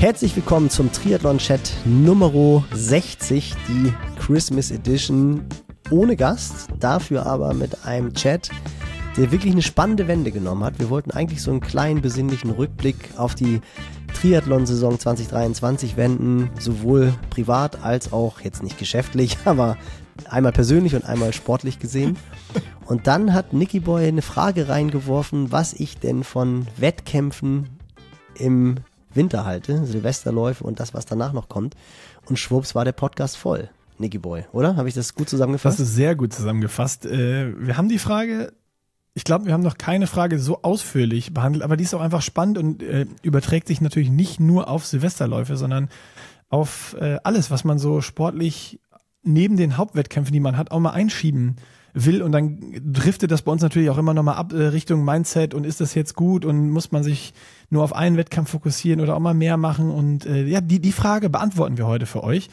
Herzlich willkommen zum Triathlon-Chat Nummer 60, die Christmas Edition ohne Gast, dafür aber mit einem Chat, der wirklich eine spannende Wende genommen hat. Wir wollten eigentlich so einen kleinen besinnlichen Rückblick auf die Triathlon-Saison 2023 wenden, sowohl privat als auch jetzt nicht geschäftlich, aber einmal persönlich und einmal sportlich gesehen. Und dann hat Nicky Boy eine Frage reingeworfen, was ich denn von Wettkämpfen im Winter halte, Silvesterläufe und das, was danach noch kommt. Und schwupps war der Podcast voll. Nicky Boy, oder? Habe ich das gut zusammengefasst? Das ist sehr gut zusammengefasst. Äh, wir haben die Frage, ich glaube, wir haben noch keine Frage so ausführlich behandelt, aber die ist auch einfach spannend und äh, überträgt sich natürlich nicht nur auf Silvesterläufe, sondern auf äh, alles, was man so sportlich neben den Hauptwettkämpfen, die man hat, auch mal einschieben will und dann driftet das bei uns natürlich auch immer nochmal ab Richtung Mindset und ist das jetzt gut und muss man sich nur auf einen Wettkampf fokussieren oder auch mal mehr machen und äh, ja, die, die Frage beantworten wir heute für euch.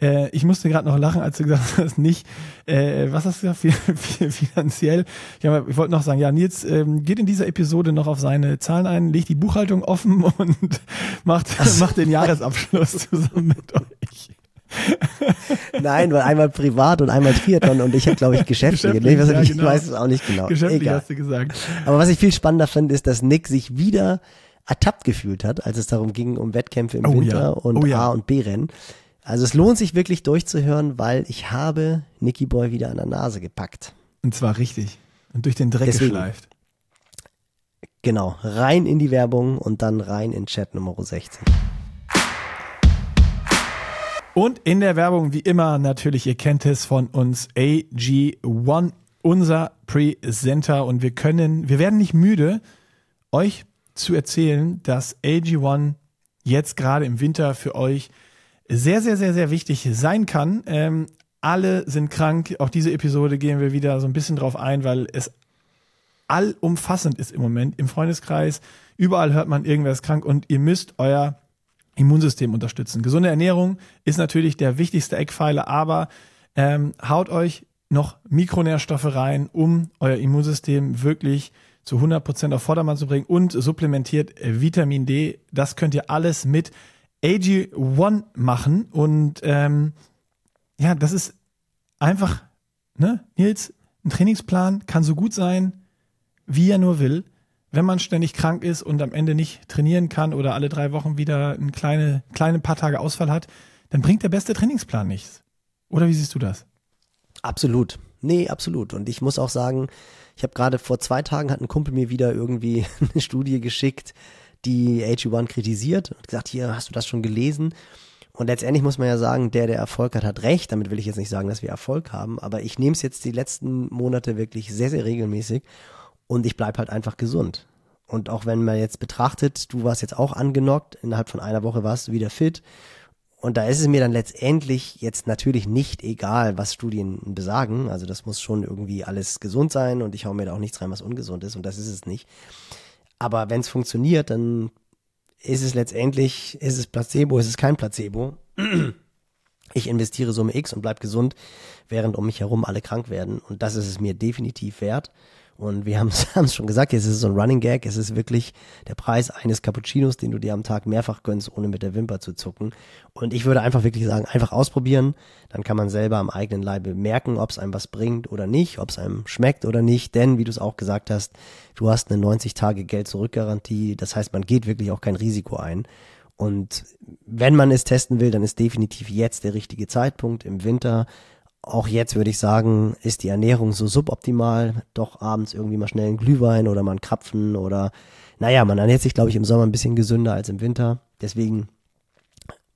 Äh, ich musste gerade noch lachen, als du gesagt hast, nicht, äh, was hast du gesagt, finanziell. Ich, ich wollte noch sagen, ja, Nils ähm, geht in dieser Episode noch auf seine Zahlen ein, legt die Buchhaltung offen und macht, macht den Jahresabschluss zusammen mit euch. Nein, weil einmal privat und einmal Triathlon und ich habe, glaube ich, geschäftlich. geschäftlich ich, ja, genau. weiß es auch nicht genau. Geschäftlich Egal. hast du gesagt. Aber was ich viel spannender finde, ist, dass Nick sich wieder ertappt gefühlt hat, als es darum ging, um Wettkämpfe im oh, Winter ja. und oh, ja. A- und B-Rennen. Also es lohnt sich wirklich durchzuhören, weil ich habe Nicky Boy wieder an der Nase gepackt. Und zwar richtig. Und durch den Dreck Deswegen, geschleift. Genau, rein in die Werbung und dann rein in Chat Nummer 16. Und in der Werbung, wie immer, natürlich, ihr kennt es von uns, AG1, unser Presenter. Und wir können, wir werden nicht müde, euch zu erzählen, dass AG1 jetzt gerade im Winter für euch sehr, sehr, sehr, sehr wichtig sein kann. Ähm, alle sind krank. Auch diese Episode gehen wir wieder so ein bisschen drauf ein, weil es allumfassend ist im Moment im Freundeskreis. Überall hört man, irgendwer ist krank und ihr müsst euer Immunsystem unterstützen. Gesunde Ernährung ist natürlich der wichtigste Eckpfeiler, aber ähm, haut euch noch Mikronährstoffe rein, um euer Immunsystem wirklich zu 100 Prozent auf Vordermann zu bringen und supplementiert äh, Vitamin D. Das könnt ihr alles mit AG1 machen und ähm, ja, das ist einfach, ne, Nils, ein Trainingsplan kann so gut sein, wie er nur will wenn man ständig krank ist und am Ende nicht trainieren kann oder alle drei Wochen wieder ein kleine, kleine paar Tage Ausfall hat, dann bringt der beste Trainingsplan nichts. Oder wie siehst du das? Absolut. Nee, absolut. Und ich muss auch sagen, ich habe gerade vor zwei Tagen hat ein Kumpel mir wieder irgendwie eine Studie geschickt, die AG1 kritisiert und gesagt, hier, hast du das schon gelesen? Und letztendlich muss man ja sagen, der, der Erfolg hat, hat recht. Damit will ich jetzt nicht sagen, dass wir Erfolg haben, aber ich nehme es jetzt die letzten Monate wirklich sehr, sehr regelmäßig und ich bleib halt einfach gesund. Und auch wenn man jetzt betrachtet, du warst jetzt auch angenockt, innerhalb von einer Woche warst du wieder fit. Und da ist es mir dann letztendlich jetzt natürlich nicht egal, was Studien besagen. Also das muss schon irgendwie alles gesund sein und ich hau mir da auch nichts rein, was ungesund ist und das ist es nicht. Aber wenn es funktioniert, dann ist es letztendlich, ist es Placebo, ist es kein Placebo. Ich investiere Summe X und bleib gesund, während um mich herum alle krank werden. Und das ist es mir definitiv wert. Und wir haben es schon gesagt, es ist so ein Running Gag, es ist wirklich der Preis eines Cappuccinos, den du dir am Tag mehrfach gönnst, ohne mit der Wimper zu zucken. Und ich würde einfach wirklich sagen, einfach ausprobieren, dann kann man selber am eigenen Leibe merken, ob es einem was bringt oder nicht, ob es einem schmeckt oder nicht. Denn, wie du es auch gesagt hast, du hast eine 90 Tage Geld-Zurück-Garantie, das heißt, man geht wirklich auch kein Risiko ein. Und wenn man es testen will, dann ist definitiv jetzt der richtige Zeitpunkt im Winter auch jetzt würde ich sagen, ist die Ernährung so suboptimal. Doch abends irgendwie mal schnell ein Glühwein oder mal ein Krapfen oder, naja, man ernährt sich, glaube ich, im Sommer ein bisschen gesünder als im Winter. Deswegen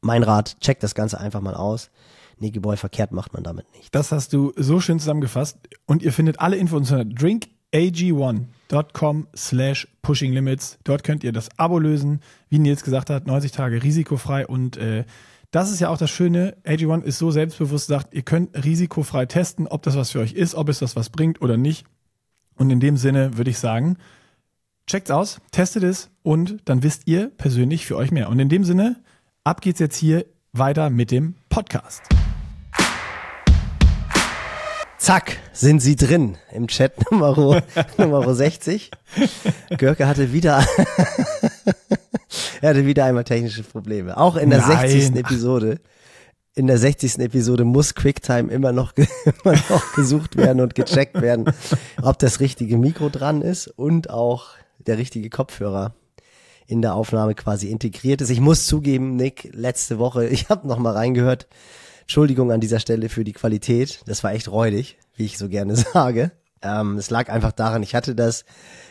mein Rat, checkt das Ganze einfach mal aus. Niki Boy verkehrt macht man damit nicht. Das hast du so schön zusammengefasst. Und ihr findet alle Infos unter drinkag1.com slash pushinglimits. Dort könnt ihr das Abo lösen. Wie Nils gesagt hat, 90 Tage risikofrei und äh, das ist ja auch das Schöne. AG1 ist so selbstbewusst, sagt, ihr könnt risikofrei testen, ob das was für euch ist, ob es das was bringt oder nicht. Und in dem Sinne würde ich sagen, checkt's aus, testet es und dann wisst ihr persönlich für euch mehr. Und in dem Sinne, ab geht's jetzt hier weiter mit dem Podcast. Zack, sind sie drin im Chat Nummer, Nummer 60. Görke hatte wieder er hatte wieder einmal technische Probleme. Auch in der Nein. 60. Episode. In der 60. Episode muss QuickTime immer noch, immer noch gesucht werden und gecheckt werden, ob das richtige Mikro dran ist und auch der richtige Kopfhörer in der Aufnahme quasi integriert ist. Ich muss zugeben, Nick, letzte Woche, ich habe noch mal reingehört. Entschuldigung an dieser Stelle für die Qualität. Das war echt räudig, wie ich so gerne sage. Ähm, es lag einfach daran, ich hatte das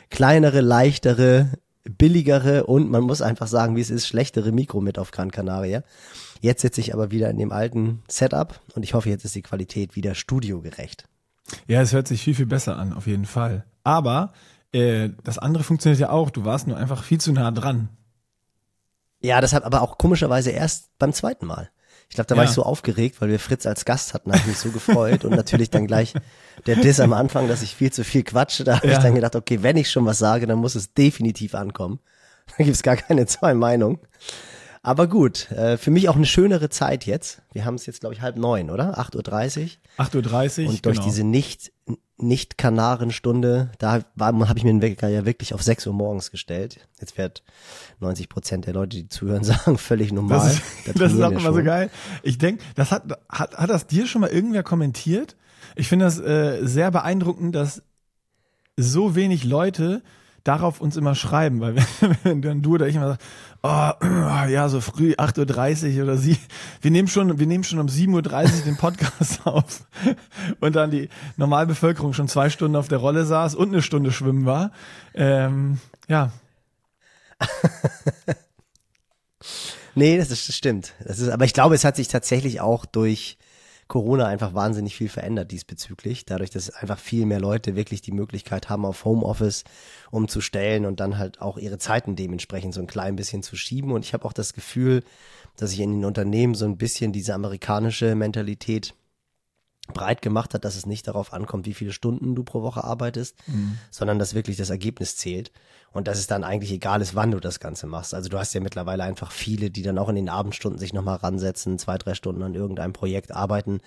kleinere, leichtere, billigere und man muss einfach sagen, wie es ist, schlechtere Mikro mit auf Gran Canaria. Jetzt sitze ich aber wieder in dem alten Setup und ich hoffe, jetzt ist die Qualität wieder studiogerecht. Ja, es hört sich viel, viel besser an, auf jeden Fall. Aber äh, das andere funktioniert ja auch. Du warst nur einfach viel zu nah dran. Ja, das hat aber auch komischerweise erst beim zweiten Mal. Ich glaube, da war Ja. ich so aufgeregt, weil wir Fritz als Gast hatten, habe ich mich so gefreut und natürlich dann gleich der Diss am Anfang, dass ich viel zu viel quatsche. Da habe Ja. ich dann gedacht, okay, wenn ich schon was sage, dann muss es definitiv ankommen. Da gibt's gar keine zwei Meinungen. Aber gut, äh, für mich auch eine schönere Zeit jetzt. Wir haben es jetzt, glaube ich, halb neun, oder? 8.30 Uhr. 8.30 Uhr, Und durch genau. diese nicht, nicht Kanarenstunde, da habe ich mir den Wecker ja wirklich auf 6 Uhr morgens gestellt. Jetzt wird 90 Prozent der Leute, die zuhören, sagen, völlig normal. Das ist, Da das ist auch immer so geil. Ich denke, das hat, hat, hat das dir schon mal irgendwer kommentiert? Ich finde das äh, sehr beeindruckend, dass so wenig Leute darauf uns immer schreiben, weil wenn, dann du oder ich immer sagst, oh, ja, so früh, 8.30 Uhr oder sie, wir nehmen schon, wir nehmen schon um 7.30 Uhr den Podcast auf und dann die Normalbevölkerung schon zwei Stunden auf der Rolle saß und eine Stunde schwimmen war. Ähm, ja, Nee, das, ist, das stimmt. Das ist, aber ich glaube, es hat sich tatsächlich auch durch Corona einfach wahnsinnig viel verändert diesbezüglich. Dadurch, dass einfach viel mehr Leute wirklich die Möglichkeit haben, auf Homeoffice umzustellen und dann halt auch ihre Zeiten dementsprechend so ein klein bisschen zu schieben. Und ich habe auch das Gefühl, dass sich in den Unternehmen so ein bisschen diese amerikanische Mentalität breit gemacht hat, dass es nicht darauf ankommt, wie viele Stunden du pro Woche arbeitest, sondern dass wirklich das Ergebnis zählt und dass es dann eigentlich egal ist, wann du das Ganze machst. Also du hast ja mittlerweile einfach viele, die dann auch in den Abendstunden sich nochmal ransetzen, zwei, drei Stunden an irgendeinem Projekt arbeiten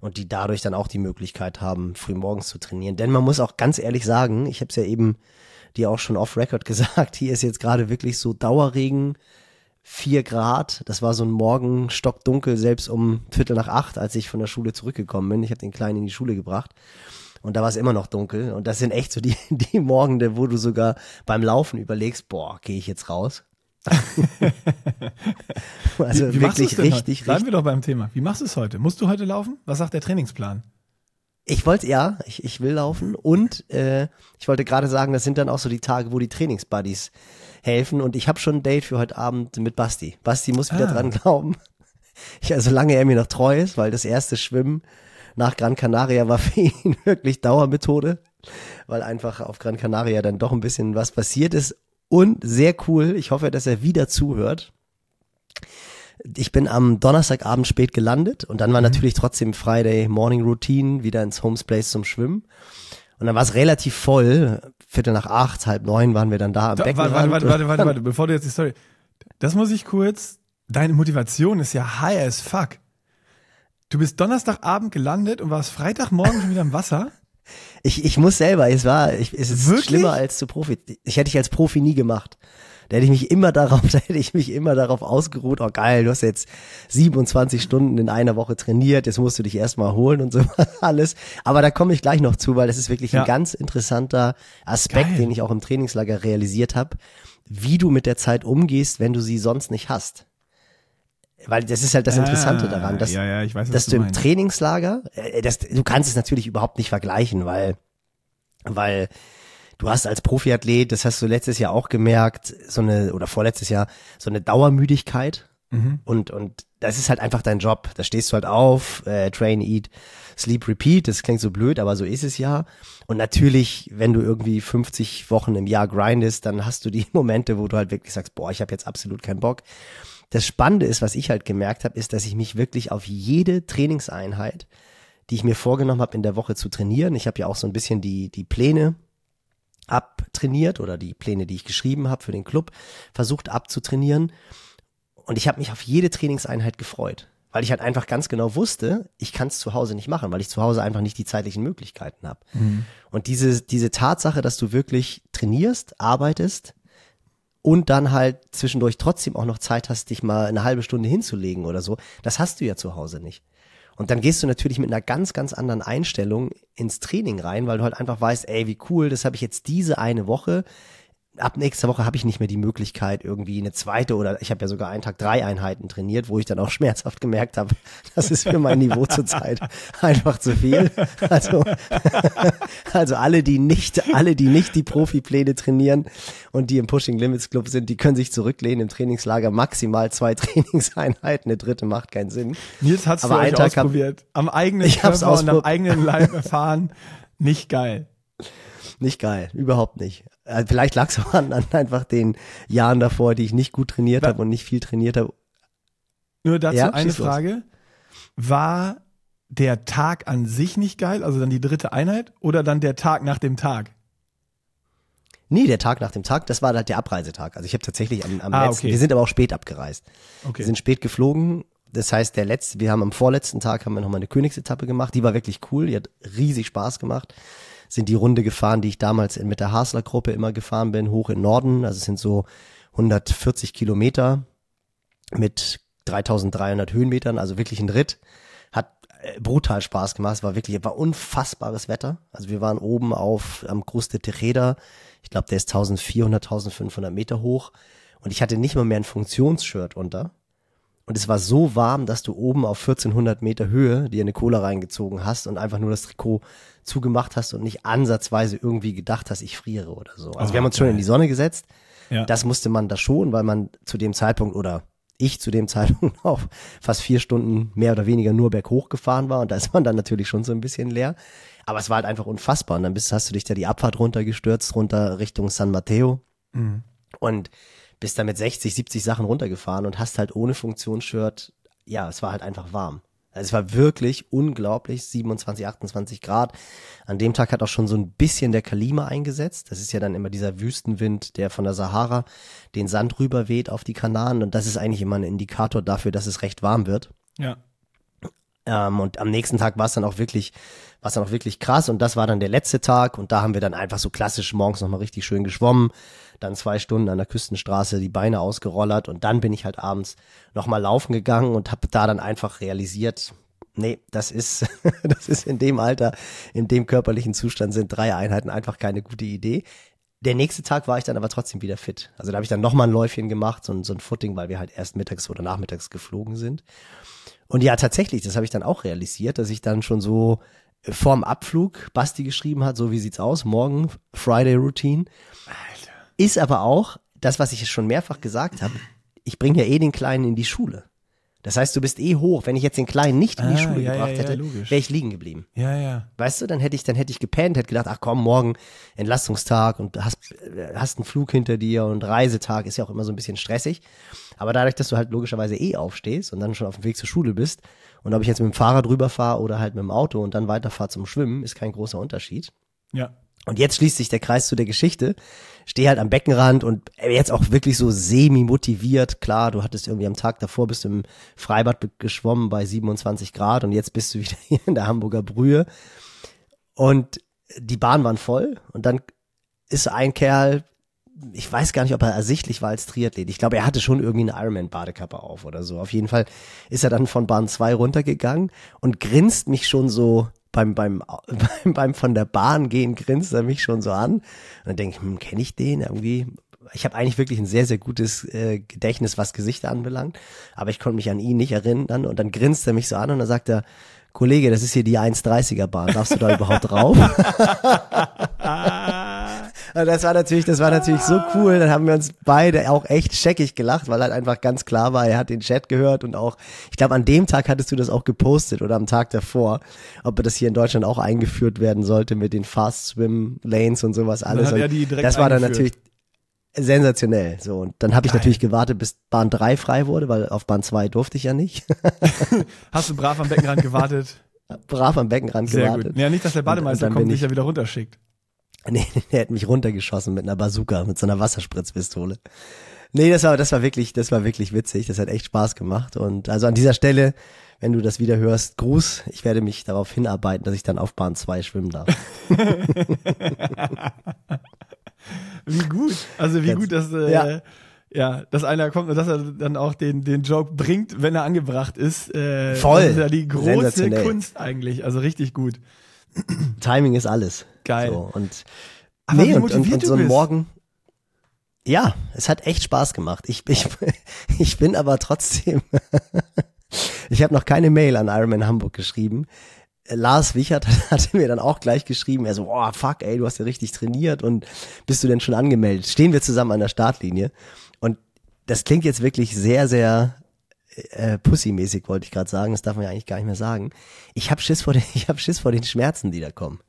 und die dadurch dann auch die Möglichkeit haben, früh morgens zu trainieren. Denn man muss auch ganz ehrlich sagen, ich habe es ja eben dir auch schon off-Record gesagt, hier ist jetzt gerade wirklich so Dauerregen, vier Grad. Das war so ein Morgen stockdunkel, selbst um Viertel nach acht, als ich von der Schule zurückgekommen bin. Ich habe den Kleinen in die Schule gebracht. Und da war es immer noch dunkel. Und das sind echt so die, die Morgende, wo du sogar beim Laufen überlegst, boah, gehe ich jetzt raus? also wie, wie wirklich richtig, heute? richtig. Bleiben wir doch beim Thema. Wie machst du es heute? Musst du heute laufen? Was sagt der Trainingsplan? Ich wollte, ja, ich, ich will laufen und äh, ich wollte gerade sagen, das sind dann auch so die Tage, wo die Trainingsbuddies helfen und ich habe schon ein Date für heute Abend mit Basti. Basti muss wieder Ah. dran glauben. Ich, also solange er mir noch treu ist, weil das erste Schwimmen nach Gran Canaria war für ihn wirklich Dauermethode, weil einfach auf Gran Canaria dann doch ein bisschen was passiert ist und sehr cool. Ich hoffe, dass er wieder zuhört. Ich bin am Donnerstagabend spät gelandet und dann war natürlich trotzdem Friday Morning Routine wieder ins Homes Place zum Schwimmen. Und dann war es relativ voll. Viertel nach acht, halb neun waren wir dann da am Da, warte, Beckenrand. warte, warte, warte, warte, bevor du jetzt die Story. Das muss ich kurz. Deine Motivation ist ja high as fuck. Du bist Donnerstagabend gelandet und warst Freitagmorgen schon wieder im Wasser. Ich, ich muss selber, es war, ich, es ist Wirklich? schlimmer als zu Profi. Ich hätte ich als Profi nie gemacht. Da hätte ich mich immer darauf, da hätte ich mich immer darauf ausgeruht, oh geil, du hast jetzt 27 Stunden in einer Woche trainiert, jetzt musst du dich erstmal holen und so alles. Aber da komme ich gleich noch zu, weil das ist wirklich Ja. ein ganz interessanter Aspekt, Geil. den ich auch im Trainingslager realisiert habe, wie du mit der Zeit umgehst, wenn du sie sonst nicht hast. Weil das ist halt das Interessante Ah, daran, dass, ja, ja, ich weiß, dass du du im. Trainingslager, äh, das, du kannst es natürlich überhaupt nicht vergleichen, weil, weil du hast als Profiathlet, das hast du letztes Jahr auch gemerkt, so eine, oder vorletztes Jahr, so eine Dauermüdigkeit. Mhm. Und, und das ist halt einfach dein Job. Da stehst du halt auf, äh, train, eat, sleep, repeat. Das klingt so blöd, aber so ist es ja. Und natürlich, wenn du irgendwie 50 Wochen im Jahr grindest, dann hast du die Momente, wo du halt wirklich sagst, boah, ich habe jetzt absolut keinen Bock. Das Spannende ist, was ich halt gemerkt habe, ist, dass ich mich wirklich auf jede Trainingseinheit, die ich mir vorgenommen habe, in der Woche zu trainieren, ich habe ja auch so ein bisschen die, die Pläne abtrainiert oder die Pläne, die ich geschrieben habe für den Club, versucht abzutrainieren. Und ich habe mich auf jede Trainingseinheit gefreut, weil ich halt einfach ganz genau wusste, ich kann es zu Hause nicht machen, weil ich zu Hause einfach nicht die zeitlichen Möglichkeiten habe. Und diese, diese Tatsache, dass du wirklich trainierst, arbeitest und dann halt zwischendurch trotzdem auch noch Zeit hast, dich mal eine halbe Stunde hinzulegen oder so, das hast du ja zu Hause nicht. Und dann gehst du natürlich mit einer ganz, ganz anderen Einstellung ins Training rein, weil du halt einfach weißt, ey, wie cool, das habe ich jetzt diese eine Woche ab nächster Woche habe ich nicht mehr die Möglichkeit, irgendwie eine zweite oder ich habe ja sogar einen Tag drei Einheiten trainiert, wo ich dann auch schmerzhaft gemerkt habe, das ist für mein Niveau zurzeit einfach zu viel. Also, also alle, die nicht, alle, die nicht die Profipläne trainieren und die im Pushing Limits Club sind, die können sich zurücklehnen im Trainingslager maximal zwei Trainingseinheiten, eine dritte macht keinen Sinn. Nils hat's Aber für euch ausprobiert. Hab, am eigenen ich Körper und am eigenen Leib erfahren. Nicht geil. Nicht geil, überhaupt nicht. Äh, vielleicht lag es auch an, an, einfach den Jahren davor, die ich nicht gut trainiert habe und nicht viel trainiert habe. Nur dazu ja, eine Frage. War der Tag an sich nicht geil, also dann die dritte Einheit, oder dann der Tag nach dem Tag? Nee, der Tag nach dem Tag, das war halt der Abreisetag. Also ich habe tatsächlich am, am ah, letzten, okay. wir sind aber auch spät abgereist. Okay. Wir sind spät geflogen. Das heißt, der letzte, wir haben am vorletzten Tag haben wir nochmal eine Königsetappe gemacht. Die war wirklich cool, die hat riesig Spaß gemacht sind die Runde gefahren, die ich damals mit der Hasler Gruppe immer gefahren bin, hoch in Norden. Also es sind so 140 Kilometer mit 3300 Höhenmetern, also wirklich ein Ritt. Hat äh, brutal Spaß gemacht. Es war wirklich, war unfassbares Wetter. Also wir waren oben auf am Cruz de Tejeda. Ich glaube, der ist 1400, 1500 Meter hoch. Und ich hatte nicht mal mehr ein Funktionsshirt unter. Und es war so warm, dass du oben auf 1400 Meter Höhe dir eine Cola reingezogen hast und einfach nur das Trikot zugemacht hast und nicht ansatzweise irgendwie gedacht hast, ich friere oder so. Also oh, wir haben uns schon in die Sonne gesetzt. Ja. Das musste man da schon, weil man zu dem Zeitpunkt oder ich zu dem Zeitpunkt auch fast vier Stunden mehr oder weniger nur berghoch gefahren war und da ist man dann natürlich schon so ein bisschen leer. Aber es war halt einfach unfassbar und dann bist, hast du dich da die Abfahrt runtergestürzt, runter Richtung San Mateo. Mhm. Und bist da mit 60, 70 Sachen runtergefahren und hast halt ohne Funktionsshirt, ja, es war halt einfach warm. Also es war wirklich unglaublich, 27, 28 Grad. An dem Tag hat auch schon so ein bisschen der Kalima eingesetzt. Das ist ja dann immer dieser Wüstenwind, der von der Sahara den Sand rüber weht auf die Kanaren. Und das ist eigentlich immer ein Indikator dafür, dass es recht warm wird. Ja. Ähm, und am nächsten Tag war es dann auch wirklich, war es dann auch wirklich krass. Und das war dann der letzte Tag. Und da haben wir dann einfach so klassisch morgens nochmal richtig schön geschwommen dann zwei Stunden an der Küstenstraße die Beine ausgerollert und dann bin ich halt abends nochmal laufen gegangen und habe da dann einfach realisiert, nee, das ist, das ist in dem Alter, in dem körperlichen Zustand sind drei Einheiten einfach keine gute Idee. Der nächste Tag war ich dann aber trotzdem wieder fit. Also da habe ich dann nochmal ein Läufchen gemacht, so, so ein Footing, weil wir halt erst mittags oder nachmittags geflogen sind. Und ja, tatsächlich, das habe ich dann auch realisiert, dass ich dann schon so vorm Abflug Basti geschrieben hat, so wie sieht's aus, morgen Friday Routine. Ist aber auch das, was ich schon mehrfach gesagt habe. Ich bringe ja eh den Kleinen in die Schule. Das heißt, du bist eh hoch. Wenn ich jetzt den Kleinen nicht in die ah, Schule ja, gebracht ja, hätte, ja, wäre ich liegen geblieben. Ja, ja. Weißt du, dann hätte ich, dann hätte ich gepennt, hätte gedacht, ach komm, morgen Entlastungstag und hast, hast einen Flug hinter dir und Reisetag ist ja auch immer so ein bisschen stressig. Aber dadurch, dass du halt logischerweise eh aufstehst und dann schon auf dem Weg zur Schule bist und ob ich jetzt mit dem Fahrrad rüberfahre oder halt mit dem Auto und dann weiterfahre zum Schwimmen, ist kein großer Unterschied. Ja. Und jetzt schließt sich der Kreis zu der Geschichte. Stehe halt am Beckenrand und jetzt auch wirklich so semi-motiviert. Klar, du hattest irgendwie am Tag davor bist du im Freibad geschwommen bei 27 Grad und jetzt bist du wieder hier in der Hamburger Brühe. Und die Bahn waren voll und dann ist ein Kerl, ich weiß gar nicht, ob er ersichtlich war als Triathlet. Ich glaube, er hatte schon irgendwie eine Ironman-Badekappe auf oder so. Auf jeden Fall ist er dann von Bahn 2 runtergegangen und grinst mich schon so beim, beim, beim, beim von der Bahn gehen grinst er mich schon so an. Und dann denke ich, hm, kenne ich den irgendwie? Ich habe eigentlich wirklich ein sehr, sehr gutes äh, Gedächtnis, was Gesichter anbelangt. Aber ich konnte mich an ihn nicht erinnern. Und dann grinst er mich so an und dann sagt er, Kollege, das ist hier die 1,30er Bahn. Darfst du da überhaupt drauf? das war natürlich, das war natürlich so cool. Dann haben wir uns beide auch echt scheckig gelacht, weil halt einfach ganz klar war, er hat den Chat gehört und auch, ich glaube, an dem Tag hattest du das auch gepostet oder am Tag davor, ob das hier in Deutschland auch eingeführt werden sollte mit den Fast Swim Lanes und sowas alles. Und das war dann natürlich sensationell. So, und dann habe ich natürlich gewartet, bis Bahn 3 frei wurde, weil auf Bahn 2 durfte ich ja nicht. Hast du brav am Beckenrand gewartet? brav am Beckenrand Sehr gewartet. Gut. Ja, nicht, dass der Bademeister und, und kommt und dich ja wieder runterschickt. Nee, der hat mich runtergeschossen mit einer Bazooka, mit so einer Wasserspritzpistole. Nee, das war, das war wirklich, das war wirklich witzig. Das hat echt Spaß gemacht. Und also an dieser Stelle, wenn du das wieder hörst, Gruß. Ich werde mich darauf hinarbeiten, dass ich dann auf Bahn 2 schwimmen darf. Wie gut. Also wie Ganz- gut, dass, äh, ja. Ja. dass einer kommt und dass er dann auch den, den Joke bringt, wenn er angebracht ist. Äh, Voll. Das ist ja die große. Kunst eigentlich. Also richtig gut. Timing ist alles. Geil. So, und Aber nee, und, und, und so ein. Morgen. Ja, es hat echt Spaß gemacht. Ich, ich, ich bin aber trotzdem. ich habe noch keine Mail an Ironman Hamburg geschrieben. Lars Wichert hatte mir dann auch gleich geschrieben, er so, oh fuck, ey, du hast ja richtig trainiert und bist du denn schon angemeldet? Stehen wir zusammen an der Startlinie? Und das klingt jetzt wirklich sehr, sehr äh, pussymäßig, wollte ich gerade sagen. Das darf man ja eigentlich gar nicht mehr sagen. Ich habe Schiss vor den, ich habe Schiss vor den Schmerzen, die da kommen.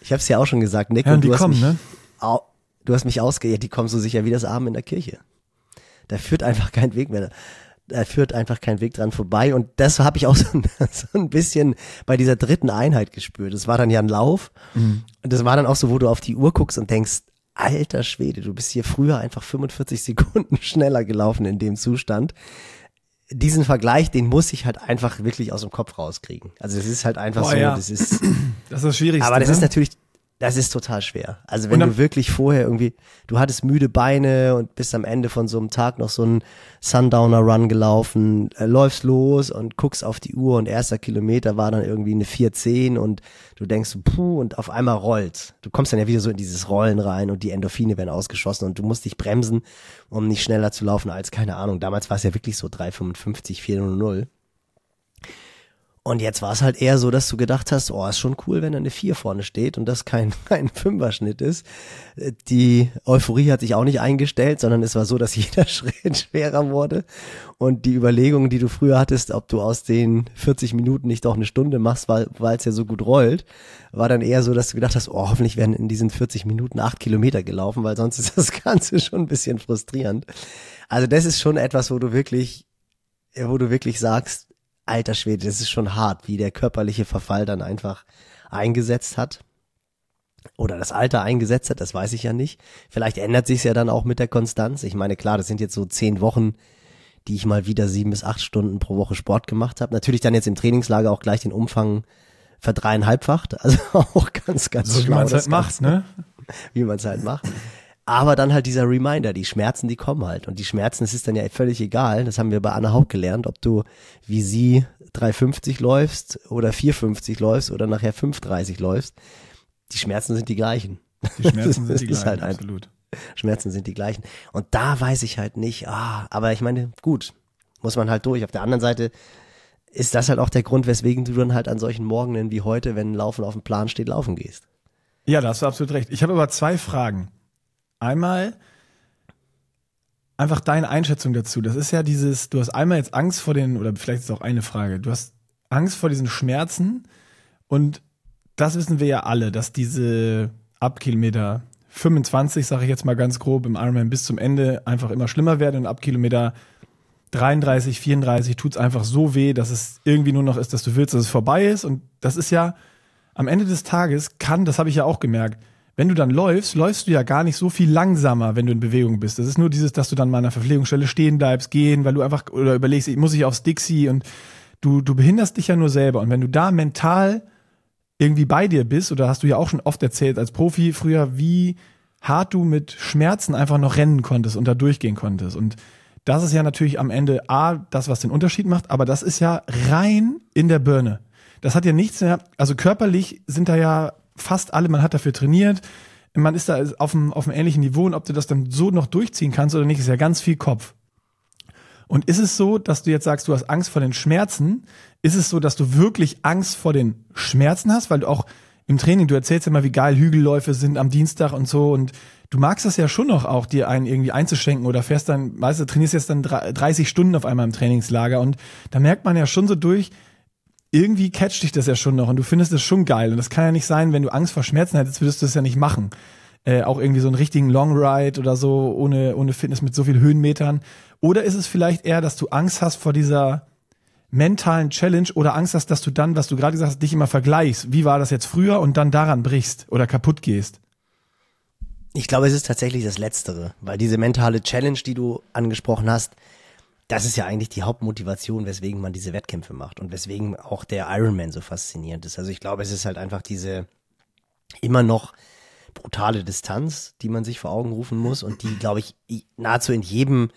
Ich habe es ja auch schon gesagt, Nick, Ja, und du hast kommen, mich, ne? au, du hast mich ausge, ja, die kommen so sicher wie das Arm in der Kirche. Da führt einfach kein Weg mehr. Da führt einfach kein Weg dran vorbei. Und das habe ich auch so, ein- so ein bisschen bei dieser dritten Einheit gespürt. Das war dann ja ein Lauf. Mhm. Und das war dann auch so, wo du auf die Uhr guckst und denkst, alter Schwede, du bist hier früher einfach 45 Sekunden schneller gelaufen in dem Zustand. Diesen Vergleich, den muss ich halt einfach wirklich aus dem Kopf rauskriegen. Also es ist halt einfach Boah, so, ja. das ist, Das ist das Schwierigste. aber das ne? ist natürlich, das ist total schwer. Also wenn du wirklich vorher irgendwie, du hattest müde Beine und bist am Ende von so einem Tag noch so einen Sundowner-Run gelaufen, äh, läufst los und guckst auf die Uhr und erster Kilometer war dann irgendwie eine 410 und du denkst, so, puh, und auf einmal rollt. Du kommst dann ja wieder so in dieses Rollen rein und die Endorphine werden ausgeschossen und du musst dich bremsen, um nicht schneller zu laufen als, keine Ahnung, damals war es ja wirklich so 355, 400. Und jetzt war es halt eher so, dass du gedacht hast, oh, ist schon cool, wenn da eine 4 vorne steht und das kein, kein Fünferschnitt ist. Äh, Die Euphorie hat sich auch nicht eingestellt, sondern es war so, dass jeder Schritt schwerer wurde. Und die Überlegungen, die du früher hattest, ob du aus den 40 Minuten nicht doch eine Stunde machst, weil es ja so gut rollt, war dann eher so, dass du gedacht hast, oh, hoffentlich werden in diesen 40 Minuten acht Kilometer gelaufen, weil sonst ist das Ganze schon ein bisschen frustrierend. Also das ist schon etwas, wo du wirklich, wo du wirklich sagst, alter Schwede, das ist schon hart, wie der körperliche Verfall dann einfach eingesetzt hat. Oder das Alter eingesetzt hat, das weiß ich ja nicht. Vielleicht ändert sich ja dann auch mit der Konstanz. Ich meine, klar, das sind jetzt so zehn Wochen, die ich mal wieder sieben bis acht Stunden pro Woche Sport gemacht habe. Natürlich dann jetzt im Trainingslager auch gleich den Umfang verdreieinhalbfacht. Also auch ganz, ganz so wie schlau, man es halt macht, ne? wie man es halt macht. Aber dann halt dieser Reminder, die Schmerzen, die kommen halt. Und die Schmerzen, es ist dann ja völlig egal. Das haben wir bei Anna Haupt gelernt, ob du wie sie 3,50 läufst oder 4,50 läufst oder nachher 5,30 läufst. Die Schmerzen sind die gleichen. Die Schmerzen sind die ist gleichen, halt einfach- absolut. Schmerzen sind die gleichen. Und da weiß ich halt nicht, ah, aber ich meine, gut, muss man halt durch. Auf der anderen Seite ist das halt auch der Grund, weswegen du dann halt an solchen Morgenen wie heute, wenn Laufen auf dem Plan steht, laufen gehst. Ja, da hast du absolut recht. Ich habe aber zwei Fragen. Einmal einfach deine Einschätzung dazu. Das ist ja dieses, du hast einmal jetzt Angst vor den, oder vielleicht ist es auch eine Frage, du hast Angst vor diesen Schmerzen und das wissen wir ja alle, dass diese ab Kilometer 25, sage ich jetzt mal ganz grob, im Ironman bis zum Ende einfach immer schlimmer werden und ab Kilometer 33, 34 tut's einfach so weh, dass es irgendwie nur noch ist, dass du willst, dass es vorbei ist. Und das ist ja am Ende des Tages kann, das habe ich ja auch gemerkt, wenn du dann läufst, läufst du ja gar nicht so viel langsamer, wenn du in Bewegung bist. Das ist nur dieses, dass du dann mal an einer Verpflegungsstelle stehen bleibst, gehen, weil du einfach oder überlegst, muss ich aufs Dixie und du, du behinderst dich ja nur selber. Und wenn du da mental irgendwie bei dir bist, oder hast du ja auch schon oft erzählt als Profi früher, wie hart du mit Schmerzen einfach noch rennen konntest und da durchgehen konntest. Und das ist ja natürlich am Ende A, das, was den Unterschied macht, aber das ist ja rein in der Birne. Das hat ja nichts mehr, also körperlich sind da ja fast alle, man hat dafür trainiert, man ist da auf einem, auf einem ähnlichen Niveau und ob du das dann so noch durchziehen kannst oder nicht, ist ja ganz viel Kopf. Und ist es so, dass du jetzt sagst, du hast Angst vor den Schmerzen? Ist es so, dass du wirklich Angst vor den Schmerzen hast? Weil du auch im Training, du erzählst ja immer, wie geil Hügelläufe sind am Dienstag und so und du magst das ja schon noch auch, dir einen irgendwie einzuschenken oder fährst dann, weißt du, trainierst jetzt dann 30 Stunden auf einmal im Trainingslager und da merkt man ja schon so durch, irgendwie catcht dich das ja schon noch und du findest es schon geil und das kann ja nicht sein, wenn du Angst vor Schmerzen hättest, würdest du das ja nicht machen. Äh, auch irgendwie so einen richtigen Long Ride oder so ohne, ohne Fitness mit so viel Höhenmetern. Oder ist es vielleicht eher, dass du Angst hast vor dieser mentalen Challenge oder Angst hast, dass du dann, was du gerade gesagt hast, dich immer vergleichst. Wie war das jetzt früher und dann daran brichst oder kaputt gehst? Ich glaube, es ist tatsächlich das Letztere, weil diese mentale Challenge, die du angesprochen hast, das ist ja eigentlich die Hauptmotivation, weswegen man diese Wettkämpfe macht und weswegen auch der Ironman so faszinierend ist. Also ich glaube, es ist halt einfach diese immer noch brutale Distanz, die man sich vor Augen rufen muss und die, glaube ich, nahezu in jedem,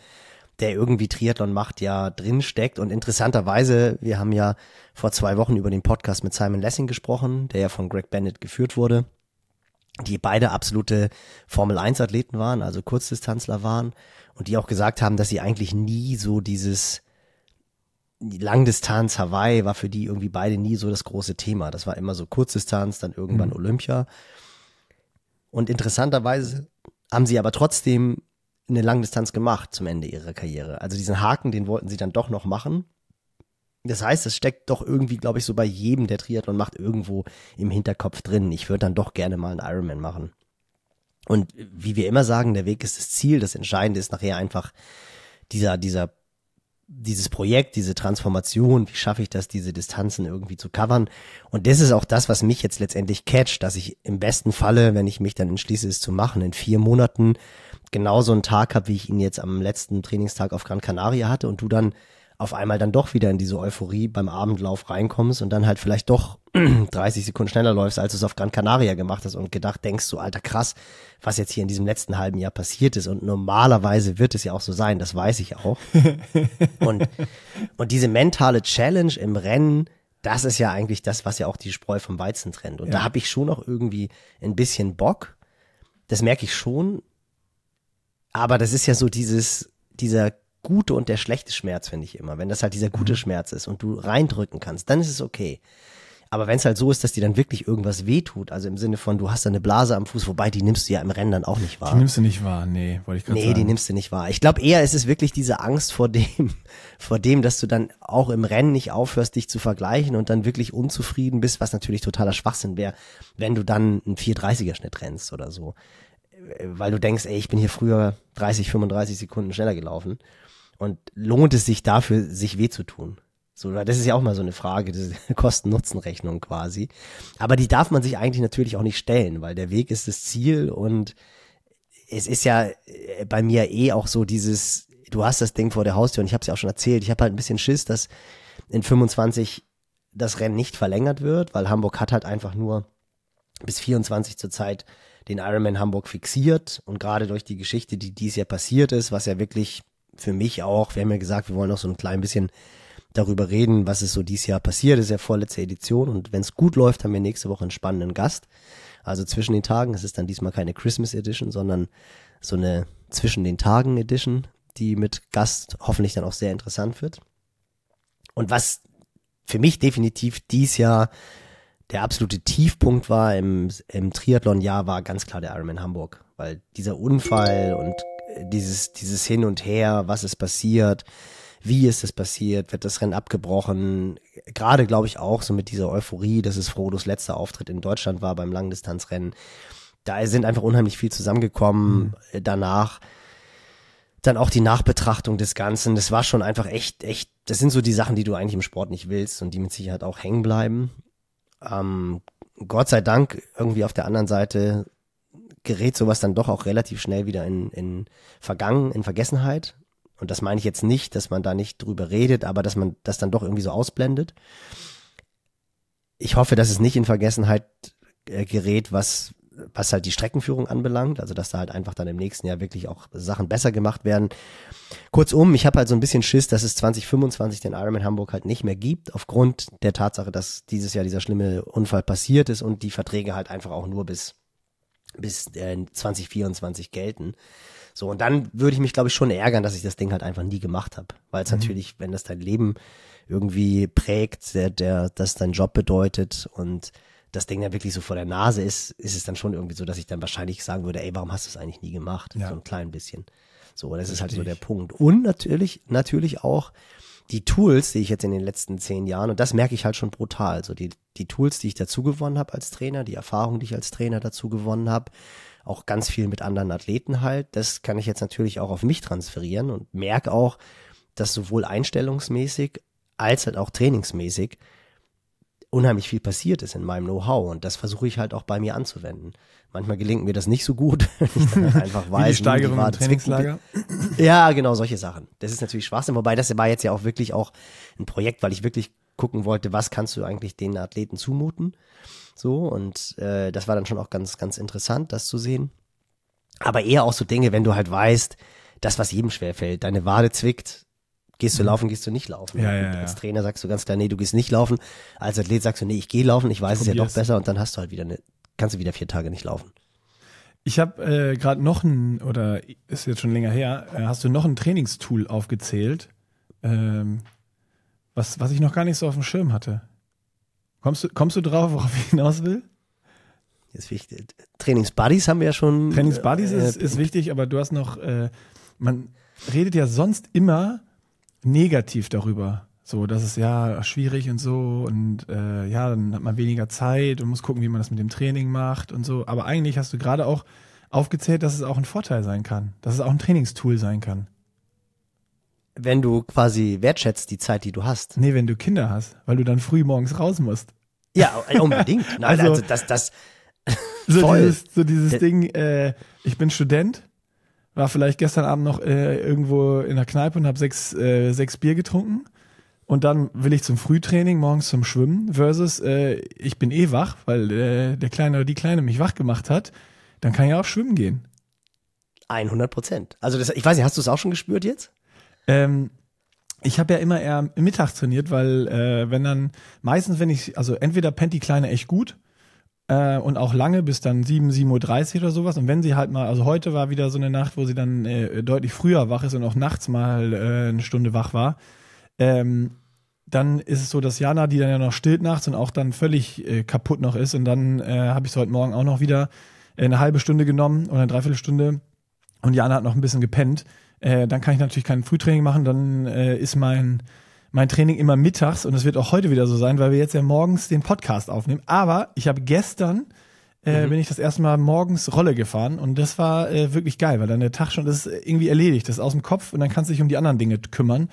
der irgendwie Triathlon macht, ja drin steckt. Und interessanterweise, wir haben ja vor zwei Wochen über den Podcast mit Simon Lessing gesprochen, der ja von Greg Bennett geführt wurde, die beide absolute Formel 1 Athleten waren, also Kurzdistanzler waren und die auch gesagt haben, dass sie eigentlich nie so dieses die Langdistanz Hawaii war für die irgendwie beide nie so das große Thema. Das war immer so Kurzdistanz, dann irgendwann mhm. Olympia. Und interessanterweise haben sie aber trotzdem eine Langdistanz gemacht zum Ende ihrer Karriere. Also diesen Haken, den wollten sie dann doch noch machen. Das heißt, es steckt doch irgendwie, glaube ich, so bei jedem, der Triathlon macht, irgendwo im Hinterkopf drin. Ich würde dann doch gerne mal einen Ironman machen. Und wie wir immer sagen, der Weg ist das Ziel. Das Entscheidende ist nachher einfach dieser, dieser dieses Projekt, diese Transformation, wie schaffe ich das, diese Distanzen irgendwie zu covern? Und das ist auch das, was mich jetzt letztendlich catcht, dass ich im besten Falle, wenn ich mich dann entschließe, es zu machen, in vier Monaten genauso einen Tag habe, wie ich ihn jetzt am letzten Trainingstag auf Gran Canaria hatte und du dann auf einmal dann doch wieder in diese Euphorie beim Abendlauf reinkommst und dann halt vielleicht doch 30 Sekunden schneller läufst, als du es auf Gran Canaria gemacht hast und gedacht denkst, so alter krass, was jetzt hier in diesem letzten halben Jahr passiert ist. Und normalerweise wird es ja auch so sein, das weiß ich auch. und, und diese mentale Challenge im Rennen, das ist ja eigentlich das, was ja auch die Spreu vom Weizen trennt. Und ja. da habe ich schon auch irgendwie ein bisschen Bock. Das merke ich schon. Aber das ist ja so dieses, dieser gute und der schlechte Schmerz, finde ich immer. Wenn das halt dieser gute mhm. Schmerz ist und du reindrücken kannst, dann ist es okay. Aber wenn es halt so ist, dass dir dann wirklich irgendwas wehtut, also im Sinne von, du hast da eine Blase am Fuß, wobei die nimmst du ja im Rennen dann auch nicht wahr. Die nimmst du nicht wahr, nee, wollte ich gerade nee, sagen. Nee, die nimmst du nicht wahr. Ich glaube eher, ist es wirklich diese Angst vor dem, vor dem, dass du dann auch im Rennen nicht aufhörst, dich zu vergleichen und dann wirklich unzufrieden bist, was natürlich totaler Schwachsinn wäre, wenn du dann einen 430er Schnitt rennst oder so. Weil du denkst, ey, ich bin hier früher 30, 35 Sekunden schneller gelaufen. Und lohnt es sich dafür, sich weh zu tun? So, das ist ja auch mal so eine Frage, das Kosten-Nutzen-Rechnung quasi. Aber die darf man sich eigentlich natürlich auch nicht stellen, weil der Weg ist das Ziel und es ist ja äh, bei mir eh auch so dieses, du hast das Ding vor der Haustür und ich habe es ja auch schon erzählt, ich habe halt ein bisschen Schiss, dass in 25 das Rennen nicht verlängert wird, weil Hamburg hat halt einfach nur bis 24 zur Zeit den Ironman Hamburg fixiert und gerade durch die Geschichte, die dies Jahr passiert ist, was ja wirklich für mich auch, wir haben ja gesagt, wir wollen auch so ein klein bisschen darüber reden, was ist so dieses Jahr passiert. Das ist ja vorletzte Edition und wenn es gut läuft, haben wir nächste Woche einen spannenden Gast. Also zwischen den Tagen, es ist dann diesmal keine Christmas Edition, sondern so eine zwischen den Tagen Edition, die mit Gast hoffentlich dann auch sehr interessant wird. Und was für mich definitiv dies Jahr der absolute Tiefpunkt war im, im Triathlon-Jahr, war ganz klar der Ironman Hamburg, weil dieser Unfall und dieses, dieses Hin und Her, was ist passiert, wie ist es passiert, wird das Rennen abgebrochen, gerade glaube ich auch so mit dieser Euphorie, dass es Frodos letzter Auftritt in Deutschland war beim Langdistanzrennen. Da sind einfach unheimlich viel zusammengekommen mhm. danach. Dann auch die Nachbetrachtung des Ganzen, das war schon einfach echt, echt, das sind so die Sachen, die du eigentlich im Sport nicht willst und die mit Sicherheit auch hängen bleiben. Ähm, Gott sei Dank irgendwie auf der anderen Seite gerät sowas dann doch auch relativ schnell wieder in, in Vergangen, in Vergessenheit. Und das meine ich jetzt nicht, dass man da nicht drüber redet, aber dass man das dann doch irgendwie so ausblendet. Ich hoffe, dass es nicht in Vergessenheit äh, gerät, was, was halt die Streckenführung anbelangt, also dass da halt einfach dann im nächsten Jahr wirklich auch Sachen besser gemacht werden. Kurzum, ich habe halt so ein bisschen Schiss, dass es 2025 den Ironman Hamburg halt nicht mehr gibt, aufgrund der Tatsache, dass dieses Jahr dieser schlimme Unfall passiert ist und die Verträge halt einfach auch nur bis bis äh, 2024 gelten. So, und dann würde ich mich, glaube ich, schon ärgern, dass ich das Ding halt einfach nie gemacht habe. Weil es mhm. natürlich, wenn das dein Leben irgendwie prägt, der, der, das dein Job bedeutet und das Ding dann wirklich so vor der Nase ist, ist es dann schon irgendwie so, dass ich dann wahrscheinlich sagen würde, ey, warum hast du es eigentlich nie gemacht? Ja. So ein klein bisschen. So, das Richtig. ist halt so der Punkt. Und natürlich, natürlich auch, die Tools, die ich jetzt in den letzten zehn Jahren, und das merke ich halt schon brutal, so die, die Tools, die ich dazu gewonnen habe als Trainer, die Erfahrung, die ich als Trainer dazu gewonnen habe, auch ganz viel mit anderen Athleten halt, das kann ich jetzt natürlich auch auf mich transferieren und merke auch, dass sowohl einstellungsmäßig als halt auch trainingsmäßig unheimlich viel passiert ist in meinem Know-how und das versuche ich halt auch bei mir anzuwenden. Manchmal gelingt mir das nicht so gut, wenn ich dann halt einfach weiß, wie die Steigerung die im Trainingslager. Ja, genau, solche Sachen. Das ist natürlich Schwachsinn, wobei das war jetzt ja auch wirklich auch ein Projekt, weil ich wirklich gucken wollte, was kannst du eigentlich den Athleten zumuten. So, und äh, das war dann schon auch ganz, ganz interessant, das zu sehen. Aber eher auch so Dinge, wenn du halt weißt, das, was jedem schwerfällt, deine Wade zwickt, gehst du laufen, gehst du nicht laufen. Ja, ja. Als Trainer sagst du ganz klar, nee, du gehst nicht laufen. Als Athlet sagst du, nee, ich gehe laufen, ich weiß es ja doch besser und dann hast du halt wieder eine, kannst du wieder vier Tage nicht laufen. Ich habe äh, gerade noch ein, oder ist jetzt schon länger her, äh, hast du noch ein Trainingstool aufgezählt, ähm, was, was ich noch gar nicht so auf dem Schirm hatte. Kommst du, kommst du drauf, worauf ich hinaus will? Jetzt wichtig. Trainingsbuddies haben wir ja schon. Trainingsbuddies äh, ist, ist wichtig, aber du hast noch, äh, man redet ja sonst immer negativ darüber. So, das ist ja schwierig und so und äh, ja, dann hat man weniger Zeit und muss gucken, wie man das mit dem Training macht und so. Aber eigentlich hast du gerade auch aufgezählt, dass es auch ein Vorteil sein kann, dass es auch ein Trainingstool sein kann. Wenn du quasi wertschätzt die Zeit, die du hast. Nee, wenn du Kinder hast, weil du dann früh morgens raus musst. Ja, unbedingt. Nein, Also- also, das, das, So dieses, so dieses Ding, äh, ich bin Student, war vielleicht gestern Abend noch äh, irgendwo in der Kneipe und habe sechs, äh, sechs Bier getrunken. Und dann will ich zum Frühtraining, morgens zum Schwimmen, versus äh, ich bin eh wach, weil äh, der Kleine oder die Kleine mich wach gemacht hat. Dann kann ich auch schwimmen gehen. 100 Prozent. Also das, ich weiß nicht, hast du es auch schon gespürt jetzt? Ähm, ich habe ja immer eher mittags trainiert, weil äh, wenn dann, meistens wenn ich, also entweder pennt die Kleine echt gut äh, und auch lange, bis dann 7, 7.30 Uhr oder sowas. Und wenn sie halt mal, also heute war wieder so eine Nacht, wo sie dann äh, deutlich früher wach ist und auch nachts mal äh, eine Stunde wach war, ähm, dann ist es so, dass Jana, die dann ja noch stillt nachts und auch dann völlig äh, kaputt noch ist. Und dann äh, habe ich es heute Morgen auch noch wieder äh, eine halbe Stunde genommen oder eine Dreiviertelstunde und Jana hat noch ein bisschen gepennt. Äh, dann kann ich natürlich kein Frühtraining machen, dann äh, ist mein, mein Training immer mittags und es wird auch heute wieder so sein, weil wir jetzt ja morgens den Podcast aufnehmen. Aber ich habe gestern äh, bin ich das erste Mal morgens Rolle gefahren und das war äh, wirklich geil, weil dann der Tag schon, das ist irgendwie erledigt, das ist aus dem Kopf und dann kannst du dich um die anderen Dinge kümmern.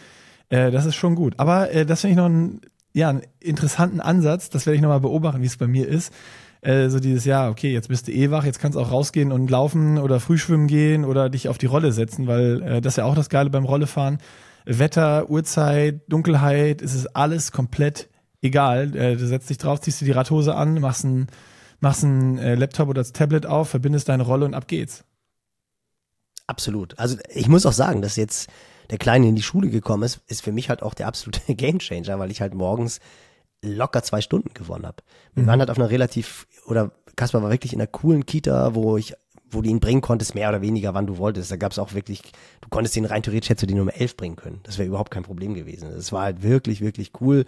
Äh, das ist schon gut. Aber äh, das finde ich noch einen, ja, einen interessanten Ansatz, das werde ich nochmal beobachten, wie es bei mir ist. Äh, so dieses, ja, okay, jetzt bist du eh wach, jetzt kannst du auch rausgehen und laufen oder frühschwimmen gehen oder dich auf die Rolle setzen, weil äh, das ist ja auch das Geile beim Rollefahren. Wetter, Uhrzeit, Dunkelheit, es ist alles komplett egal. Äh, du setzt dich drauf, ziehst dir die Radhose an, machst ein, machst ein äh, Laptop oder das Tablet auf, verbindest deine Rolle und ab geht's. Absolut. Also ich muss auch sagen, dass jetzt der Kleine in die Schule gekommen ist, ist für mich halt auch der absolute Gamechanger, weil ich halt morgens locker zwei Stunden gewonnen habe. Wir Mhm. waren halt auf einer relativ, oder Kaspar war wirklich in einer coolen Kita, wo ich wo du ihn bringen konntest, mehr oder weniger, wann du wolltest. Da gab es auch wirklich, du konntest den rein theoretisch hättest du den um elf bringen können. Das wäre überhaupt kein Problem gewesen. Das war halt wirklich, wirklich cool.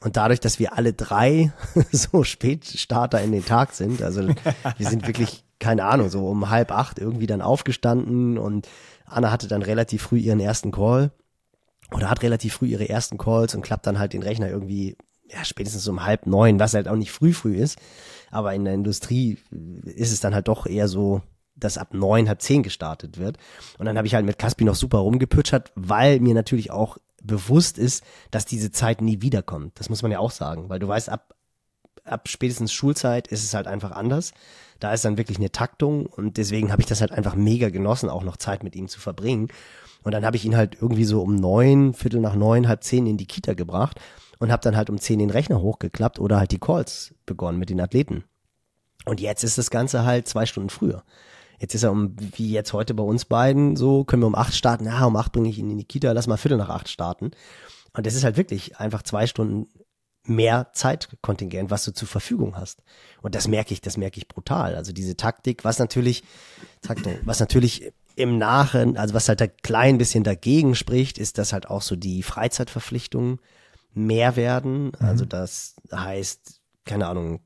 Und dadurch, dass wir alle drei so Spätstarter in den Tag sind, also wir sind wirklich, keine Ahnung, so um halb acht irgendwie dann aufgestanden und Anna hatte dann relativ früh ihren ersten Call oder hat relativ früh ihre ersten Calls und klappt dann halt den Rechner irgendwie ja, spätestens um halb neun, was halt auch nicht früh früh ist. Aber in der Industrie ist es dann halt doch eher so, dass ab neun, halb zehn gestartet wird. Und dann habe ich halt mit Caspi noch super rumgepütschert, weil mir natürlich auch bewusst ist, dass diese Zeit nie wiederkommt. Das muss man ja auch sagen, weil du weißt, ab, ab spätestens Schulzeit ist es halt einfach anders. Da ist dann wirklich eine Taktung und deswegen habe ich das halt einfach mega genossen, auch noch Zeit mit ihm zu verbringen. Und dann habe ich ihn halt irgendwie so um neun, Viertel nach neun, halb zehn in die Kita gebracht und habe dann halt um zehn den Rechner hochgeklappt oder halt die Calls begonnen mit den Athleten. Und jetzt ist das Ganze halt zwei Stunden früher. Jetzt ist er um, wie jetzt heute bei uns beiden, so können wir um acht starten. Ja, um acht bringe ich ihn in die Kita, lass mal Viertel nach acht starten. Und das ist halt wirklich einfach zwei Stunden mehr Zeitkontingent, was du zur Verfügung hast. Und das merke ich, das merke ich brutal. Also diese Taktik, was natürlich, Taktung, was natürlich im Nachen, also was halt ein klein bisschen dagegen spricht, ist, dass halt auch so die Freizeitverpflichtungen mehr werden. Also das heißt, keine Ahnung,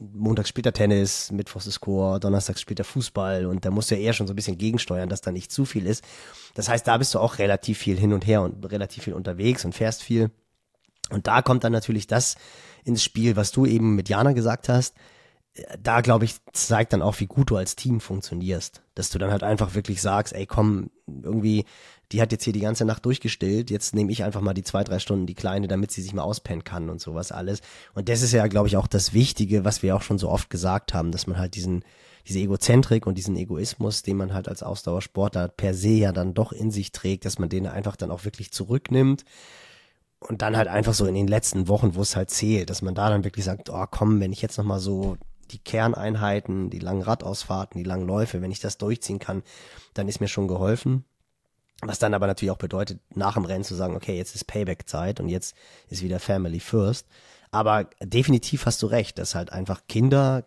montags spielt er Tennis, mittwochs ist Chor, donnerstags spielt er Fußball und da musst du ja eher schon so ein bisschen gegensteuern, dass da nicht zu viel ist. Das heißt, da bist du auch relativ viel hin und her und relativ viel unterwegs und fährst viel. Und da kommt dann natürlich das ins Spiel, was du eben mit Jana gesagt hast. Da, glaube ich, zeigt dann auch, wie gut du als Team funktionierst. Dass du dann halt einfach wirklich sagst, ey, komm, irgendwie, die hat jetzt hier die ganze Nacht durchgestillt, jetzt nehme ich einfach mal die zwei, drei Stunden die Kleine, damit sie sich mal auspennen kann und sowas alles. Und das ist ja, glaube ich, auch das Wichtige, was wir auch schon so oft gesagt haben, dass man halt diesen, diese Egozentrik und diesen Egoismus, den man halt als Ausdauersportler per se ja dann doch in sich trägt, dass man den einfach dann auch wirklich zurücknimmt und dann halt einfach so in den letzten Wochen, wo es halt zählt, dass man da dann wirklich sagt, oh komm, wenn ich jetzt nochmal so die Kerneinheiten, die langen Radausfahrten, die langen Läufe, wenn ich das durchziehen kann, dann ist mir schon geholfen. Was dann aber natürlich auch bedeutet, nach dem Rennen zu sagen, okay, jetzt ist Payback-Zeit und jetzt ist wieder Family First. Aber definitiv hast du recht, dass halt einfach Kinder,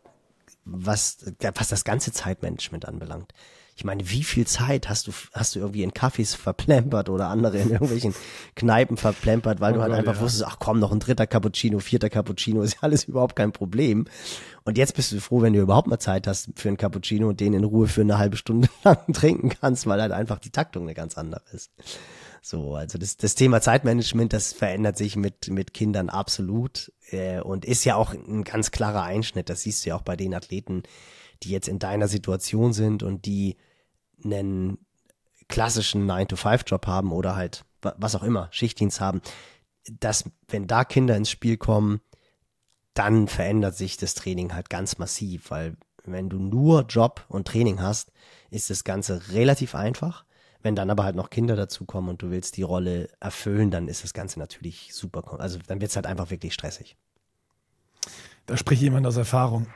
was, was das ganze Zeitmanagement anbelangt, ich meine, wie viel Zeit hast du, hast du irgendwie in Kaffees verplempert oder andere in irgendwelchen Kneipen verplempert, weil oh du halt Gott, einfach ja. wusstest, ach komm, noch ein dritter Cappuccino, vierter Cappuccino, ist ja alles überhaupt kein Problem. Und jetzt bist du froh, wenn du überhaupt mal Zeit hast für einen Cappuccino und den in Ruhe für eine halbe Stunde lang trinken kannst, weil halt einfach die Taktung eine ganz andere ist. So, also das, das Thema Zeitmanagement, das verändert sich mit, mit Kindern absolut äh, und ist ja auch ein ganz klarer Einschnitt. Das siehst du ja auch bei den Athleten, die jetzt in deiner Situation sind und die einen klassischen 9-to-5-Job haben oder halt was auch immer, Schichtdienst haben, dass wenn da Kinder ins Spiel kommen, dann verändert sich das Training halt ganz massiv, weil wenn du nur Job und Training hast, ist das Ganze relativ einfach. Wenn dann aber halt noch Kinder dazukommen und du willst die Rolle erfüllen, dann ist das Ganze natürlich super. Also dann wird es halt einfach wirklich stressig. Da spricht jemand aus Erfahrung.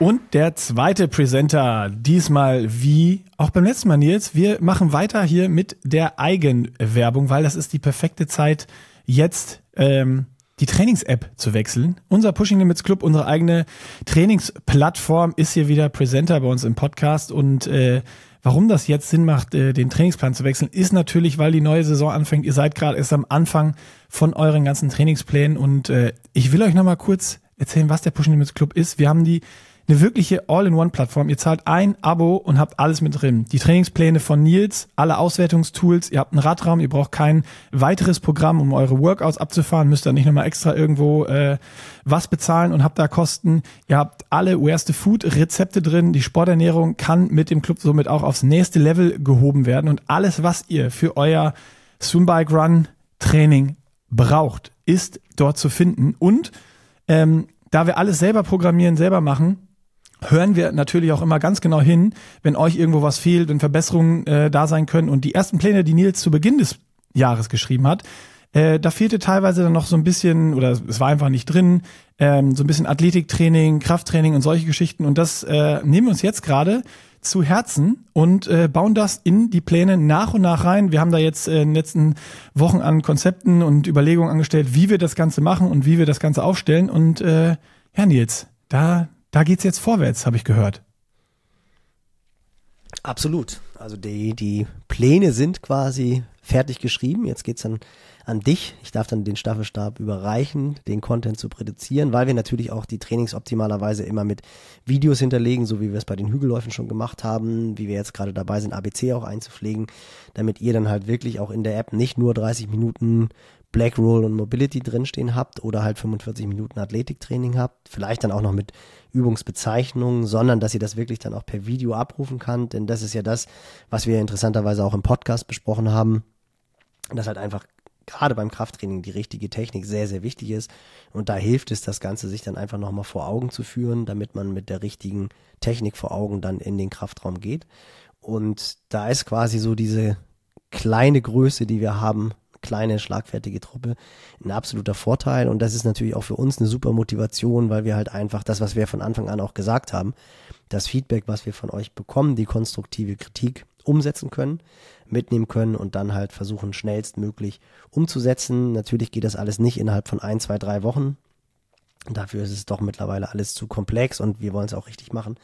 Und der zweite Presenter, diesmal wie auch beim letzten Mal, Nils, wir machen weiter hier mit der Eigenwerbung, weil das ist die perfekte Zeit, jetzt ähm, die Trainings-App zu wechseln. Unser Pushing Limits Club, unsere eigene Trainingsplattform, ist hier wieder Presenter bei uns im Podcast und äh, Warum das jetzt Sinn macht, äh, den Trainingsplan zu wechseln, ist natürlich, weil die neue Saison anfängt. Ihr seid gerade erst am Anfang von euren ganzen Trainingsplänen und äh, ich will euch nochmal kurz erzählen, was der Pushing Limits Club ist. Wir haben die eine wirkliche All-in-One-Plattform. Ihr zahlt ein Abo und habt alles mit drin. Die Trainingspläne von Nils, alle Auswertungstools, ihr habt einen Radraum, ihr braucht kein weiteres Programm, um eure Workouts abzufahren, müsst dann nicht nochmal extra irgendwo äh, was bezahlen und habt da Kosten. Ihr habt alle Where's the Food Rezepte drin. Die Sporternährung kann mit dem Club somit auch aufs nächste Level gehoben werden und alles, was ihr für euer Swimbike Run Training braucht, ist dort zu finden und ähm, da wir alles selber programmieren, selber machen, hören wir natürlich auch immer ganz genau hin, wenn euch irgendwo was fehlt und Verbesserungen äh, da sein können. Und die ersten Pläne, die Nils zu Beginn des Jahres geschrieben hat, äh, da fehlte teilweise dann noch so ein bisschen, oder es war einfach nicht drin, ähm, so ein bisschen Athletiktraining, Krafttraining und solche Geschichten. Und das äh, nehmen wir uns jetzt gerade zu Herzen und äh, bauen das in die Pläne nach und nach rein. Wir haben da jetzt äh, in den letzten Wochen an Konzepten und Überlegungen angestellt, wie wir das Ganze machen und wie wir das Ganze aufstellen. Und äh, ja, Nils, da da geht's jetzt vorwärts, habe ich gehört. Absolut. Also die, die Pläne sind quasi fertig geschrieben. Jetzt geht's dann an dich. Ich darf dann den Staffelstab überreichen, den Content zu produzieren, weil wir natürlich auch die Trainings optimalerweise immer mit Videos hinterlegen, so wie wir es bei den Hügelläufen schon gemacht haben, wie wir jetzt gerade dabei sind, ABC auch einzupflegen, damit ihr dann halt wirklich auch in der App nicht nur 30 Minuten Black Roll und Mobility drinstehen habt oder halt 45 Minuten Athletiktraining habt, vielleicht dann auch noch mit Übungsbezeichnungen, sondern dass ihr das wirklich dann auch per Video abrufen kann, denn das ist ja das, was wir interessanterweise auch im Podcast besprochen haben, dass halt einfach gerade beim Krafttraining die richtige Technik sehr, sehr wichtig ist. Und da hilft es, das Ganze sich dann einfach nochmal vor Augen zu führen, damit man mit der richtigen Technik vor Augen dann in den Kraftraum geht. Und da ist quasi so diese kleine Größe, die wir haben, kleine, schlagfertige Truppe ein absoluter Vorteil. Und das ist natürlich auch für uns eine super Motivation, weil wir halt einfach das, was wir von Anfang an auch gesagt haben, das Feedback, was wir von euch bekommen, die konstruktive Kritik umsetzen können, mitnehmen können und dann halt versuchen, schnellstmöglich umzusetzen. Natürlich geht das alles nicht innerhalb von ein, zwei, drei Wochen. Dafür ist es doch mittlerweile alles zu komplex und wir wollen es auch richtig machen.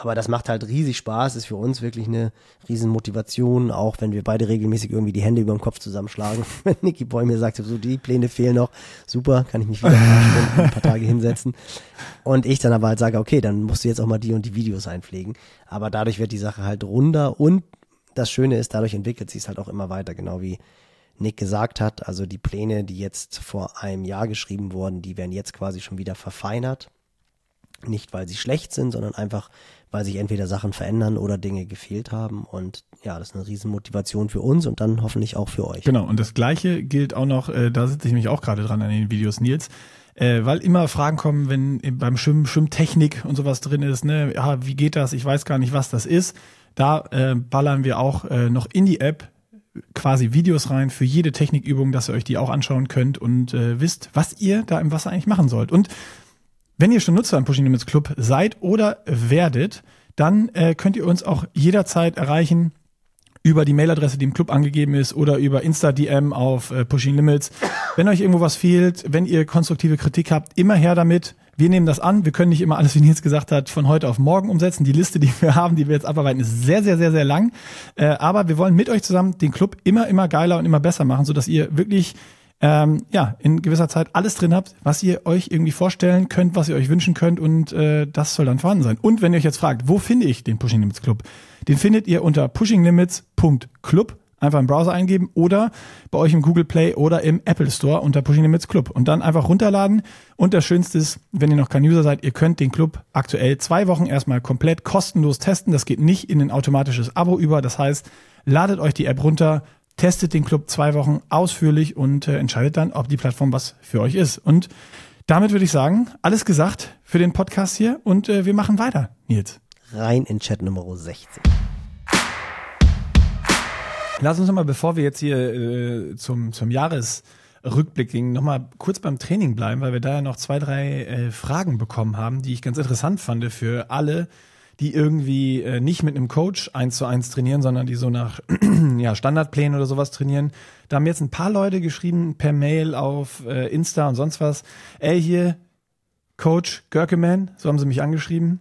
Aber das macht halt riesig Spaß, ist für uns wirklich eine riesen Motivation, auch wenn wir beide regelmäßig irgendwie die Hände über dem Kopf zusammenschlagen. Wenn Nicky Boy mir sagt, so die Pläne fehlen noch, super, kann ich mich wieder ein paar, Stunden, ein paar Tage hinsetzen. Und ich dann aber halt sage, okay, dann musst du jetzt auch mal die und die Videos einpflegen. Aber dadurch wird die Sache halt runder und das Schöne ist, dadurch entwickelt sich es halt auch immer weiter, genau wie Nick gesagt hat. Also die Pläne, die jetzt vor einem Jahr geschrieben wurden, die werden jetzt quasi schon wieder verfeinert. Nicht, weil sie schlecht sind, sondern einfach, weil sich entweder Sachen verändern oder Dinge gefehlt haben. Und ja, das ist eine Riesenmotivation für uns und dann hoffentlich auch für euch. Genau, und das Gleiche gilt auch noch, äh, da sitze ich mich auch gerade dran an den Videos, Nils. Äh, weil immer Fragen kommen, wenn beim Schwimmen Schwimmtechnik und sowas drin ist, ne, ja, wie geht das? Ich weiß gar nicht, was das ist. Da äh, ballern wir auch äh, noch in die App quasi Videos rein für jede Technikübung, dass ihr euch die auch anschauen könnt und äh, wisst, was ihr da im Wasser eigentlich machen sollt. Und wenn ihr schon Nutzer im Pushing Limits Club seid oder werdet, dann äh, könnt ihr uns auch jederzeit erreichen über die Mailadresse, die im Club angegeben ist, oder über Insta-DM auf äh, Pushing Limits. Wenn euch irgendwo was fehlt, wenn ihr konstruktive Kritik habt, immer her damit. Wir nehmen das an. Wir können nicht immer alles, wie Nils gesagt hat, von heute auf morgen umsetzen. Die Liste, die wir haben, die wir jetzt abarbeiten, ist sehr, sehr, sehr, sehr lang. Äh, aber wir wollen mit euch zusammen den Club immer, immer geiler und immer besser machen, sodass ihr wirklich ähm, ja, in gewisser Zeit alles drin habt, was ihr euch irgendwie vorstellen könnt, was ihr euch wünschen könnt und äh, das soll dann vorhanden sein. Und wenn ihr euch jetzt fragt, wo finde ich den Pushing Limits Club? Den findet ihr unter pushinglimits.club einfach im Browser eingeben oder bei euch im Google Play oder im Apple Store unter Pushing Limits Club und dann einfach runterladen. Und das Schönste ist, wenn ihr noch kein User seid, ihr könnt den Club aktuell zwei Wochen erstmal komplett kostenlos testen. Das geht nicht in ein automatisches Abo über. Das heißt, ladet euch die App runter, testet den Club zwei Wochen ausführlich und äh, entscheidet dann, ob die Plattform was für euch ist. Und damit würde ich sagen, alles gesagt für den Podcast hier und äh, wir machen weiter, Nils. Rein in Chat Nummer 16. Lass uns nochmal, bevor wir jetzt hier äh, zum, zum Jahresrückblick gingen, nochmal kurz beim Training bleiben, weil wir da ja noch zwei, drei äh, Fragen bekommen haben, die ich ganz interessant fand für alle, die irgendwie äh, nicht mit einem Coach eins zu eins trainieren, sondern die so nach ja, Standardplänen oder sowas trainieren. Da haben jetzt ein paar Leute geschrieben per Mail auf äh, Insta und sonst was. Ey, hier, Coach Görkeman, so haben sie mich angeschrieben.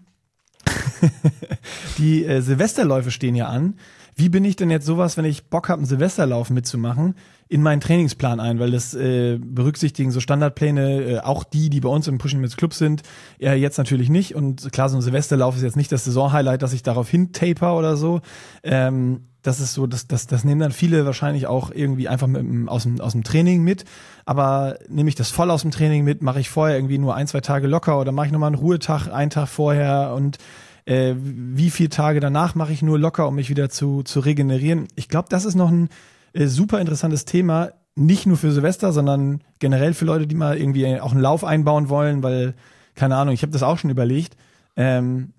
die äh, Silvesterläufe stehen ja an wie bin ich denn jetzt sowas, wenn ich Bock habe, einen Silvesterlauf mitzumachen, in meinen Trainingsplan ein, weil das äh, berücksichtigen so Standardpläne, äh, auch die, die bei uns im Pushing Limits Club sind, ja jetzt natürlich nicht. Und klar, so ein Silvesterlauf ist jetzt nicht das Saisonhighlight, dass ich darauf hin taper oder so. Ähm, das ist so, das, das, das nehmen dann viele wahrscheinlich auch irgendwie einfach mit, aus, dem, aus dem Training mit. Aber nehme ich das voll aus dem Training mit, mache ich vorher irgendwie nur ein, zwei Tage locker oder mache ich nochmal einen Ruhetag, einen Tag vorher und äh, wie viele Tage danach mache ich nur locker, um mich wieder zu, zu regenerieren. Ich glaube, das ist noch ein äh, super interessantes Thema, nicht nur für Silvester, sondern generell für Leute, die mal irgendwie auch einen Lauf einbauen wollen, weil, keine Ahnung, ich habe das auch schon überlegt, ähm,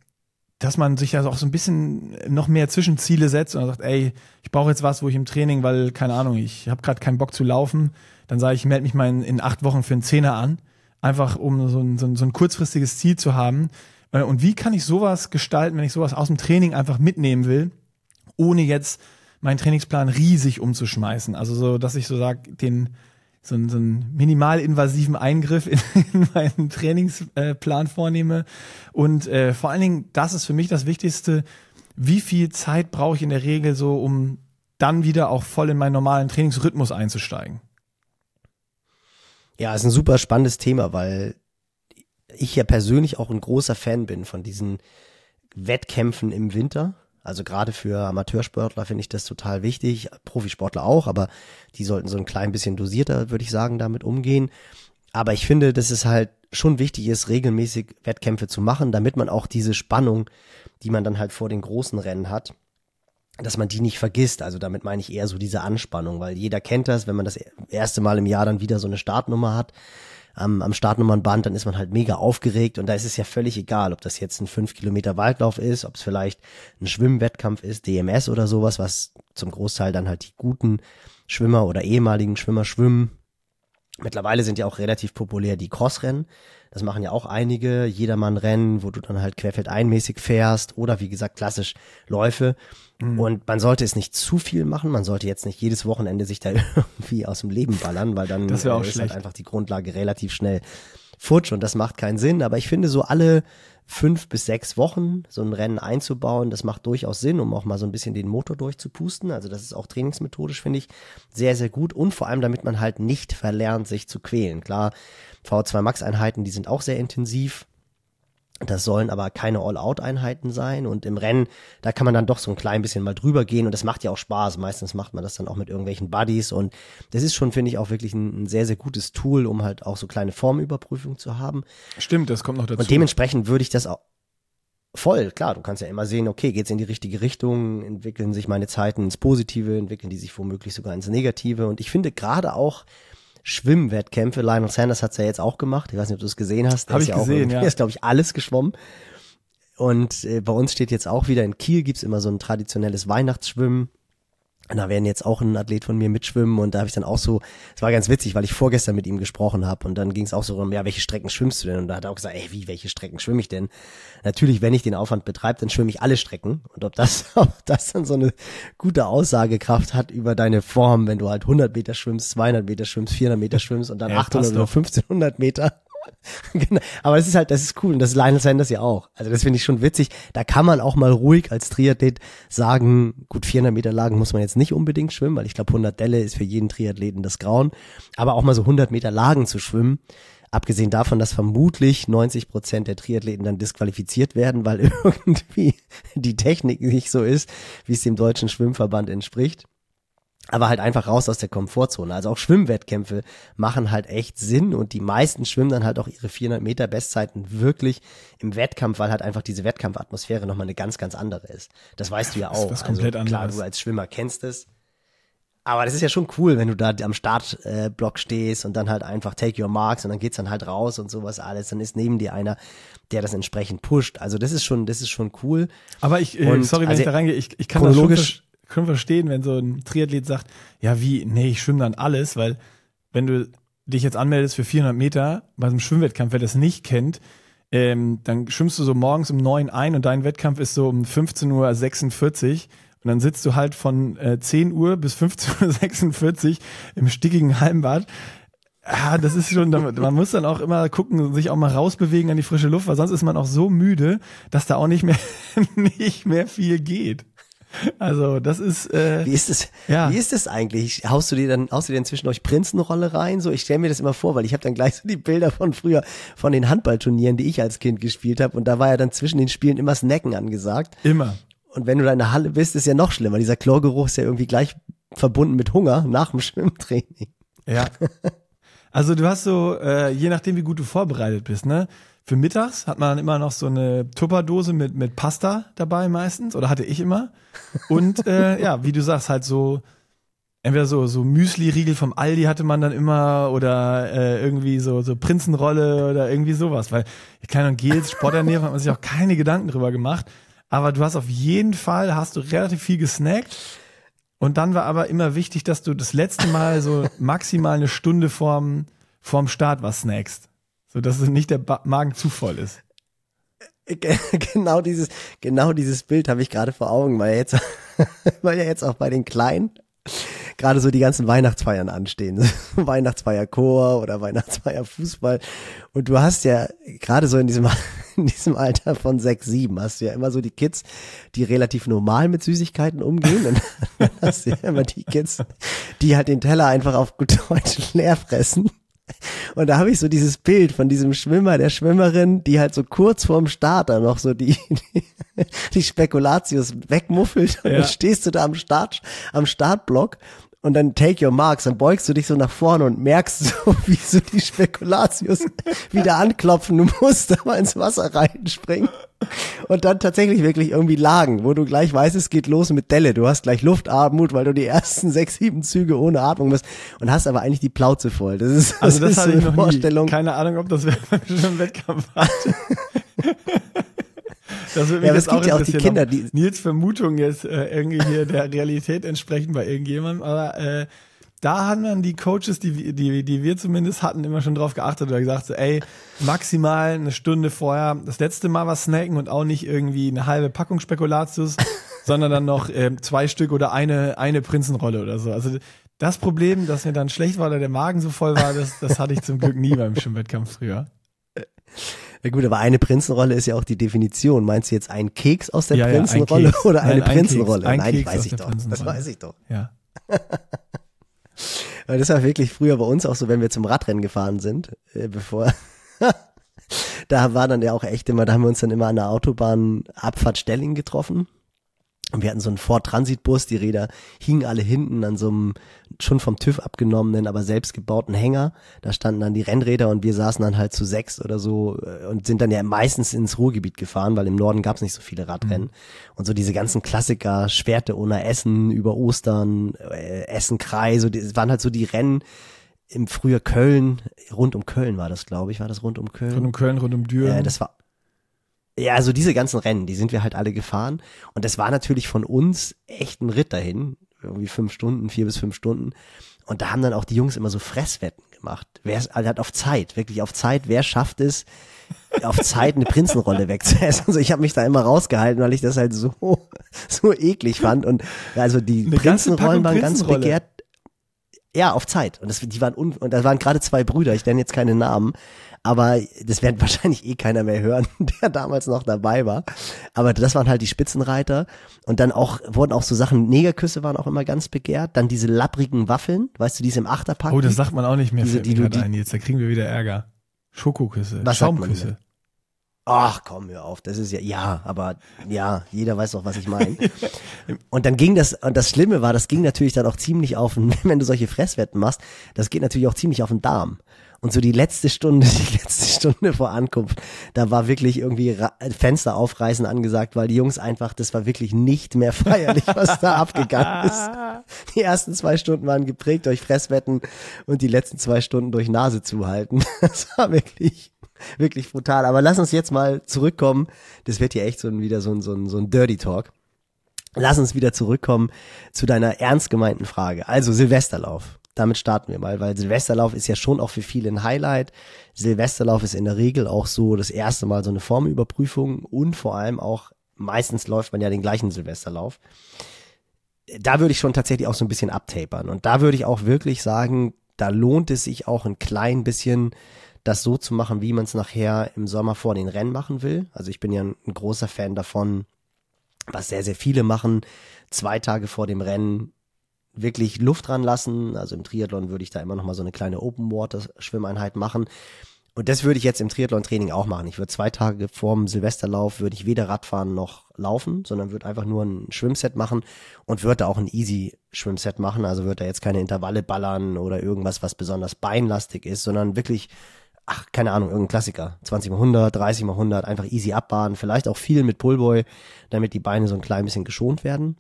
dass man sich also auch so ein bisschen noch mehr Zwischenziele setzt und sagt, ey, ich brauche jetzt was, wo ich im Training, weil, keine Ahnung, ich habe gerade keinen Bock zu laufen, dann sage ich, ich melde mich mal in, in, acht Wochen für einen Zehner an, einfach um so ein, so ein, so ein kurzfristiges Ziel zu haben, und wie kann ich sowas gestalten, wenn ich sowas aus dem Training einfach mitnehmen will, ohne jetzt meinen Trainingsplan riesig umzuschmeißen? Also so, dass ich so sage, den so, einen, so einen minimal invasiven Eingriff in, in meinen Trainingsplan vornehme. Und äh, vor allen Dingen, das ist für mich das Wichtigste, wie viel Zeit brauche ich in der Regel so, um dann wieder auch voll in meinen normalen Trainingsrhythmus einzusteigen? Ja, ist ein super spannendes Thema, weil ich ja persönlich auch ein großer Fan bin von diesen Wettkämpfen im Winter. Also gerade für Amateursportler finde ich das total wichtig, Profisportler auch, aber die sollten so ein klein bisschen dosierter, würde ich sagen, damit umgehen. Aber ich finde, dass es halt schon wichtig ist, regelmäßig Wettkämpfe zu machen, damit man auch diese Spannung, die man dann halt vor den großen Rennen hat, dass man die nicht vergisst. Also damit meine ich eher so diese Anspannung, weil jeder kennt das, wenn man das erste Mal im Jahr dann wieder so eine Startnummer hat, am, am Startnummernband, dann ist man halt mega aufgeregt und da ist es ja völlig egal, ob das jetzt ein 5 Kilometer Waldlauf ist, ob es vielleicht ein Schwimmwettkampf ist, DMS oder sowas, was zum Großteil dann halt die guten Schwimmer oder ehemaligen Schwimmer schwimmen. Mittlerweile sind ja auch relativ populär die Crossrennen. Das machen ja auch einige, Jedermann-Rennen, wo du dann halt querfeldeinmäßig fährst oder wie gesagt klassisch Läufe. Mhm. Und man sollte es nicht zu viel machen. Man sollte jetzt nicht jedes Wochenende sich da irgendwie aus dem Leben ballern, weil dann auch ist schlecht. halt einfach die Grundlage relativ schnell futsch und das macht keinen Sinn. Aber ich finde so alle fünf bis sechs Wochen so ein Rennen einzubauen, das macht durchaus Sinn, um auch mal so ein bisschen den Motor durchzupusten. Also das ist auch trainingsmethodisch, finde ich, sehr, sehr gut. Und vor allem, damit man halt nicht verlernt, sich zu quälen. Klar, V2 Max Einheiten, die sind auch sehr intensiv. Das sollen aber keine All-Out-Einheiten sein. Und im Rennen, da kann man dann doch so ein klein bisschen mal drüber gehen. Und das macht ja auch Spaß. Meistens macht man das dann auch mit irgendwelchen Buddies. Und das ist schon, finde ich, auch wirklich ein, ein, sehr, sehr gutes Tool, um halt auch so kleine Formüberprüfungen zu haben. Stimmt, das kommt noch dazu. Und dementsprechend würde ich das auch voll, klar, du kannst ja immer sehen, okay, geht's in die richtige Richtung, entwickeln sich meine Zeiten ins Positive, entwickeln die sich womöglich sogar ins Negative. Und ich finde gerade auch, Schwimmwettkämpfe. Lionel Sanders hat's ja jetzt auch gemacht. Ich weiß nicht, ob du es gesehen hast. Habe ich ja gesehen, ja. Er ist, glaube ich, alles geschwommen. Und äh, bei uns steht jetzt auch wieder in Kiel gibt's immer so ein traditionelles Weihnachtsschwimmen. Und da werden jetzt auch ein Athlet von mir mitschwimmen und da habe ich dann auch so, es war ganz witzig, weil ich vorgestern mit ihm gesprochen habe und dann ging es auch so um, ja, welche Strecken schwimmst du denn? Und da hat er auch gesagt, ey, wie, welche Strecken schwimme ich denn? Natürlich, wenn ich den Aufwand betreibe, dann schwimme ich alle Strecken und ob das, ob das dann so eine gute Aussagekraft hat über deine Form, wenn du halt 100 Meter schwimmst, 200 Meter schwimmst, 400 Meter schwimmst und dann Ja, 800 passt oder doch. 1500 Meter. genau. Aber das ist halt, das ist cool und das ist Lionel Sanders ja auch. Also das finde ich schon witzig. Da kann man auch mal ruhig als Triathlet sagen, gut 400 Meter Lagen muss man jetzt nicht unbedingt schwimmen, weil ich glaube 100 Delle ist für jeden Triathleten das Grauen. Aber auch mal so 100 Meter Lagen zu schwimmen, abgesehen davon, dass vermutlich 90 Prozent der Triathleten dann disqualifiziert werden, weil irgendwie die Technik nicht so ist, wie es dem deutschen Schwimmverband entspricht aber halt einfach raus aus der Komfortzone. Also auch Schwimmwettkämpfe machen halt echt Sinn und die meisten schwimmen dann halt auch ihre 400 Meter Bestzeiten wirklich im Wettkampf, weil halt einfach diese Wettkampfatmosphäre nochmal eine ganz, ganz andere ist. Das weißt du ja Das ist auch. komplett also, klar, du als Schwimmer kennst es. Aber das ist ja schon cool, wenn du da am Startblock äh, stehst und dann halt einfach take your marks und dann geht's dann halt raus und sowas alles. Dann ist neben dir einer, der das entsprechend pusht. Also das ist schon, das ist schon cool. Aber ich, äh, sorry, wenn also ich da reingehe, ich, ich kann das schon, schon verstehen, wenn so ein Triathlet sagt, ja wie, nee, ich schwimme dann alles, weil wenn du dich jetzt anmeldest für 400 Meter bei einem Schwimmwettkampf, wer das nicht kennt, ähm, dann schwimmst du so morgens um neun ein und dein Wettkampf ist so um 15.46 Uhr und dann sitzt du halt von äh, 10 Uhr bis 15.46 Uhr im stickigen Hallenbad. Ja, das ist schon, man muss dann auch immer gucken, sich auch mal rausbewegen an die frische Luft, weil sonst ist man auch so müde, dass da auch nicht mehr, nicht mehr viel geht. Also, das ist, äh, Wie ist es? Ja. Wie ist es eigentlich? Haust du dir dann, haust du dir dann zwischen euch Prinzenrolle rein? So, ich stelle mir das immer vor, weil ich habe dann gleich so die Bilder von früher von den Handballturnieren, die ich als Kind gespielt habe, und da war ja dann zwischen den Spielen immer Snacken angesagt. immer. Und wenn du da in der Halle bist, ist ja noch schlimmer. Dieser Chlorgeruch ist ja irgendwie gleich verbunden mit Hunger nach dem Schwimmtraining. Ja. Also du hast so, äh, je nachdem wie gut du vorbereitet bist, ne? Für mittags hat man dann immer noch so eine Tupperdose mit, mit Pasta dabei meistens, oder hatte ich immer. Und äh, ja, wie du sagst, halt so, entweder so, so Müsli-Riegel vom Aldi hatte man dann immer oder äh, irgendwie so, so Prinzenrolle oder irgendwie sowas. Weil, keine Ahnung, Gels, Sporternährung hat man sich auch keine Gedanken drüber gemacht. Aber du hast auf jeden Fall, hast du relativ viel gesnackt. Und dann war aber immer wichtig, dass du das letzte Mal so maximal eine Stunde vorm, vorm Start was snackst. So dass es nicht der ba Magen zu voll ist. genau dieses, genau dieses Bild habe ich gerade vor Augen, weil jetzt, weil ja jetzt auch bei den Kleinen gerade so die ganzen Weihnachtsfeiern anstehen. Weihnachtsfeier Chor oder Weihnachtsfeier Fußball. Und du hast ja gerade so in diesem, in diesem Alter von sechs, sieben hast du ja immer so die Kids, die relativ normal mit Süßigkeiten umgehen. Und dann hast du ja immer die Kids, die halt den Teller einfach auf gut Deutsch leer fressen. Und da habe ich so dieses Bild von diesem Schwimmer, der Schwimmerin, die halt so kurz vorm Starter noch so die, die, die Spekulatius wegmuffelt und Ja. dann stehst du da am Start, am Startblock und dann take your marks, dann beugst du dich so nach vorne und merkst so, wie so die Spekulatius wieder anklopfen. Du musst aber ins Wasser reinspringen und dann tatsächlich wirklich irgendwie lagen, wo du gleich weißt, es geht los mit Delle. Du hast gleich Luftarmut, weil du die ersten sechs, sieben Züge ohne Atmung bist und hast aber eigentlich die Plauze voll. Das ist, Also das, ist hatte so ich eine noch Vorstellung. nie. Keine Ahnung, ob das schon im Wettkampf hatte. Das würde mich Ja, jetzt gibt ja auch die Kinder, die- Nils Vermutung jetzt äh, irgendwie hier der Realität entsprechen bei irgendjemandem, aber äh, da haben dann die Coaches, die, die, die wir zumindest hatten, immer schon drauf geachtet oder gesagt so, ey, maximal eine Stunde vorher das letzte Mal was snacken und auch nicht irgendwie eine halbe Packung Spekulatius, sondern dann noch ähm, zwei Stück oder eine, eine Prinzenrolle oder so. Also das Problem, dass mir dann schlecht war oder der Magen so voll war, das, das hatte ich zum Glück nie beim Schwimmwettkampf früher. Ja gut, aber eine Prinzenrolle ist ja auch die Definition. Meinst du jetzt einen Keks aus der Ja, ja, Prinzenrolle Keks. oder eine Nein, ein Keks. Prinzenrolle? Ein Nein, ich Keks weiß ich doch. Das weiß ich doch. Ja. Weil das war wirklich früher bei uns auch so, wenn wir zum Radrennen gefahren sind, äh, bevor. da war dann ja auch echt immer, da haben wir uns dann immer an der Autobahn Abfahrt Stelling getroffen. Und wir hatten so einen Ford Transitbus, die Räder hingen alle hinten an so einem schon vom TÜV abgenommenen, aber selbst gebauten Hänger. Da standen dann die Rennräder und wir saßen dann halt zu sechs oder so äh, und sind dann ja meistens ins Ruhrgebiet gefahren, weil im Norden gab es nicht so viele Radrennen. Und so diese ganzen Klassiker, Schwerte ohne Essen, über Ostern, äh, Essen-Krei, so es waren halt so die Rennen im früher Köln, rund um Köln war das, glaube ich, war das rund um Köln? Rund um Köln, rund um Düren. Äh, das war ja, also diese ganzen Rennen, die sind wir halt alle gefahren und das war natürlich von uns echt ein Ritt dahin, irgendwie fünf Stunden, vier bis fünf Stunden. Und da haben dann auch die Jungs immer so Fresswetten gemacht. Wer also hat auf Zeit, wirklich auf Zeit, wer schafft es, auf Zeit eine Prinzenrolle wegzuessen. Also ich habe mich da immer rausgehalten, weil ich das halt so, so eklig fand. Und also die Eine Prinzenrollen waren ganz Prinzenrolle. begehrt. Ja, auf Zeit. Und das, die waren un, und da waren gerade zwei Brüder, ich nenne jetzt keine Namen, aber das werden wahrscheinlich eh keiner mehr hören, der damals noch dabei war. Aber das waren halt die Spitzenreiter. Und dann auch, wurden auch so Sachen, Negerküsse waren auch immer ganz begehrt. Dann diese lapprigen Waffeln, weißt du, diese im Achterpack. Oh, das sagt man auch nicht mehr, Diese, die du- die- ein jetzt, da kriegen wir wieder Ärger. Schokoküsse, Was Schaumküsse. Ach komm, hör auf, das ist ja, ja, aber ja, jeder weiß doch, was ich meine. und dann ging das, und das Schlimme war, das ging natürlich dann auch ziemlich auf, wenn du solche Fresswetten machst, das geht natürlich auch ziemlich auf den Darm. Und so die letzte Stunde, die letzte Stunde vor Ankunft, da war wirklich irgendwie Ra Fenster aufreißen angesagt, weil die Jungs einfach, das war wirklich nicht mehr feierlich, was da abgegangen ist. Die ersten zwei Stunden waren geprägt durch Fresswetten und die letzten zwei Stunden durch Nase zuhalten. Das war wirklich, wirklich brutal. Aber lass uns jetzt mal zurückkommen. Das wird hier echt so ein, wieder so ein, so ein, so ein Dirty Talk. Lass uns wieder zurückkommen zu deiner ernst gemeinten Frage. Also Silvesterlauf. Damit starten wir mal, weil Silvesterlauf ist ja schon auch für viele ein Highlight. Silvesterlauf ist in der Regel auch so das erste Mal so eine Formüberprüfung und vor allem auch meistens läuft man ja den gleichen Silvesterlauf. Da würde ich schon tatsächlich auch so ein bisschen abtapern und da würde ich auch wirklich sagen, da lohnt es sich auch ein klein bisschen das so zu machen, wie man es nachher im Sommer vor den Rennen machen will. Also ich bin ja ein, großer Fan davon, was sehr, sehr viele machen, zwei Tage vor dem Rennen wirklich Luft dran lassen. Also im Triathlon würde ich da immer noch mal so eine kleine Open Water Schwimmeinheit machen. Und das würde ich jetzt im Triathlon-Training auch machen. Ich würde zwei Tage vorm Silvesterlauf würde ich weder Radfahren noch laufen, sondern würde einfach nur ein Schwimmset machen und würde auch ein easy Schwimmset machen. Also würde da jetzt keine Intervalle ballern oder irgendwas, was besonders beinlastig ist, sondern wirklich, ach, keine Ahnung, irgendein Klassiker. 20 mal 100, 30 mal 100, einfach easy abbaden. Vielleicht auch viel mit Pullboy, damit die Beine so ein klein bisschen geschont werden.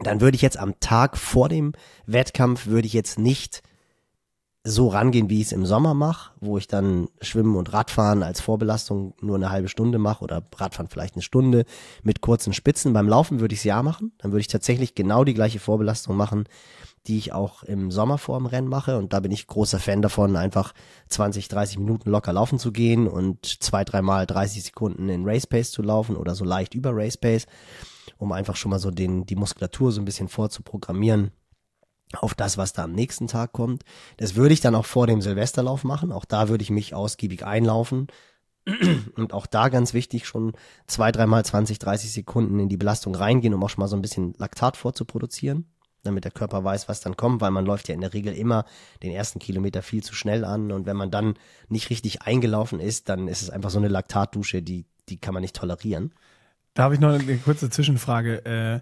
Dann würde ich jetzt am Tag vor dem Wettkampf würde ich jetzt nicht so rangehen, wie ich es im Sommer mache, wo ich dann Schwimmen und Radfahren als Vorbelastung nur eine halbe Stunde mache oder Radfahren vielleicht eine Stunde mit kurzen Spitzen. Beim Laufen würde ich es ja machen. Dann würde ich tatsächlich genau die gleiche Vorbelastung machen, die ich auch im Sommer vor dem Rennen mache. Und da bin ich großer Fan davon, einfach 20, 30 Minuten locker laufen zu gehen und zwei, dreimal 30 Sekunden in Race Pace zu laufen oder so leicht über Race Pace, um einfach schon mal so den, die Muskulatur so ein bisschen vorzuprogrammieren auf das, was da am nächsten Tag kommt. Das würde ich dann auch vor dem Silvesterlauf machen. Auch da würde ich mich ausgiebig einlaufen. Und auch da ganz wichtig, schon zwei, dreimal 20, 30 Sekunden in die Belastung reingehen, um auch schon mal so ein bisschen Laktat vorzuproduzieren, damit der Körper weiß, was dann kommt, weil man läuft ja in der Regel immer den ersten Kilometer viel zu schnell an. Und wenn man dann nicht richtig eingelaufen ist, dann ist es einfach so eine Laktatdusche, die, die kann man nicht tolerieren. Da habe ich noch eine kurze Zwischenfrage. Äh,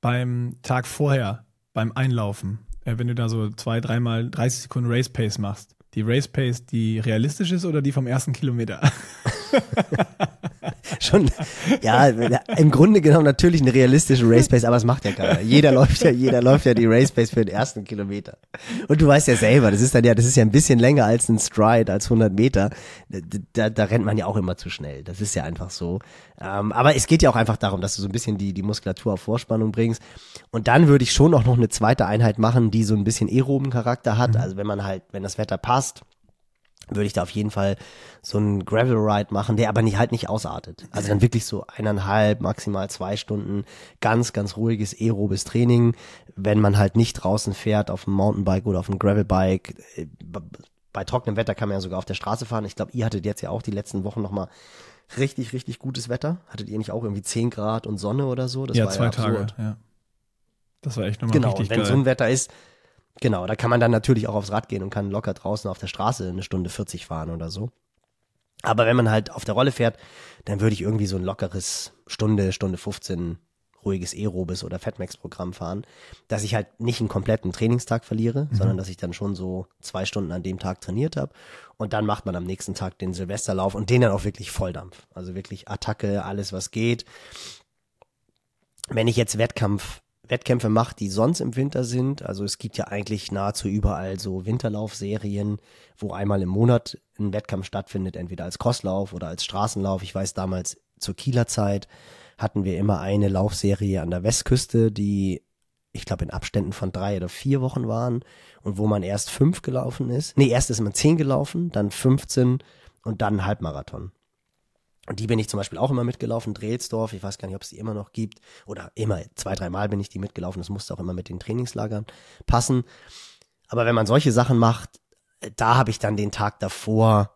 beim Tag vorher, beim Einlaufen, äh, wenn du da so zwei, dreimal 30 Sekunden Race Pace machst, die Race Pace, die realistisch ist oder die vom ersten Kilometer? schon, ja, im Grunde genommen natürlich eine realistische Race Pace, aber es macht ja keiner. Jeder läuft ja, jeder läuft ja die Race Pace für den ersten Kilometer. Und du weißt ja selber, das ist dann ja, das ist ja ein bisschen länger als ein Stride, als 100 Meter. Da, da rennt man ja auch immer zu schnell. Das ist ja einfach so. Ähm, aber es geht ja auch einfach darum, dass du so ein bisschen die, die Muskulatur auf Vorspannung bringst. Und dann würde ich schon auch noch eine zweite Einheit machen, die so ein bisschen aeroben Charakter hat. Also wenn man halt, wenn das Wetter passt, würde ich da auf jeden Fall so einen Gravel Ride machen, der aber nicht halt nicht ausartet. Also dann wirklich so eineinhalb, maximal zwei Stunden ganz, ganz ruhiges aerobes Training, wenn man halt nicht draußen fährt auf dem Mountainbike oder auf dem Gravelbike. Äh, Bei trockenem Wetter kann man ja sogar auf der Straße fahren. Ich glaube, ihr hattet jetzt ja auch die letzten Wochen nochmal richtig, richtig gutes Wetter. Hattet ihr nicht auch irgendwie 10 Grad und Sonne oder so? Das ja, war zwei absurd. Tage. Ja. Das war echt nochmal Genau, richtig und wenn geil. so ein Wetter ist, genau, da kann man dann natürlich auch aufs Rad gehen und kann locker draußen auf der Straße eine Stunde 40 fahren oder so. Aber wenn man halt auf der Rolle fährt, dann würde ich irgendwie so ein lockeres Stunde, Stunde 15 ruhiges Aerobis oder Fatmax-Programm fahren, dass ich halt nicht einen kompletten Trainingstag verliere, sondern dass ich dann schon so zwei Stunden an dem Tag trainiert habe. Und dann macht man am nächsten Tag den Silvesterlauf und den dann auch wirklich Volldampf. Also wirklich Attacke, alles was geht. Wenn ich jetzt Wettkampf Wettkämpfe mache, die sonst im Winter sind. Also es gibt ja eigentlich nahezu überall so Winterlaufserien, wo einmal im Monat ein Wettkampf stattfindet, entweder als Crosslauf oder als Straßenlauf. Ich weiß damals zur Kieler Zeit hatten wir immer eine Laufserie an der Westküste, die ich glaube, in Abständen von drei oder vier Wochen waren und wo man erst fünf gelaufen ist. Nee, erst ist man zehn gelaufen, dann 15 und dann Halbmarathon. Und die bin ich zum Beispiel auch immer mitgelaufen, Drehelsdorf, ich weiß gar nicht, ob es die immer noch gibt. Oder immer, zwei, dreimal bin ich die mitgelaufen, das musste auch immer mit den Trainingslagern passen. Aber wenn man solche Sachen macht, da habe ich dann den Tag davor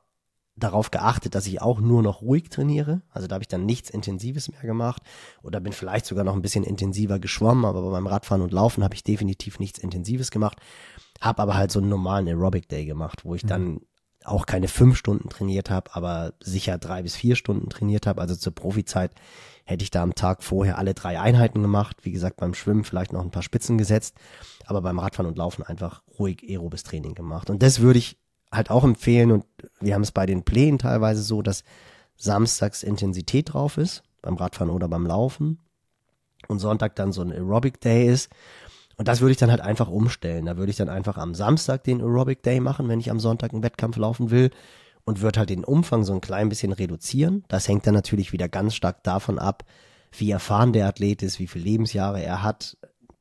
darauf geachtet, dass ich auch nur noch ruhig trainiere. Also da habe ich dann nichts Intensives mehr gemacht oder bin vielleicht sogar noch ein bisschen intensiver geschwommen, aber beim Radfahren und Laufen habe ich definitiv nichts Intensives gemacht. Habe aber halt so einen normalen Aerobic Day gemacht, wo ich mhm. dann auch keine fünf Stunden trainiert habe, aber sicher drei bis vier Stunden trainiert habe. Also zur Profizeit hätte ich da am Tag vorher alle drei Einheiten gemacht. Wie gesagt, beim Schwimmen vielleicht noch ein paar Spitzen gesetzt, aber beim Radfahren und Laufen einfach ruhig aerobes Training gemacht. Und das würde ich halt auch empfehlen und wir haben es bei den Plänen teilweise so, dass samstags Intensität drauf ist, beim Radfahren oder beim Laufen und Sonntag dann so ein Aerobic Day ist und das würde ich dann halt einfach umstellen. Da würde ich dann einfach am Samstag den Aerobic Day machen, wenn ich am Sonntag einen Wettkampf laufen will und würde halt den Umfang so ein klein bisschen reduzieren. Das hängt dann natürlich wieder ganz stark davon ab, wie erfahren der Athlet ist, wie viele Lebensjahre er hat.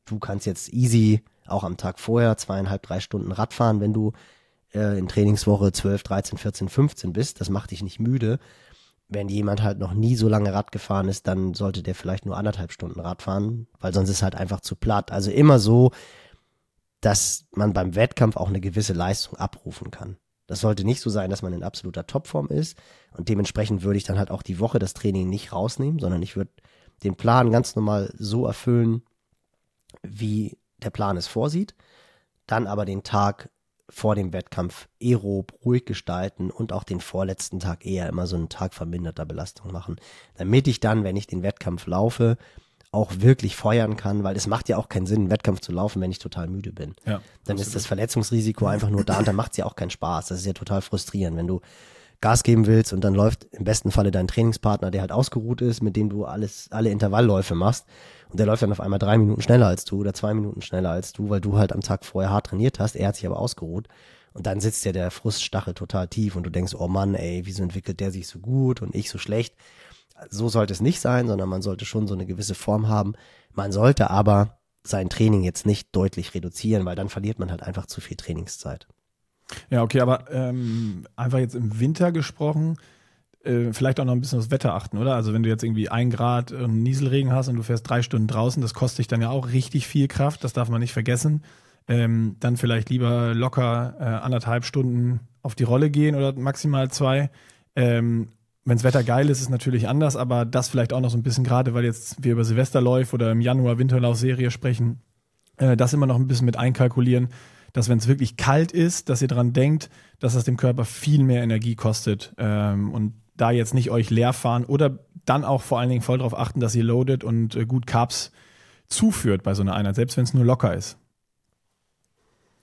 Du kannst jetzt easy auch am Tag vorher zweieinhalb, drei Stunden Radfahren, wenn du äh, in Trainingswoche 12, 13, 14, 15 bist. Das macht dich nicht müde wenn jemand halt noch nie so lange Rad gefahren ist, dann sollte der vielleicht nur anderthalb Stunden Rad fahren, weil sonst ist halt einfach zu platt. Also immer so, dass man beim Wettkampf auch eine gewisse Leistung abrufen kann. Das sollte nicht so sein, dass man in absoluter Topform ist und dementsprechend würde ich dann halt auch die Woche das Training nicht rausnehmen, sondern ich würde den Plan ganz normal so erfüllen, wie der Plan es vorsieht, dann aber den Tag vor dem Wettkampf aerob ruhig gestalten und auch den vorletzten Tag eher immer so einen Tag verminderter Belastung machen, damit ich dann, wenn ich den Wettkampf laufe, auch wirklich feuern kann, weil es macht ja auch keinen Sinn, einen Wettkampf zu laufen, wenn ich total müde bin. Ja, dann absolut. ist das Verletzungsrisiko einfach nur da und dann macht es ja auch keinen Spaß. Das ist ja total frustrierend, wenn du Gas geben willst und dann läuft im besten Falle dein Trainingspartner, der halt ausgeruht ist, mit dem du alles, alle Intervallläufe machst und der läuft dann auf einmal drei Minuten schneller als du oder zwei Minuten schneller als du, weil du halt am Tag vorher hart trainiert hast. Er hat sich aber ausgeruht. Und dann sitzt ja der Fruststachel total tief und du denkst, oh Mann, ey, wieso entwickelt der sich so gut und ich so schlecht? So sollte es nicht sein, sondern man sollte schon so eine gewisse Form haben. Man sollte aber sein Training jetzt nicht deutlich reduzieren, weil dann verliert man halt einfach zu viel Trainingszeit. Ja, okay, aber ähm, einfach jetzt im Winter gesprochen, äh, vielleicht auch noch ein bisschen aufs Wetter achten, oder? Also wenn du jetzt irgendwie ein Grad und Nieselregen hast und du fährst drei Stunden draußen, das kostet dich dann ja auch richtig viel Kraft, das darf man nicht vergessen. Ähm, dann vielleicht lieber locker äh, anderthalb Stunden auf die Rolle gehen oder maximal zwei. Ähm, Wenns Wetter geil ist, ist es natürlich anders, aber das vielleicht auch noch so ein bisschen gerade, weil jetzt wir über Silvesterlauf oder im Januar Winterlauf-Serie sprechen, äh, das immer noch ein bisschen mit einkalkulieren, dass wenn es wirklich kalt ist, dass ihr dran denkt, dass das dem Körper viel mehr Energie kostet ähm, und da jetzt nicht euch leer fahren oder dann auch vor allen Dingen voll darauf achten, dass ihr loadet und äh, gut Carbs zuführt bei so einer Einheit, selbst wenn es nur locker ist.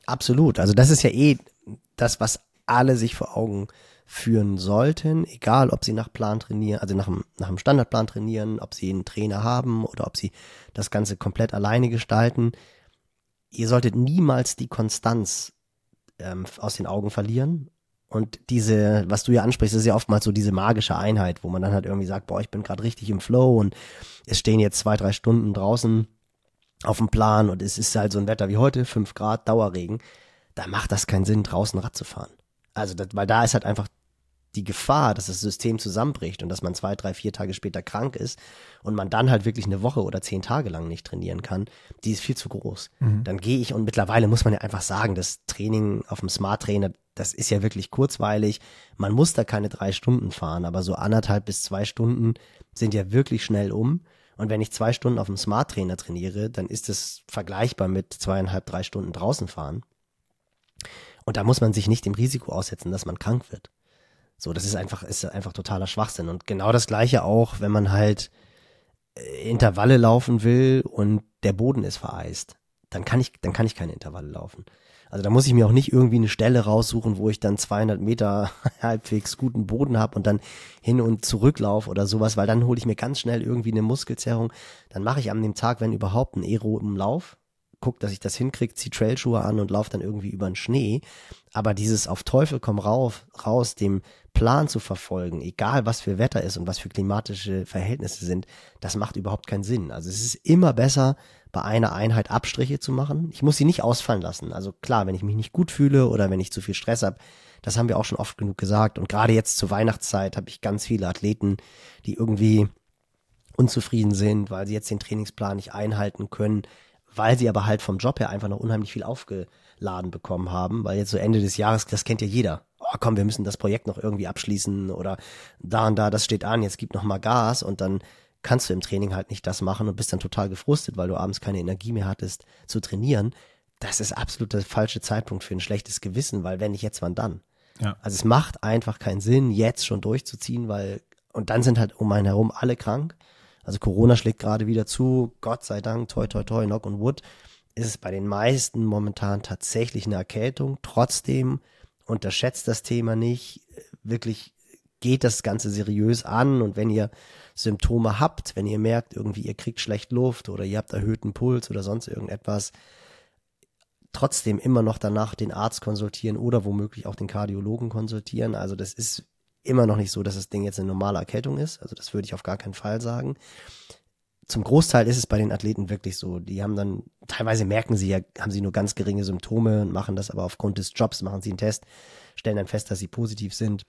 Absolut. Also das ist ja eh das, was alle sich vor Augen führen sollten, egal ob sie nach Plan trainieren, also nach einem, nach einem Standardplan trainieren, ob sie einen Trainer haben oder ob sie das Ganze komplett alleine gestalten. Ihr solltet niemals die Konstanz ähm, aus den Augen verlieren und diese, was du ja ansprichst, ist ja oftmals so diese magische Einheit, wo man dann halt irgendwie sagt, boah, ich bin gerade richtig im Flow und es stehen jetzt zwei, drei Stunden draußen auf dem Plan und es ist halt so ein Wetter wie heute, fünf Grad, Dauerregen. Da macht das keinen Sinn, draußen Rad zu fahren. Also, das, weil da ist halt einfach die Gefahr, dass das System zusammenbricht und dass man zwei, drei, vier Tage später krank ist und man dann halt wirklich eine Woche oder zehn Tage lang nicht trainieren kann, die ist viel zu groß. Mhm. Dann gehe ich und mittlerweile muss man ja einfach sagen, das Training auf dem Smart Trainer, das ist ja wirklich kurzweilig. Man muss da keine drei Stunden fahren, aber so anderthalb bis zwei Stunden sind ja wirklich schnell um. Und wenn ich zwei Stunden auf dem Smart Trainer trainiere, dann ist es vergleichbar mit zweieinhalb, drei Stunden draußen fahren. Und da muss man sich nicht dem Risiko aussetzen, dass man krank wird. So, das ist einfach, ist einfach totaler Schwachsinn. Und genau das gleiche auch, wenn man halt äh, Intervalle laufen will und der Boden ist vereist. Dann kann ich, dann kann ich keine Intervalle laufen. Also da muss ich mir auch nicht irgendwie eine Stelle raussuchen, wo ich dann 200 Meter halbwegs guten Boden habe und dann hin und zurück laufe oder sowas, weil dann hole ich mir ganz schnell irgendwie eine Muskelzerrung. Dann mache ich an dem Tag, wenn überhaupt, einen Aero im Lauf, gucke, dass ich das hinkriege, zieh Trailschuhe an und laufe dann irgendwie über den Schnee. Aber dieses auf Teufel komm rauf, raus, dem Plan zu verfolgen, egal was für Wetter ist und was für klimatische Verhältnisse sind, das macht überhaupt keinen Sinn. Also es ist immer besser, bei einer Einheit Abstriche zu machen. Ich muss sie nicht ausfallen lassen. Also klar, wenn ich mich nicht gut fühle oder wenn ich zu viel Stress habe, das haben wir auch schon oft genug gesagt. Und gerade jetzt zur Weihnachtszeit habe ich ganz viele Athleten, die irgendwie unzufrieden sind, weil sie jetzt den Trainingsplan nicht einhalten können, weil sie aber halt vom Job her einfach noch unheimlich viel aufgeladen bekommen haben, weil jetzt so Ende des Jahres, das kennt ja jeder. Oh, komm, wir müssen das Projekt noch irgendwie abschließen oder da und da, das steht an, jetzt gib noch mal Gas und dann kannst du im Training halt nicht das machen und bist dann total gefrustet, weil du abends keine Energie mehr hattest zu trainieren. Das ist absolut der falsche Zeitpunkt für ein schlechtes Gewissen, weil wenn nicht jetzt, wann dann? Ja. Also es macht einfach keinen Sinn, jetzt schon durchzuziehen, weil und dann sind halt um einen herum alle krank also Corona schlägt gerade wieder zu, Gott sei Dank, toi toi toi, knock on wood, ist es bei den meisten momentan tatsächlich eine Erkältung. Trotzdem unterschätzt das Thema nicht, wirklich geht das Ganze seriös an und wenn ihr Symptome habt, wenn ihr merkt, irgendwie ihr kriegt schlecht Luft oder ihr habt erhöhten Puls oder sonst irgendetwas, trotzdem immer noch danach den Arzt konsultieren oder womöglich auch den Kardiologen konsultieren. Also das ist immer noch nicht so, dass das Ding jetzt eine normale Erkältung ist. Also das würde ich auf gar keinen Fall sagen. Zum Großteil ist es bei den Athleten wirklich so. Die haben dann, teilweise merken sie ja, haben sie nur ganz geringe Symptome und machen das aber aufgrund des Jobs, machen sie einen Test, stellen dann fest, dass sie positiv sind.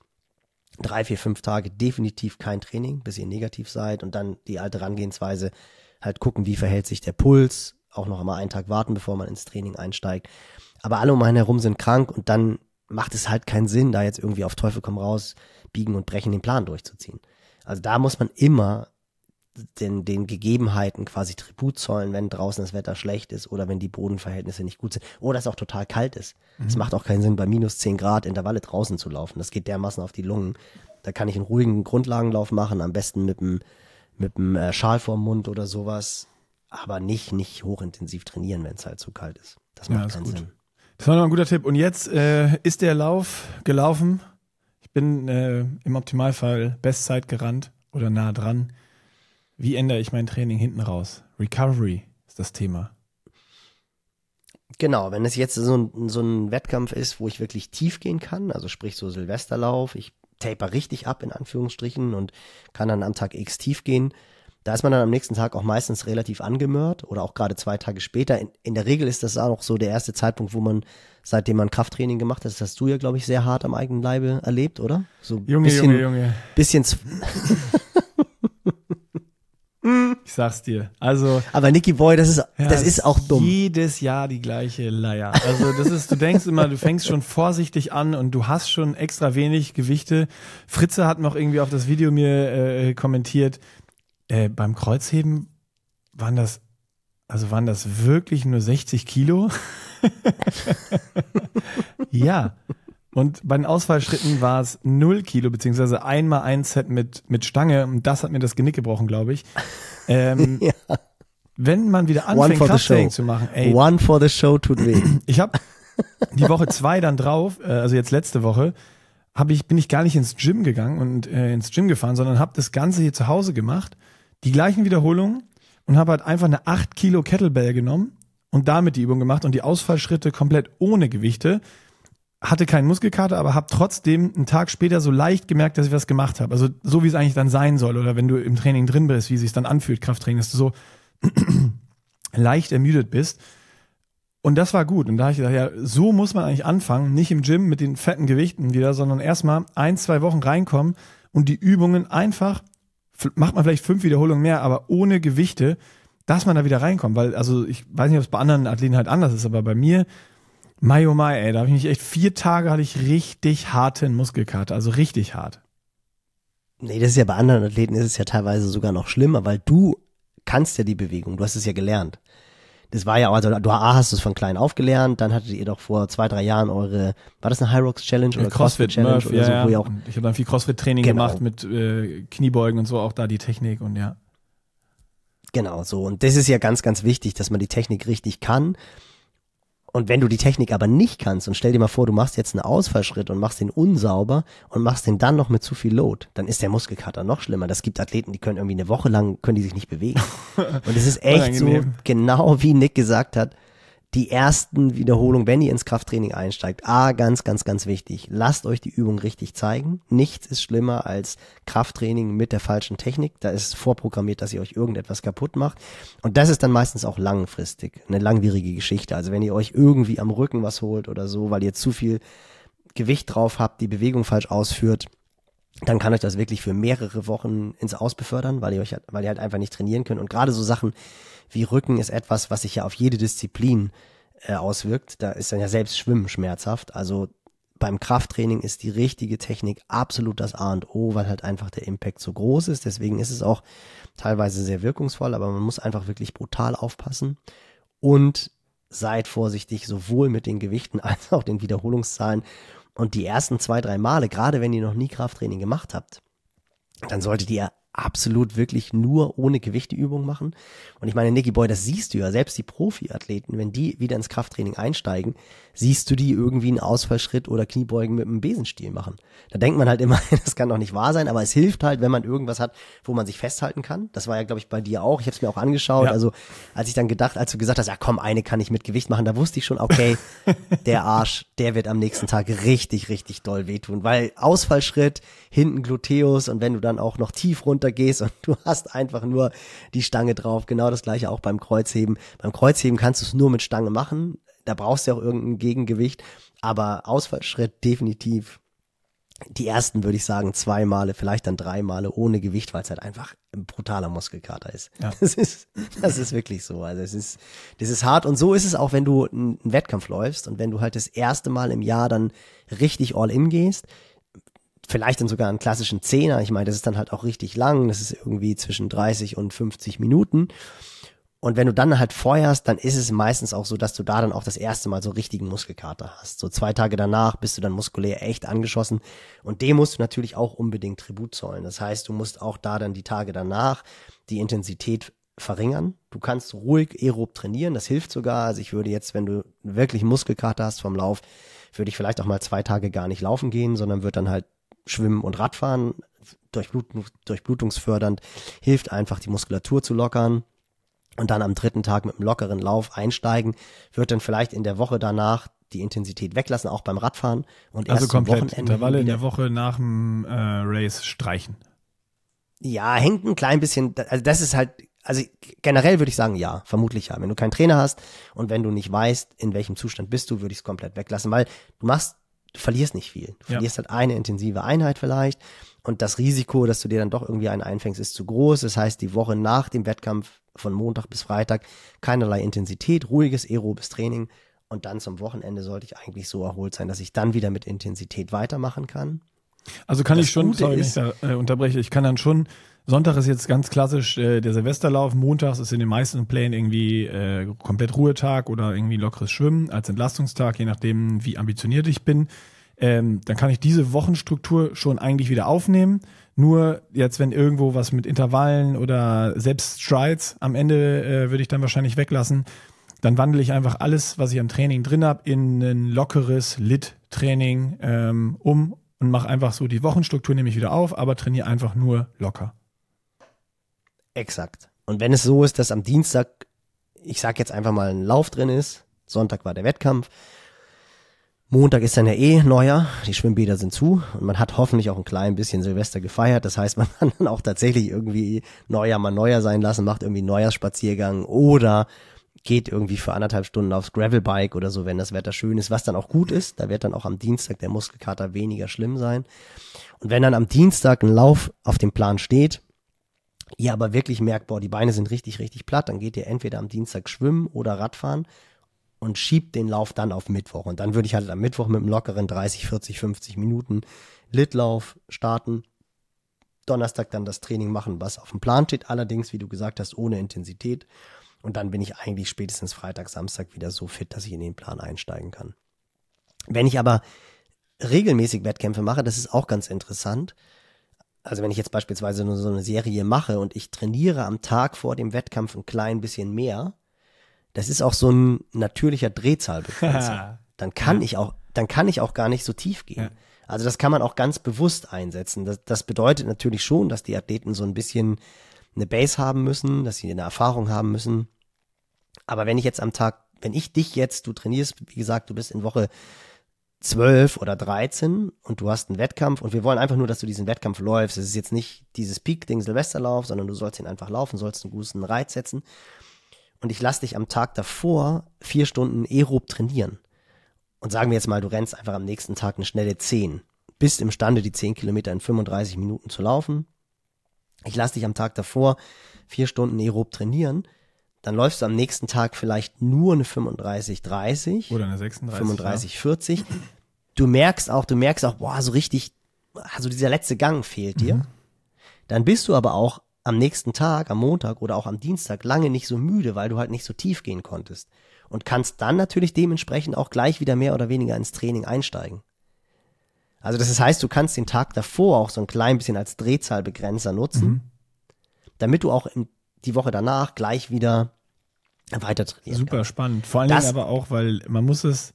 Drei, vier, fünf Tage definitiv kein Training, bis ihr negativ seid und dann die alte Herangehensweise halt gucken, wie verhält sich der Puls, auch noch einmal einen Tag warten, bevor man ins Training einsteigt. Aber alle um einen herum sind krank und dann macht es halt keinen Sinn, da jetzt irgendwie auf Teufel komm raus biegen und brechen den Plan durchzuziehen. Also da muss man immer den, den Gegebenheiten quasi Tribut zollen, wenn draußen das Wetter schlecht ist oder wenn die Bodenverhältnisse nicht gut sind oder es auch total kalt ist. Es mhm. macht auch keinen Sinn, bei minus 10 Grad Intervalle draußen zu laufen. Das geht dermaßen auf die Lungen. Da kann ich einen ruhigen Grundlagenlauf machen, am besten mit dem mit dem äh, Schal vorm Mund oder sowas, aber nicht nicht hochintensiv trainieren, wenn es halt zu kalt ist. Das macht ja, keinen gut. Sinn. Das war noch ein guter Tipp. Und jetzt äh, ist der Lauf gelaufen bin äh, im Optimalfall Bestzeit gerannt oder nah dran. Wie ändere ich mein Training hinten raus? Recovery ist das Thema. Genau, wenn es jetzt so ein, so ein Wettkampf ist, wo ich wirklich tief gehen kann, also sprich so Silvesterlauf, ich taper richtig ab in Anführungsstrichen und kann dann am Tag X tief gehen, da ist man dann am nächsten Tag auch meistens relativ angemört oder auch gerade zwei Tage später. In, in der Regel ist das auch noch so der erste Zeitpunkt, wo man, seitdem man Krafttraining gemacht hat, das hast du ja, glaube ich, sehr hart am eigenen Leibe erlebt, oder? So Junge, bisschen, Junge, Junge. Bisschen. ich sag's dir. Also. Aber Nicky Boy, das ist, ja, das ist auch dumm. Jedes Jahr die gleiche Leier. Also, das ist, du denkst immer, du fängst schon vorsichtig an und du hast schon extra wenig Gewichte. Fritze hat noch irgendwie auf das Video mir äh, kommentiert, äh, beim Kreuzheben waren das, also waren das wirklich nur 60 Kilo? ja. Und bei den Ausfallschritten war es 0 Kilo, beziehungsweise einmal ein Set mit, mit Stange. Und das hat mir das Genick gebrochen, glaube ich. Ähm, ja. Wenn man wieder anfängt, Krafttraining zu machen, ey. One for the show tut weh. Ich habe die Woche zwei dann drauf, äh, also jetzt letzte Woche, hab ich, bin ich gar nicht ins Gym gegangen und äh, ins Gym gefahren, sondern habe das Ganze hier zu Hause gemacht die gleichen Wiederholungen und habe halt einfach eine 8 Kilo Kettlebell genommen und damit die Übung gemacht und die Ausfallschritte komplett ohne Gewichte. Hatte keinen Muskelkater, aber habe trotzdem einen Tag später so leicht gemerkt, dass ich was gemacht habe. Also so wie es eigentlich dann sein soll oder wenn du im Training drin bist, wie es sich dann anfühlt, Krafttraining, dass du so leicht ermüdet bist. Und das war gut. Und da habe ich gedacht, ja, so muss man eigentlich anfangen, nicht im Gym mit den fetten Gewichten wieder, sondern erstmal ein, zwei Wochen reinkommen und die Übungen einfach macht man vielleicht fünf Wiederholungen mehr, aber ohne Gewichte, dass man da wieder reinkommt. Weil, also ich weiß nicht, ob es bei anderen Athleten halt anders ist, aber bei mir, Mai oh Mai, ey, da habe ich mich echt vier Tage hatte ich richtig harten Muskelkater, also richtig hart. Nee, das ist ja bei anderen Athleten ist es ja teilweise sogar noch schlimmer, weil du kannst ja die Bewegung, du hast es ja gelernt das war ja, also du hast es von klein auf gelernt, dann hattet ihr doch vor zwei, drei Jahren eure, war das eine High Rocks Challenge oder CrossFit, CrossFit Challenge Murph, oder ja, so, wo ihr auch. Ich habe dann viel CrossFit Training genau. gemacht mit äh, Kniebeugen und so, auch da die Technik und ja. Genau, so. Und das ist ja ganz, ganz wichtig, dass man die Technik richtig kann und wenn du die Technik aber nicht kannst und stell dir mal vor, du machst jetzt einen Ausfallschritt und machst den unsauber und machst den dann noch mit zu viel Load, dann ist der Muskelkater noch schlimmer. Das gibt Athleten, die können irgendwie eine Woche lang, können die sich nicht bewegen. Und es ist echt so, genau wie Nick gesagt hat, die ersten Wiederholungen, wenn ihr ins Krafttraining einsteigt, ah, ganz, ganz, ganz wichtig, lasst euch die Übung richtig zeigen. Nichts ist schlimmer als Krafttraining mit der falschen Technik. Da ist vorprogrammiert, dass ihr euch irgendetwas kaputt macht. Und das ist dann meistens auch langfristig, eine langwierige Geschichte. Also wenn ihr euch irgendwie am Rücken was holt oder so, weil ihr zu viel Gewicht drauf habt, die Bewegung falsch ausführt, dann kann euch das wirklich für mehrere Wochen ins Aus befördern, weil ihr euch, weil ihr halt einfach nicht trainieren könnt. Und gerade so Sachen wie Rücken ist etwas, was sich ja auf jede Disziplin äh, auswirkt. Da ist dann ja selbst Schwimmen schmerzhaft. Also beim Krafttraining ist die richtige Technik absolut das A und O, weil halt einfach der Impact so groß ist. Deswegen ist es auch teilweise sehr wirkungsvoll, aber man muss einfach wirklich brutal aufpassen. Und seid vorsichtig, sowohl mit den Gewichten als auch den Wiederholungszahlen. Und die ersten zwei, drei Male, gerade wenn ihr noch nie Krafttraining gemacht habt, dann solltet ihr absolut wirklich nur ohne Gewichteübung machen. Und ich meine, Nicky Boy, das siehst du ja, selbst die Profiathleten, wenn die wieder ins Krafttraining einsteigen, siehst du die irgendwie einen Ausfallschritt oder Kniebeugen mit einem Besenstiel machen. Da denkt man halt immer, das kann doch nicht wahr sein, aber es hilft halt, wenn man irgendwas hat, wo man sich festhalten kann. Das war ja, glaube ich, bei dir auch. Ich habe es mir auch angeschaut. Ja. Also als ich dann gedacht, als du gesagt hast, ja komm, eine kann ich mit Gewicht machen, da wusste ich schon, okay, der Arsch, der wird am nächsten Tag richtig, richtig doll wehtun, weil Ausfallschritt, hinten Gluteus und wenn du dann auch noch tief runter gehst und du hast einfach nur die Stange drauf, genau das gleiche auch beim Kreuzheben. Beim Kreuzheben kannst du es nur mit Stange machen, da brauchst du auch irgendein Gegengewicht, aber Ausfallschritt definitiv die ersten würde ich sagen zwei Male, vielleicht dann drei Male ohne Gewicht, weil es halt einfach ein brutaler Muskelkater ist. Ja. Das ist, das ist wirklich so. Also es ist, das ist hart und so ist es auch, wenn du einen Wettkampf läufst und wenn du halt das erste Mal im Jahr dann richtig all in gehst, vielleicht dann sogar einen klassischen Zehner. Ich meine, das ist dann halt auch richtig lang. Das ist irgendwie zwischen 30 und 50 Minuten. Und wenn du dann halt feuerst, dann ist es meistens auch so, dass du da dann auch das erste Mal so richtigen Muskelkater hast. So zwei Tage danach bist du dann muskulär echt angeschossen. Und dem musst du natürlich auch unbedingt Tribut zollen. Das heißt, du musst auch da dann die Tage danach die Intensität verringern. Du kannst ruhig aerob trainieren, das hilft sogar. Also ich würde jetzt, wenn du wirklich Muskelkater hast vom Lauf, würde ich vielleicht auch mal zwei Tage gar nicht laufen gehen, sondern würde dann halt schwimmen und Radfahren. Durchblut durchblutungsfördernd hilft einfach, die Muskulatur zu lockern und dann am dritten Tag mit einem lockeren Lauf einsteigen, wird dann vielleicht in der Woche danach die Intensität weglassen, auch beim Radfahren und also erst komplett Wochenende Intervalle in der Woche nach dem äh, Race streichen. Ja, hängt ein klein bisschen, also das ist halt, also generell würde ich sagen, ja, vermutlich ja. Wenn du keinen Trainer hast und wenn du nicht weißt, in welchem Zustand bist du, würde ich es komplett weglassen, weil du machst, du verlierst nicht viel. Du ja. verlierst halt eine intensive Einheit vielleicht und das Risiko, dass du dir dann doch irgendwie einen einfängst, ist zu groß. Das heißt, die Woche nach dem Wettkampf von Montag bis Freitag keinerlei Intensität, ruhiges aerobes Training und dann zum Wochenende sollte ich eigentlich so erholt sein, dass ich dann wieder mit Intensität weitermachen kann. Also kann das ich schon, Gute sorry, ist, ich da äh, unterbreche, ich kann dann schon, Sonntag ist jetzt ganz klassisch äh, der Silvesterlauf, montags ist in den meisten Plänen irgendwie äh, komplett Ruhetag oder irgendwie lockeres Schwimmen als Entlastungstag, je nachdem, wie ambitioniert ich bin. Ähm, dann kann ich diese Wochenstruktur schon eigentlich wieder aufnehmen nur jetzt, wenn irgendwo was mit Intervallen oder selbst Strides am Ende äh, würde ich dann wahrscheinlich weglassen, dann wandle ich einfach alles, was ich am Training drin habe, in ein lockeres Lit-Training ähm, um und mache einfach so die Wochenstruktur nehme ich wieder auf, aber trainiere einfach nur locker. Exakt. Und wenn es so ist, dass am Dienstag, ich sag jetzt einfach mal, ein Lauf drin ist, Sonntag war der Wettkampf, Montag ist dann ja eh Neujahr, die Schwimmbäder sind zu und man hat hoffentlich auch ein klein bisschen Silvester gefeiert. Das heißt, man kann dann auch tatsächlich irgendwie Neujahr mal Neujahr sein lassen, macht irgendwie einen Neujahrsspaziergang oder geht irgendwie für anderthalb Stunden aufs Gravelbike oder so, wenn das Wetter schön ist, was dann auch gut ist. Da wird dann auch am Dienstag der Muskelkater weniger schlimm sein. Und wenn dann am Dienstag ein Lauf auf dem Plan steht, ihr aber wirklich merkt, boah, die Beine sind richtig, richtig platt, dann geht ihr entweder am Dienstag schwimmen oder Radfahren und schiebt den Lauf dann auf Mittwoch. Und dann würde ich halt am Mittwoch mit einem lockeren 30, 40, 50 Minuten Litlauf starten. Donnerstag dann das Training machen, was auf dem Plan steht, allerdings, wie du gesagt hast, ohne Intensität. Und dann bin ich eigentlich spätestens Freitag, Samstag wieder so fit, dass ich in den Plan einsteigen kann. Wenn ich aber regelmäßig Wettkämpfe mache, das ist auch ganz interessant. Also wenn ich jetzt beispielsweise nur so eine Serie mache und ich trainiere am Tag vor dem Wettkampf ein klein bisschen mehr, das ist auch so ein natürlicher Drehzahlbegrenzer. dann kann ja. ich auch, dann kann ich auch gar nicht so tief gehen. Ja. Also das kann man auch ganz bewusst einsetzen. Das, das bedeutet natürlich schon, dass die Athleten so ein bisschen eine Base haben müssen, dass sie eine Erfahrung haben müssen. Aber wenn ich jetzt am Tag wenn ich dich jetzt, du trainierst, wie gesagt, du bist in Woche 12 oder 13 und du hast einen Wettkampf und wir wollen einfach nur, dass du diesen Wettkampf läufst. Es ist jetzt nicht dieses Peak-Ding Silvesterlauf, sondern du sollst ihn einfach laufen, sollst einen guten Reiz setzen. Und ich lasse dich am Tag davor vier Stunden aerob trainieren. Und sagen wir jetzt mal, du rennst einfach am nächsten Tag eine schnelle 10. Bist imstande, die 10 Kilometer in 35 Minuten zu laufen. Ich lasse dich am Tag davor vier Stunden aerob trainieren dann läufst du am nächsten Tag vielleicht nur eine 35, 30. Oder eine 36. 35, ja. 40. Du merkst auch, du merkst auch, boah, so richtig, also dieser letzte Gang fehlt dir. Mhm. Dann bist du aber auch am nächsten Tag, am Montag oder auch am Dienstag lange nicht so müde, weil du halt nicht so tief gehen konntest. Und kannst dann natürlich dementsprechend auch gleich wieder mehr oder weniger ins Training einsteigen. Also das heißt, du kannst den Tag davor auch so ein klein bisschen als Drehzahlbegrenzer nutzen, mhm. damit du auch im die Woche danach gleich wieder weiter trainieren Super kann. spannend. Vor allen Dingen aber auch, weil man muss es,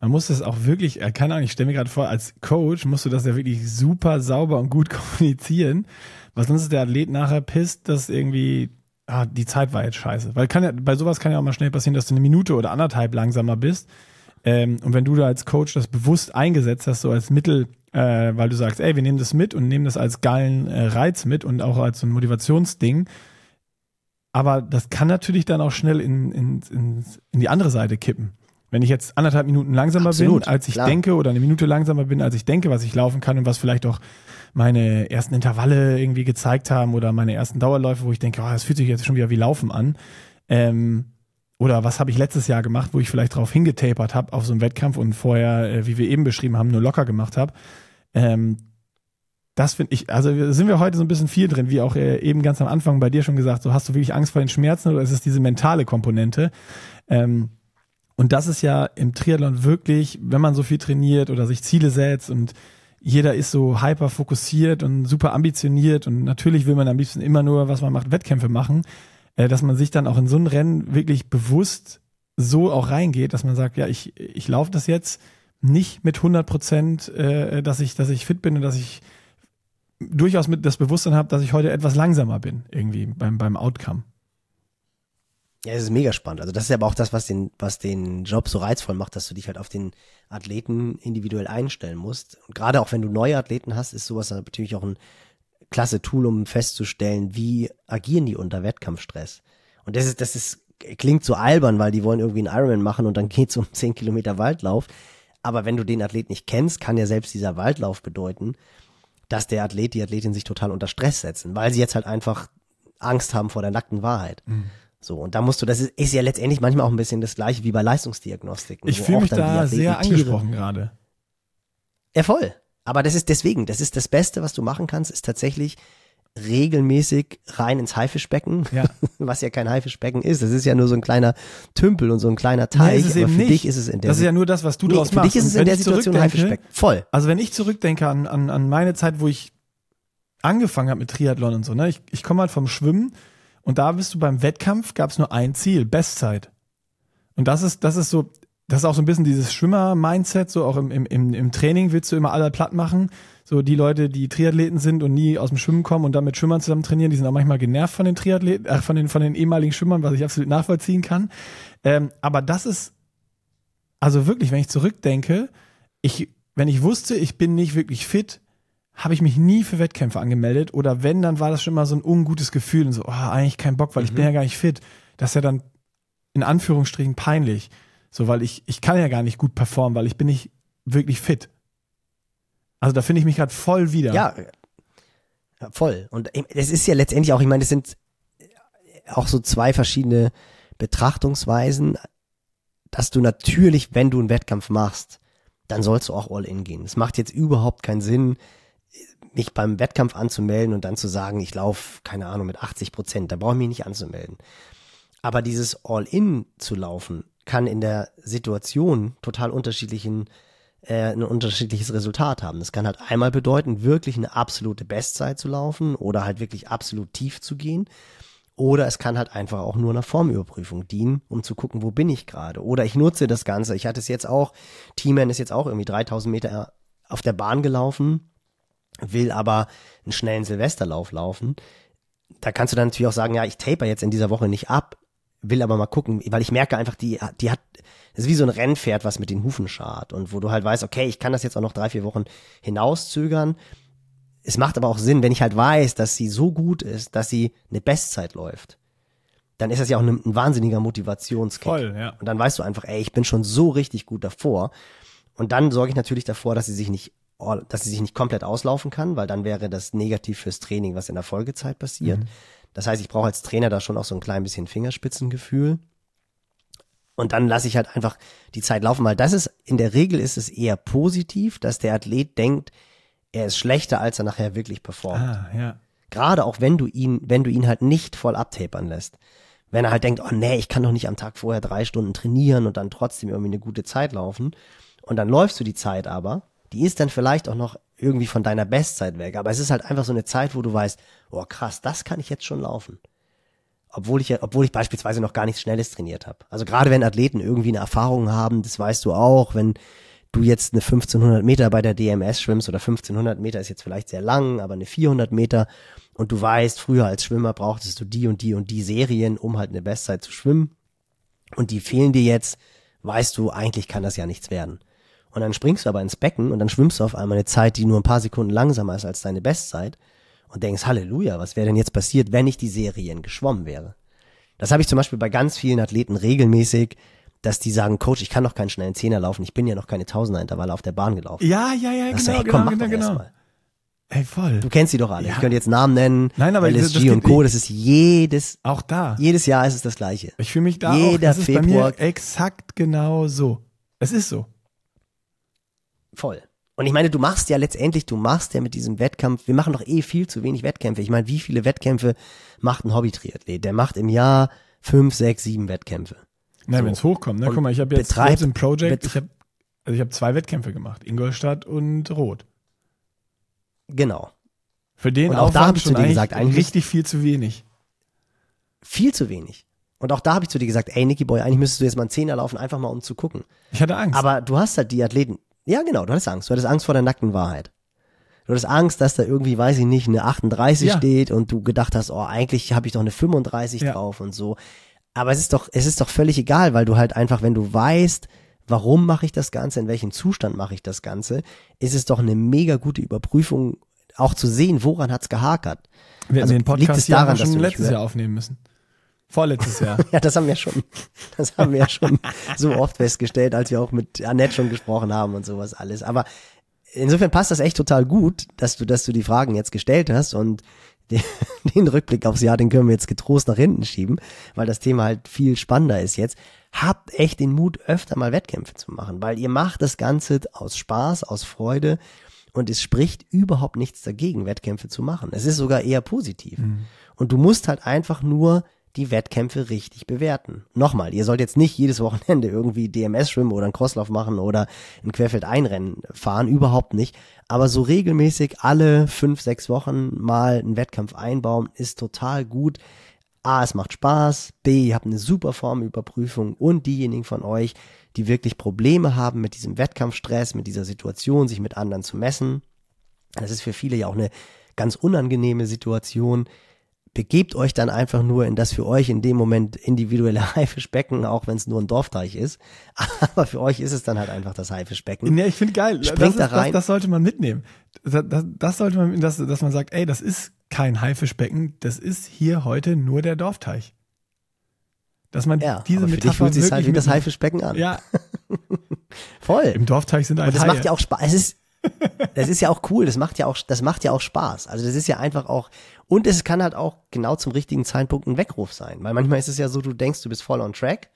man muss es auch wirklich, er kann auch, ich stelle mir gerade vor, als Coach musst du das ja wirklich super sauber und gut kommunizieren, weil sonst ist der Athlet nachher pisst, dass irgendwie, ah, die Zeit war jetzt scheiße. Weil kann ja, bei sowas kann ja auch mal schnell passieren, dass du eine Minute oder anderthalb langsamer bist. Ähm, und wenn du da als Coach das bewusst eingesetzt hast, so als Mittel, äh, weil du sagst, ey, wir nehmen das mit und nehmen das als geilen äh, Reiz mit und auch als so ein Motivationsding, aber das kann natürlich dann auch schnell in, in, in, in die andere Seite kippen. Wenn ich jetzt anderthalb Minuten langsamer Absolut, bin, als ich klar. denke, oder eine Minute langsamer bin, als ich denke, was ich laufen kann und was vielleicht auch meine ersten Intervalle irgendwie gezeigt haben oder meine ersten Dauerläufe, wo ich denke, oh, das fühlt sich jetzt schon wieder wie Laufen an. Ähm, oder was habe ich letztes Jahr gemacht, wo ich vielleicht drauf hingetapert habe auf so einem Wettkampf und vorher, äh, wie wir eben beschrieben haben, nur locker gemacht habe. Ähm, das finde ich, also sind wir heute so ein bisschen viel drin, wie auch äh, eben ganz am Anfang bei dir schon gesagt, so hast du wirklich Angst vor den Schmerzen oder ist es diese mentale Komponente? Ähm, und das ist ja im Triathlon wirklich, wenn man so viel trainiert oder sich Ziele setzt und jeder ist so hyper fokussiert und super ambitioniert und natürlich will man am liebsten immer nur, was man macht, Wettkämpfe machen, äh, dass man sich dann auch in so ein Rennen wirklich bewusst so auch reingeht, dass man sagt, ja, ich, ich laufe das jetzt nicht mit 100 Prozent, äh, dass ich, dass ich fit bin und dass ich durchaus mit das Bewusstsein habe, dass ich heute etwas langsamer bin, irgendwie beim, beim Outcome. Ja, es ist mega spannend. Also das ist aber auch das, was den, was den Job so reizvoll macht, dass du dich halt auf den Athleten individuell einstellen musst. Und gerade auch wenn du neue Athleten hast, ist sowas natürlich auch ein klasse Tool, um festzustellen, wie agieren die unter Wettkampfstress. Und das ist, das ist, klingt so albern, weil die wollen irgendwie einen Ironman machen und dann geht's um 10 Kilometer Waldlauf. Aber wenn du den Athlet nicht kennst, kann ja selbst dieser Waldlauf bedeuten, dass der Athlet, die Athletin sich total unter Stress setzen, weil sie jetzt halt einfach Angst haben vor der nackten Wahrheit. Mhm. So, und da musst du, das ist, ist, ja letztendlich manchmal auch ein bisschen das gleiche wie bei Leistungsdiagnostiken. Ich fühle mich da sehr angesprochen gerade. Ja, voll. Aber das ist deswegen, das ist das Beste, was du machen kannst, ist tatsächlich regelmäßig rein ins Haifischbecken, ja. was ja kein Haifischbecken ist. Das ist ja nur so ein kleiner Tümpel und so ein kleiner Teich. Nee, aber für nicht. dich ist es in der Das ist ja nur das, was du nee, draus für machst. Für dich ist es in der Situation Haifischbecken. Voll. Also wenn ich zurückdenke an, an, an meine Zeit, wo ich angefangen habe mit Triathlon und so, ne? Ich, ich komme halt vom Schwimmen und da bist du beim Wettkampf, gab es nur ein Ziel, Bestzeit. Und das ist, das ist so, das ist auch so ein bisschen dieses Schwimmer-Mindset, so auch im, im, im Training willst du immer alle platt machen. So die Leute, die Triathleten sind und nie aus dem Schwimmen kommen und dann mit Schwimmern zusammen trainieren, die sind auch manchmal genervt von den Triathleten, äh, von den, von den ehemaligen Schwimmern, was ich absolut nachvollziehen kann. Ähm, aber das ist, also wirklich, wenn ich zurückdenke, ich, wenn ich wusste, ich bin nicht wirklich fit, habe ich mich nie für Wettkämpfe angemeldet oder wenn, dann war das schon mal so ein ungutes Gefühl und so, oh, eigentlich kein Bock, weil mhm. ich bin ja gar nicht fit. Das ist ja dann in Anführungsstrichen peinlich. So, weil ich, ich kann ja gar nicht gut performen, weil ich bin nicht wirklich fit. Also da finde ich mich gerade voll wieder. Ja, voll. Und es ist ja letztendlich auch, ich meine, es sind auch so zwei verschiedene Betrachtungsweisen, dass du natürlich, wenn du einen Wettkampf machst, dann sollst du auch all in gehen. Es macht jetzt überhaupt keinen Sinn, mich beim Wettkampf anzumelden und dann zu sagen, ich laufe, keine Ahnung, mit 80 Prozent. Da brauche ich mich nicht anzumelden. Aber dieses All-in zu laufen, kann in der Situation total unterschiedlichen äh, ein unterschiedliches Resultat haben. Das kann halt einmal bedeuten, wirklich eine absolute Bestzeit zu laufen oder halt wirklich absolut tief zu gehen. Oder es kann halt einfach auch nur einer Formüberprüfung dienen, um zu gucken, wo bin ich gerade. Oder ich nutze das Ganze. Ich hatte es jetzt auch, Teamman ist jetzt auch irgendwie 3000 Meter auf der Bahn gelaufen, will aber einen schnellen Silvesterlauf laufen. Da kannst du dann natürlich auch sagen, ja, ich taper jetzt in dieser Woche nicht ab, will aber mal gucken, weil ich merke einfach, die, die hat, das ist wie so ein Rennpferd, was mit den Hufen schart und wo du halt weißt, okay, ich kann das jetzt auch noch drei, vier Wochen hinauszögern. Es macht aber auch Sinn, wenn ich halt weiß, dass sie so gut ist, dass sie eine Bestzeit läuft. Dann ist das ja auch ein, ein wahnsinniger Motivationskick. Voll, ja. Und dann weißt du einfach, ey, ich bin schon so richtig gut davor. Und dann sorge ich natürlich davor, dass sie sich nicht, dass sie sich nicht komplett auslaufen kann, weil dann wäre das negativ fürs Training, was in der Folgezeit passiert. Mhm. Das heißt, ich brauche als Trainer da schon auch so ein klein bisschen Fingerspitzengefühl. Und dann lasse ich halt einfach die Zeit laufen, weil das ist, in der Regel ist es eher positiv, dass der Athlet denkt, er ist schlechter, als er nachher wirklich performt. Ah, ja. Gerade auch wenn du ihn, wenn du ihn halt nicht voll abtapern lässt. Wenn er halt denkt, oh nee, ich kann doch nicht am Tag vorher drei Stunden trainieren und dann trotzdem irgendwie eine gute Zeit laufen. Und dann läufst du die Zeit aber, die ist dann vielleicht auch noch irgendwie von deiner Bestzeit weg. Aber es ist halt einfach so eine Zeit, wo du weißt, oh krass, das kann ich jetzt schon laufen. Obwohl ich, obwohl ich beispielsweise noch gar nichts Schnelles trainiert habe. Also gerade wenn Athleten irgendwie eine Erfahrung haben, das weißt du auch, wenn du jetzt eine 1500 Meter bei der DMS schwimmst oder 1500 Meter ist jetzt vielleicht sehr lang, aber eine 400 Meter und du weißt, früher als Schwimmer brauchtest du die und die und die Serien, um halt eine Bestzeit zu schwimmen und die fehlen dir jetzt, weißt du, eigentlich kann das ja nichts werden. Und dann springst du aber ins Becken und dann schwimmst du auf einmal eine Zeit, die nur ein paar Sekunden langsamer ist als deine Bestzeit und denkst, Halleluja, was wäre denn jetzt passiert, wenn ich die Serien geschwommen wäre? Das habe ich zum Beispiel bei ganz vielen Athleten regelmäßig, dass die sagen, Coach, ich kann noch keinen schnellen Zehner laufen, ich bin ja noch keine Tausenderintervalle auf der Bahn gelaufen. Ja, ja, ja, Das genau, ey, genau, komm, genau, genau. mal. Ey, voll. Du kennst sie doch alle. Ja. Ich könnte jetzt Namen nennen. Nein, aber das- das LSG und Co. Das ist jedes, Auch da. jedes Jahr ist es das Gleiche. Ich fühle mich da auch, Jeder das ist bei Februar- mir exakt genau so. Es ist so. Voll. Und ich meine, du machst ja letztendlich, du machst ja mit diesem Wettkampf, wir machen doch eh viel zu wenig Wettkämpfe. Ich meine, wie viele Wettkämpfe macht ein Hobby-Triathlet? Der macht im Jahr fünf, sechs, sieben Wettkämpfe. Na, So. wenn es hochkommt. Ne? Und Guck mal, ich habe jetzt betreib- im Project, ich habe also ich habe zwei Wettkämpfe gemacht, Ingolstadt und Rot. Genau. Für den Und auch da Aufwand hab ich zu dir gesagt, eigentlich- richtig viel zu wenig. Viel zu wenig. Und auch da habe ich zu dir gesagt, ey, Nicky Boy, eigentlich müsstest du jetzt mal einen Zehner laufen, einfach mal um zu gucken. Ich hatte Angst. Aber du hast halt die Athleten. Ja, genau, du hattest Angst. Du hattest Angst vor der nackten Wahrheit. Du hattest Angst, dass da irgendwie, weiß ich nicht, eine 38 Ja. steht und du gedacht hast, oh, eigentlich habe ich doch eine 35 Ja. drauf und so. Aber es ist doch, es ist doch völlig egal, weil du halt einfach, wenn du weißt, warum mache ich das Ganze, in welchem Zustand mache ich das Ganze, ist es doch eine mega gute Überprüfung, auch zu sehen, woran hat's gehakert. wir also den liegt Podcast es hier daran, dass nicht letztes Jahr aufnehmen müssen. Vorletztes Jahr. Ja, das haben wir schon, das haben wir ja schon so oft festgestellt, als wir auch mit Annette schon gesprochen haben und sowas alles. Aber insofern passt das echt total gut, dass du, dass du die Fragen jetzt gestellt hast und den, den Rückblick aufs Jahr, den können wir jetzt getrost nach hinten schieben, weil das Thema halt viel spannender ist jetzt. Habt echt den Mut, öfter mal Wettkämpfe zu machen, weil ihr macht das Ganze aus Spaß, aus Freude und es spricht überhaupt nichts dagegen, Wettkämpfe zu machen. Es ist sogar eher positiv. Und du musst halt einfach nur die Wettkämpfe richtig bewerten. Nochmal, ihr sollt jetzt nicht jedes Wochenende irgendwie DMS schwimmen oder einen Crosslauf machen oder ein Querfeld-Einrennen fahren, überhaupt nicht. Aber so regelmäßig alle fünf, sechs Wochen mal einen Wettkampf einbauen, ist total gut. A, es macht Spaß, B, ihr habt eine super Formüberprüfung und diejenigen von euch, die wirklich Probleme haben mit diesem Wettkampfstress, mit dieser Situation, sich mit anderen zu messen. Das ist für viele ja auch eine ganz unangenehme Situation. Begebt euch dann einfach nur in das für euch in dem Moment individuelle Haifischbecken, auch wenn es nur ein Dorfteich ist. Aber für euch ist es dann halt einfach das Haifischbecken. Nee, ich finde geil. Das, Springt ist, da das, rein. das sollte man mitnehmen. Das, das, das sollte man, dass, dass man sagt, ey, das ist kein Haifischbecken, das ist hier heute nur der Dorfteich. Dass man Ja, diese aber für dich fühlt sich halt wie das. Haifischbecken an. Ja, Voll. im Dorfteich sind Und halt das Haie. macht ja auch Spaß. Es ist, das ist ja auch cool. Das macht ja auch, das macht ja auch Spaß. Also das ist ja einfach auch, und es kann halt auch genau zum richtigen Zeitpunkt ein Weckruf sein. Weil manchmal ist es ja so, du denkst, du bist voll on track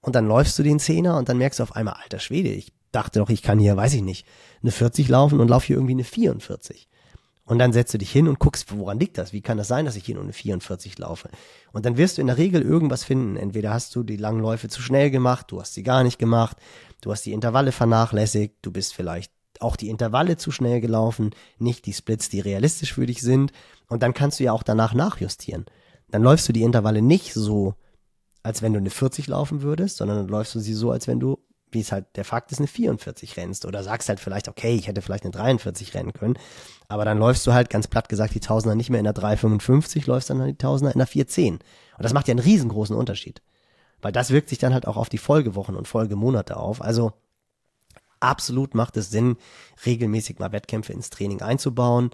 und dann läufst du den Zehner und dann merkst du auf einmal, alter Schwede, ich dachte doch, ich kann hier, weiß ich nicht, eine 40 laufen und laufe hier irgendwie eine 44. Und dann setzt du dich hin und guckst, woran liegt das? Wie kann das sein, dass ich hier nur eine 44 laufe? Und dann wirst du in der Regel irgendwas finden. Entweder hast du die langen Läufe zu schnell gemacht, du hast sie gar nicht gemacht, du hast die Intervalle vernachlässigt, du bist vielleicht auch die Intervalle zu schnell gelaufen, nicht die Splits, die realistisch für dich sind. Und dann kannst du ja auch danach nachjustieren. Dann läufst du die Intervalle nicht so, als wenn du eine 40 laufen würdest, sondern dann läufst du sie so, als wenn du, wie es halt der Fakt ist, eine 44 rennst. Oder sagst halt vielleicht, okay, ich hätte vielleicht eine 43 rennen können. Aber dann läufst du halt ganz platt gesagt die Tausender nicht mehr in der 3,55, läufst dann die Tausender in der 4,10. Und das macht ja einen riesengroßen Unterschied. Weil das wirkt sich dann halt auch auf die Folgewochen und Folgemonate auf. Also absolut macht es Sinn, regelmäßig mal Wettkämpfe ins Training einzubauen.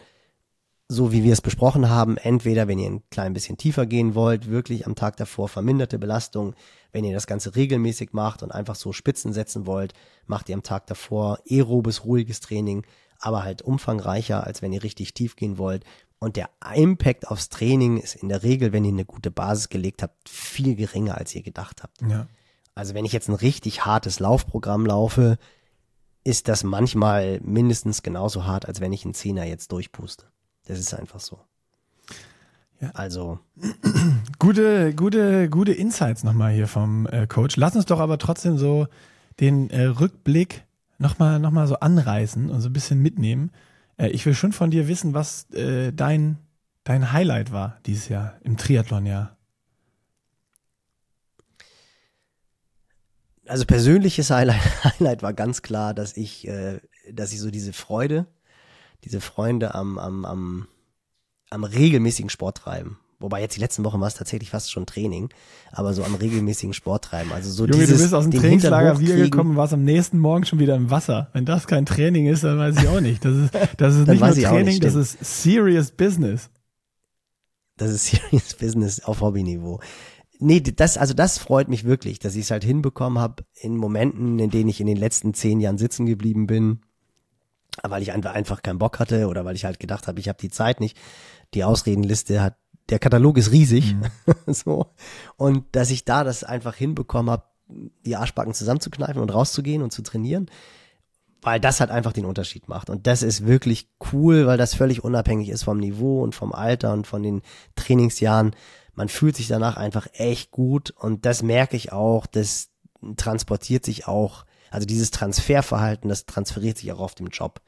So wie wir es besprochen haben, entweder wenn ihr ein klein bisschen tiefer gehen wollt, wirklich am Tag davor verminderte Belastung. Wenn ihr das Ganze regelmäßig macht und einfach so Spitzen setzen wollt, macht ihr am Tag davor aerobes, ruhiges Training, aber halt umfangreicher, als wenn ihr richtig tief gehen wollt. Und der Impact aufs Training ist in der Regel, wenn ihr eine gute Basis gelegt habt, viel geringer, als ihr gedacht habt. Ja. Also wenn ich jetzt ein richtig hartes Laufprogramm laufe, ist das manchmal mindestens genauso hart, als wenn ich einen Zehner jetzt durchpuste. Das ist einfach so. Ja. Also. Gute, gute, gute Insights nochmal hier vom äh, Coach. Lass uns doch aber trotzdem so den äh, Rückblick nochmal noch mal so anreißen und so ein bisschen mitnehmen. Äh, ich will schon von dir wissen, was äh, dein, dein Highlight war dieses Jahr im Triathlon-Jahr. Also persönliches Highlight, Highlight war ganz klar, dass ich, äh, dass ich so diese Freude, diese Freunde am, am, am, am regelmäßigen Sport treiben. Wobei jetzt die letzten Wochen war es tatsächlich fast schon Training, aber so am regelmäßigen Sport treiben. Also so Junge, dieses, du bist aus dem Trainingslager wiedergekommen und warst am nächsten Morgen schon wieder im Wasser. Wenn das kein Training ist, dann weiß ich auch nicht. Das ist, das ist nicht nur Training, nicht, das ist serious business. Das ist Serious Business auf Hobbyniveau. Nee, das, also das freut mich wirklich, dass ich es halt hinbekommen habe in Momenten, in denen ich in den letzten zehn Jahren sitzen geblieben bin, weil ich einfach keinen Bock hatte oder weil ich halt gedacht habe, ich habe die Zeit nicht. Die Ausredenliste hat, der Katalog ist riesig, so und dass ich da das einfach hinbekommen habe, die Arschbacken zusammenzukneifen und rauszugehen und zu trainieren, weil das halt einfach den Unterschied macht. Und das ist wirklich cool, weil das völlig unabhängig ist vom Niveau und vom Alter und von den Trainingsjahren. Man fühlt sich danach einfach echt gut und das merke ich auch, das transportiert sich auch, also dieses Transferverhalten, das transferiert sich auch auf dem Job.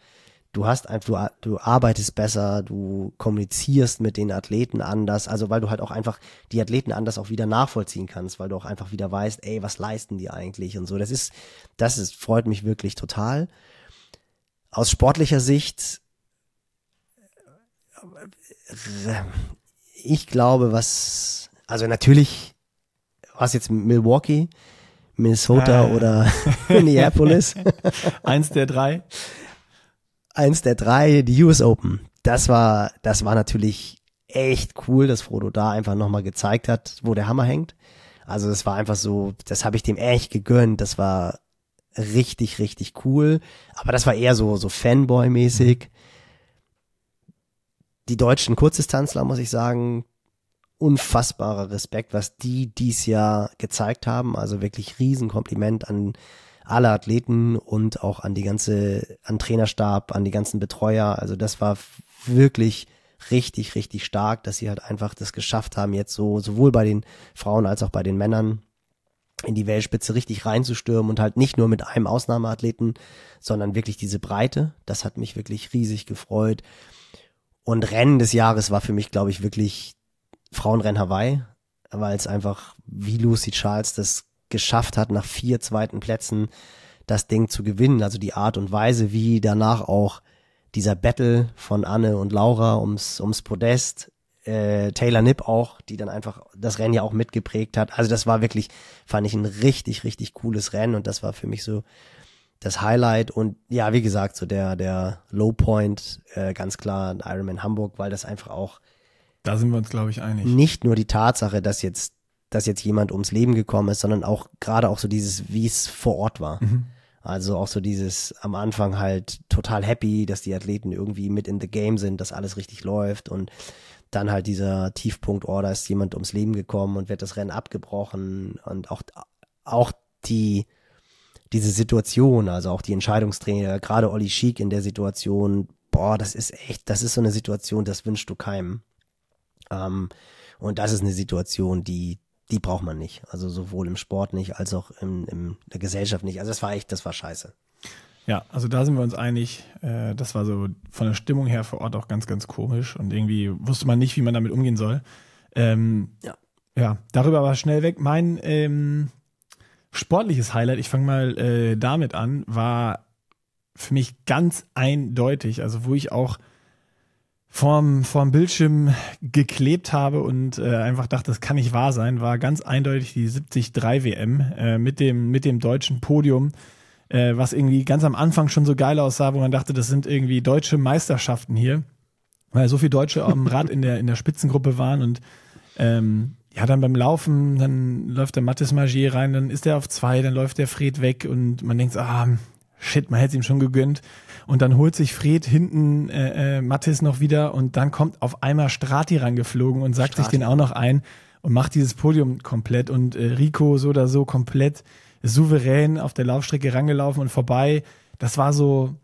Du hast einfach, du, du arbeitest besser, du kommunizierst mit den Athleten anders, also weil du halt auch einfach die Athleten anders auch wieder nachvollziehen kannst, weil du auch einfach wieder weißt, ey, was leisten die eigentlich und so. Das ist, das ist, freut mich wirklich total. Aus sportlicher Sicht, ich glaube, was, also natürlich, was jetzt Milwaukee, Minnesota Ah. oder Minneapolis, Eins der drei. eins der drei, die US Open. Das war, das war natürlich echt cool, dass Frodo da einfach nochmal gezeigt hat, wo der Hammer hängt. Also das war einfach so, das habe ich dem echt gegönnt. Das war richtig, richtig cool. Aber das war eher so, so Fanboy-mäßig. Die deutschen Kurzdistanzler, muss ich sagen, unfassbarer Respekt, was die dies Jahr gezeigt haben. Also wirklich Riesenkompliment an alle Athleten und auch an die ganze, an Trainerstab, an die ganzen Betreuer. Also das war wirklich richtig, richtig stark, dass sie halt einfach das geschafft haben, jetzt so, sowohl bei den Frauen als auch bei den Männern in die Weltspitze richtig reinzustürmen und halt nicht nur mit einem Ausnahmeathleten, sondern wirklich diese Breite. Das hat mich wirklich riesig gefreut. Und Rennen des Jahres war für mich, glaube ich, wirklich Frauenrennen Hawaii, weil es einfach, wie Lucy Charles das geschafft hat, nach vier zweiten Plätzen das Ding zu gewinnen. Also die Art und Weise, wie danach auch dieser Battle von Anne und Laura ums, ums Podest, äh, Taylor Nipp auch, die dann einfach das Rennen ja auch mitgeprägt hat. Also das war wirklich, fand ich ein richtig, richtig cooles Rennen und das war für mich so das Highlight und ja, wie gesagt, so der, der Low Point, äh, ganz klar Ironman Hamburg, weil das einfach auch Da sind wir uns, glaube ich, einig. nicht nur die Tatsache, dass jetzt, dass jetzt jemand ums Leben gekommen ist, sondern auch gerade auch so dieses, wie es vor Ort war. Also auch so dieses am Anfang halt total happy, dass die Athleten irgendwie mit in the game sind, dass alles richtig läuft und dann halt dieser Tiefpunkt, oh, da ist jemand ums Leben gekommen und wird das Rennen abgebrochen und auch, auch die, diese Situation, also auch die Entscheidungstrainer, gerade Olli Schick in der Situation, boah, das ist echt, das ist so eine Situation, das wünschst du keinem. Ähm, und das ist eine Situation, die, die braucht man nicht. Also sowohl im Sport nicht, als auch in, in der Gesellschaft nicht. Also das war echt, das war scheiße. Ja, also da sind wir uns einig. Äh, das war so von der Stimmung her vor Ort auch ganz, ganz komisch und irgendwie wusste man nicht, wie man damit umgehen soll. Ähm, Ja. Ja, darüber war schnell weg. Mein ähm, sportliches Highlight, ich fange mal äh, damit an, war für mich ganz eindeutig, also wo ich auch vorm, vorm Bildschirm geklebt habe und äh, einfach dachte, das kann nicht wahr sein, war ganz eindeutig die 73 WM äh, mit, dem, mit dem deutschen Podium, äh, was irgendwie ganz am Anfang schon so geil aussah, wo man dachte, das sind irgendwie deutsche Meisterschaften hier, weil so viele Deutsche am Rad in der, in der Spitzengruppe waren und ähm, ja, dann beim Laufen, dann läuft der Mathis Magier rein, dann ist er auf zwei, dann läuft der Fred weg und man denkt, ah, shit, man hätte es ihm schon gegönnt. Und dann holt sich Fred hinten äh, äh, Mattis noch wieder und dann kommt auf einmal Strati rangeflogen und sagt Strati. sich den auch noch ein und macht dieses Podium komplett und äh, Rico so oder so komplett souverän auf der Laufstrecke rangelaufen und vorbei. Das war so,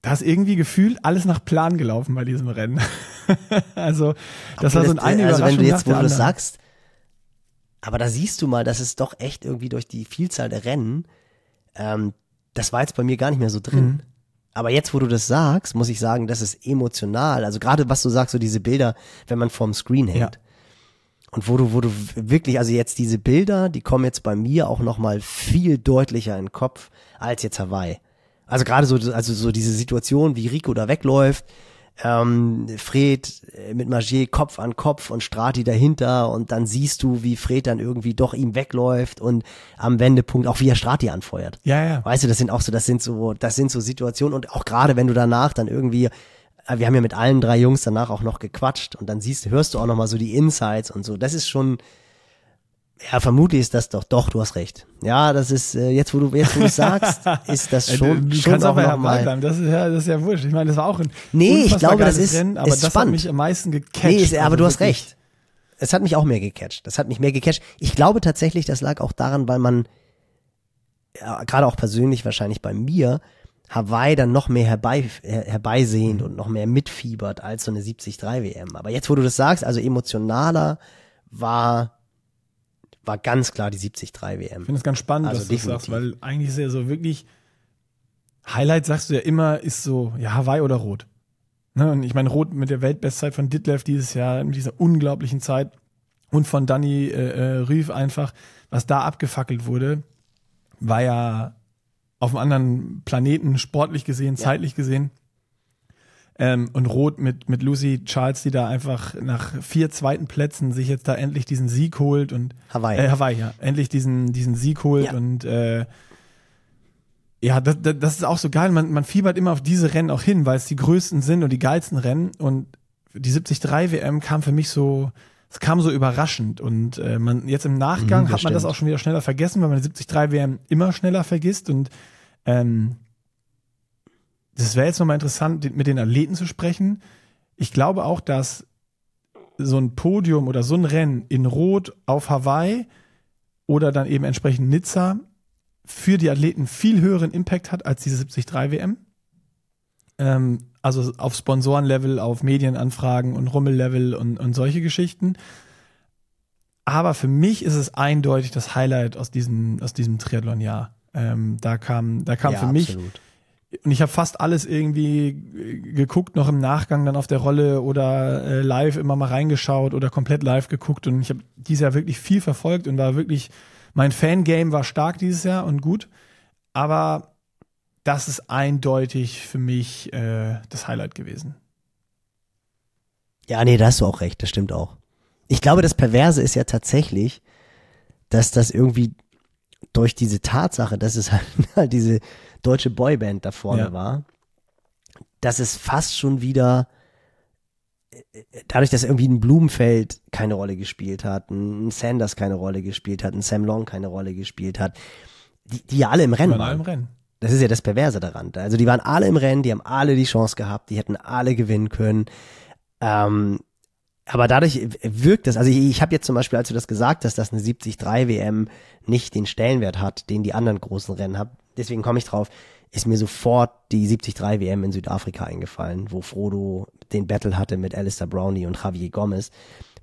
da ist irgendwie gefühlt alles nach Plan gelaufen bei diesem Rennen. also, das aber war so ein eine Also, wenn du jetzt, wo du das sagst, aber da siehst du mal, dass es doch echt irgendwie durch die Vielzahl der Rennen, ähm, das war jetzt bei mir gar nicht mehr so drin. Mhm. Aber jetzt, wo du das sagst, muss ich sagen, das ist emotional. Also gerade was du sagst, so diese Bilder, wenn man vorm Screen hängt. Ja. Und wo du, wo du wirklich, also jetzt diese Bilder, die kommen jetzt bei mir auch nochmal viel deutlicher in den Kopf als jetzt Hawaii. Also gerade so, also so diese Situation, wie Rico da wegläuft, ähm, Fred äh, mit Magier Kopf an Kopf und Strati dahinter und dann siehst du, wie Fred dann irgendwie doch ihm wegläuft und am Wendepunkt auch wie er Strati anfeuert. Ja, ja. Weißt du, das sind auch so, das sind so, das sind so Situationen und auch gerade wenn du danach dann irgendwie äh, wir haben ja mit allen drei Jungs danach auch noch gequatscht und dann siehst, hörst du auch noch mal so die Insights und so. Das ist schon, ja, vermutlich ist das doch, doch, du hast recht. Ja, das ist, äh, jetzt wo du, jetzt wo du sagst, ist das schon, du, schon kannst auch noch mal. Bleiben. Das ist ja, das ist ja wurscht. Ich meine, das war auch ein Nee, ich glaube, das ist, Rennen, aber ist das spannend. hat mich am meisten gecatcht. Nee, ist, aber also du hast recht. Es hat mich auch mehr gecatcht. Das hat mich mehr gecatcht. Ich glaube tatsächlich, das lag auch daran, weil man, ja, gerade auch persönlich wahrscheinlich bei mir, Hawaii dann noch mehr herbei, her, herbeisehend Mhm. und noch mehr mitfiebert als so eine 73 WM. Aber jetzt, wo du das sagst, also emotionaler war, war ganz klar die 73 WM. Ich finde es ganz spannend, Also dass du das sagst, weil eigentlich ist ja so wirklich, Highlight sagst du ja immer, ist so, ja, Hawaii oder Rot. Ne? Und ich meine, Rot mit der Weltbestzeit von Ditlev dieses Jahr, mit dieser unglaublichen Zeit und von Danny äh, äh, Rief einfach, was da abgefackelt wurde, war ja auf einem anderen Planeten, sportlich gesehen, Ja. zeitlich gesehen. Ähm, und Rot mit, mit Lucy Charles, die da einfach nach vier zweiten Plätzen sich jetzt da endlich diesen Sieg holt und Hawaii. äh, Hawaii, ja. Endlich diesen, diesen Sieg holt Ja. und äh, ja, das, das, das ist auch so geil. Man, man fiebert immer auf diese Rennen auch hin, weil es die größten sind und die geilsten Rennen. Und die 73 WM kam für mich so, es kam so überraschend. Und äh, man jetzt im Nachgang Mhm, das hat man das stimmt. auch schon wieder schneller vergessen, weil man die 73 WM immer schneller vergisst. Und ähm, das wäre jetzt nochmal interessant, mit den Athleten zu sprechen. Ich glaube auch, dass so ein Podium oder so ein Rennen in Rot auf Hawaii oder dann eben entsprechend Nizza für die Athleten viel höheren Impact hat als diese 73 WM. Ähm, also auf Sponsorenlevel, auf Medienanfragen und Rummellevel und, und solche Geschichten. Aber für mich ist es eindeutig das Highlight aus diesem, aus diesem Triathlon-Jahr. Ähm, da kam, da kam ja, für mich absolut. Und ich habe fast alles irgendwie geguckt, noch im Nachgang dann auf der Rolle oder äh, live immer mal reingeschaut oder komplett live geguckt und ich habe dieses Jahr wirklich viel verfolgt und war wirklich, mein Fangame war stark dieses Jahr und gut, aber das ist eindeutig für mich äh, das Highlight gewesen. Ja, nee, da hast du auch recht, das stimmt auch. Ich glaube, das Perverse ist ja tatsächlich, dass das irgendwie durch diese Tatsache, dass es halt diese deutsche Boyband da vorne Ja. war, dass es fast schon wieder äh, dadurch, dass irgendwie ein Blumenfeld keine Rolle gespielt hat, ein Sanders keine Rolle gespielt hat, ein Sam Long keine Rolle gespielt hat, die, die ja alle im Rennen waren. allem Rennen. Das ist ja das Perverse daran. Also die waren alle im Rennen, die haben alle die Chance gehabt, die hätten alle gewinnen können. Ähm, aber dadurch wirkt es, also ich, ich habe jetzt zum Beispiel, als du das gesagt hast, dass eine 73 WM nicht den Stellenwert hat, den die anderen großen Rennen haben, deswegen komme ich drauf, ist mir sofort die 73 WM in Südafrika eingefallen, wo Frodo den Battle hatte mit Alistair Brownie und Javier Gomez,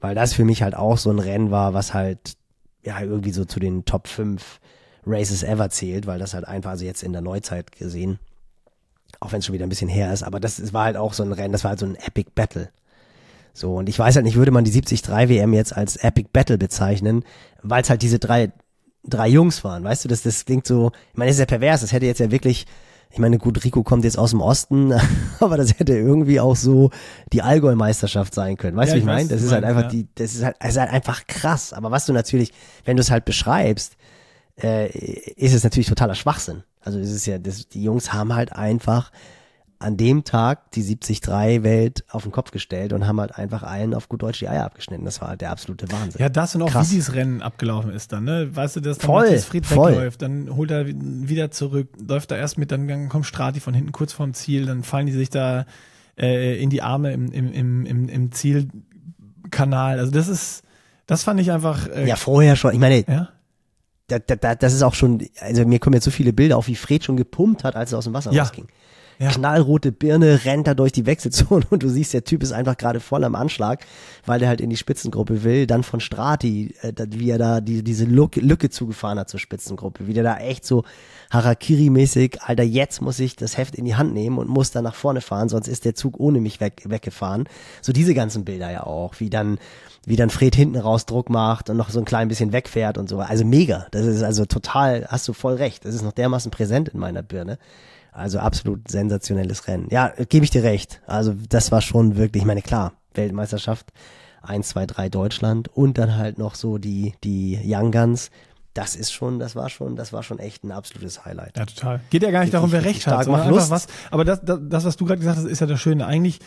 weil das für mich halt auch so ein Rennen war, was halt ja irgendwie so zu den Top 5 Races ever zählt, weil das halt einfach, also jetzt in der Neuzeit gesehen, auch wenn es schon wieder ein bisschen her ist, aber das, war halt auch so ein Rennen, das war halt so ein Epic Battle. So, und ich weiß halt nicht, würde man die 73 WM jetzt als Epic Battle bezeichnen, weil es halt diese drei, drei Jungs waren, weißt du, das, das klingt so, ich meine, das ist ja pervers, das hätte jetzt ja wirklich ich meine, gut, Rico kommt jetzt aus dem Osten, aber das hätte irgendwie auch so die Allgäu-Meisterschaft sein können. Weißt du, Ja, wie ich meine? Das ist du halt einfach ja. die, das ist halt, es ist halt einfach krass. Aber was du natürlich, wenn du es halt beschreibst, äh, ist es natürlich totaler Schwachsinn. Also es ist ja, das, die Jungs haben halt einfach an dem Tag die 70-3-Welt auf den Kopf gestellt und haben halt einfach allen auf gut Deutsch die Eier abgeschnitten. Das war halt der absolute Wahnsinn. Ja, das und auch Krass. wie dieses Rennen abgelaufen ist dann, ne? Weißt du, dass dann Voll, Fried voll. wegläuft, dann holt er wieder zurück, läuft da erst mit, dann kommt Strati von hinten kurz vorm Ziel, dann fallen die sich da äh, in die Arme im, im, im, im, im Zielkanal. Also das ist, das fand ich einfach, äh, ja, vorher schon. Ich meine, ja? da, da, da, das ist auch schon, also mir kommen jetzt so viele Bilder, auch wie Fred schon gepumpt hat, als er aus dem Wasser Ja. rausging. Ja. Knallrote Birne, rennt da durch die Wechselzone und du siehst, der Typ ist einfach gerade voll am Anschlag, weil der halt in die Spitzengruppe will. Dann von Strati, äh, da- wie er da die, diese Lücke, zugefahren hat zur Spitzengruppe, wie der da echt so Harakiri-mäßig, Alter, jetzt muss ich das Heft in die Hand nehmen und muss dann nach vorne fahren, sonst ist der Zug ohne mich weg, weggefahren. So diese ganzen Bilder ja auch, wie dann, wie dann Fred hinten raus Druck macht und noch so ein klein bisschen wegfährt und so. Also mega. Das ist also total, hast du voll recht. Das ist noch dermaßen präsent in meiner Birne. Also absolut sensationelles Rennen. Ja, gebe ich dir recht. Also das war schon wirklich, ich meine, klar, Weltmeisterschaft 1, 2, 3 Deutschland und dann halt noch so die, die Young Guns. Das ist schon, das war schon, das war schon echt ein absolutes Highlight. Ja, total. Geht ja gar nicht darum, wer recht hat, sondern macht einfach was. Lust. Aber das, das, das was du gerade gesagt hast, ist ja das Schöne. Eigentlich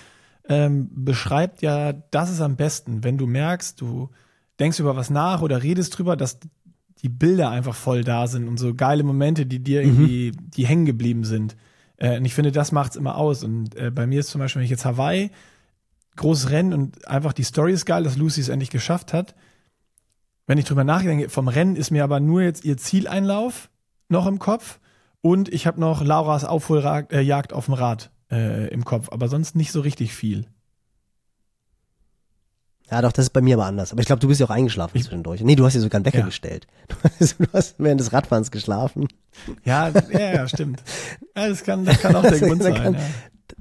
ähm, beschreibt ja, das ist am besten, wenn du merkst, du denkst über was nach oder redest drüber, dass die Bilder einfach voll da sind und so geile Momente, die dir irgendwie, die hängen geblieben sind. Äh, und ich finde, das macht's immer aus. Und äh, bei mir ist zum Beispiel, wenn ich jetzt Hawaii, großes Rennen und einfach die Story ist geil, dass Lucy es endlich geschafft hat. Wenn ich drüber nachdenke, vom Rennen ist mir aber nur jetzt ihr Zieleinlauf noch im Kopf und ich habe noch Lauras Aufholjagd äh, auf dem Rad äh, im Kopf, aber sonst nicht so richtig viel. Ja, doch, das ist bei mir aber anders. Aber ich glaube, du bist ja auch eingeschlafen zwischendurch. Nee, du hast ja sogar einen Wecker Ja. gestellt. Du hast, du hast während des Radfahrens geschlafen. Ja, ja, ja stimmt. Ja, das kann, das kann auch der Grund kann- sein. Ja.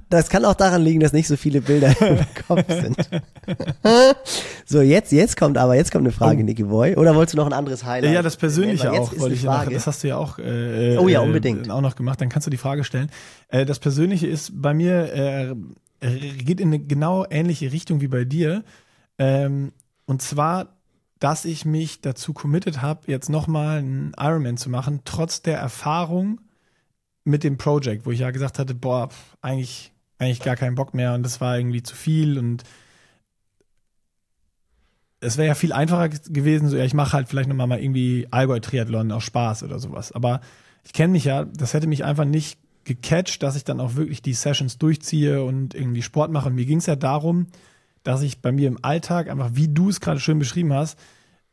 Das kann auch daran liegen, dass nicht so viele Bilder im Kopf sind. so, jetzt, jetzt kommt aber, jetzt kommt eine Frage, Oh. Nicky Boy. Oder wolltest du noch ein anderes Highlight? Ja, das Persönliche auch, wollte ich ja noch, das hast du ja auch, äh, Oh ja, äh, unbedingt. auch noch gemacht, dann kannst du die Frage stellen. Äh, das Persönliche ist bei mir, äh, geht in eine genau ähnliche Richtung wie bei dir. Ähm, und zwar, dass ich mich dazu committed habe, jetzt nochmal einen Ironman zu machen, trotz der Erfahrung mit dem Project, wo ich ja gesagt hatte, boah, pf, eigentlich, eigentlich gar keinen Bock mehr und das war irgendwie zu viel und es wäre ja viel einfacher ge- gewesen, so ja, ich mache halt vielleicht nochmal mal irgendwie Allgäu-Triathlon aus Spaß oder sowas. Aber ich kenne mich ja, das hätte mich einfach nicht gecatcht, dass ich dann auch wirklich die Sessions durchziehe und irgendwie Sport mache. Und mir ging es ja darum, dass ich bei mir im Alltag einfach, wie du es gerade schön beschrieben hast,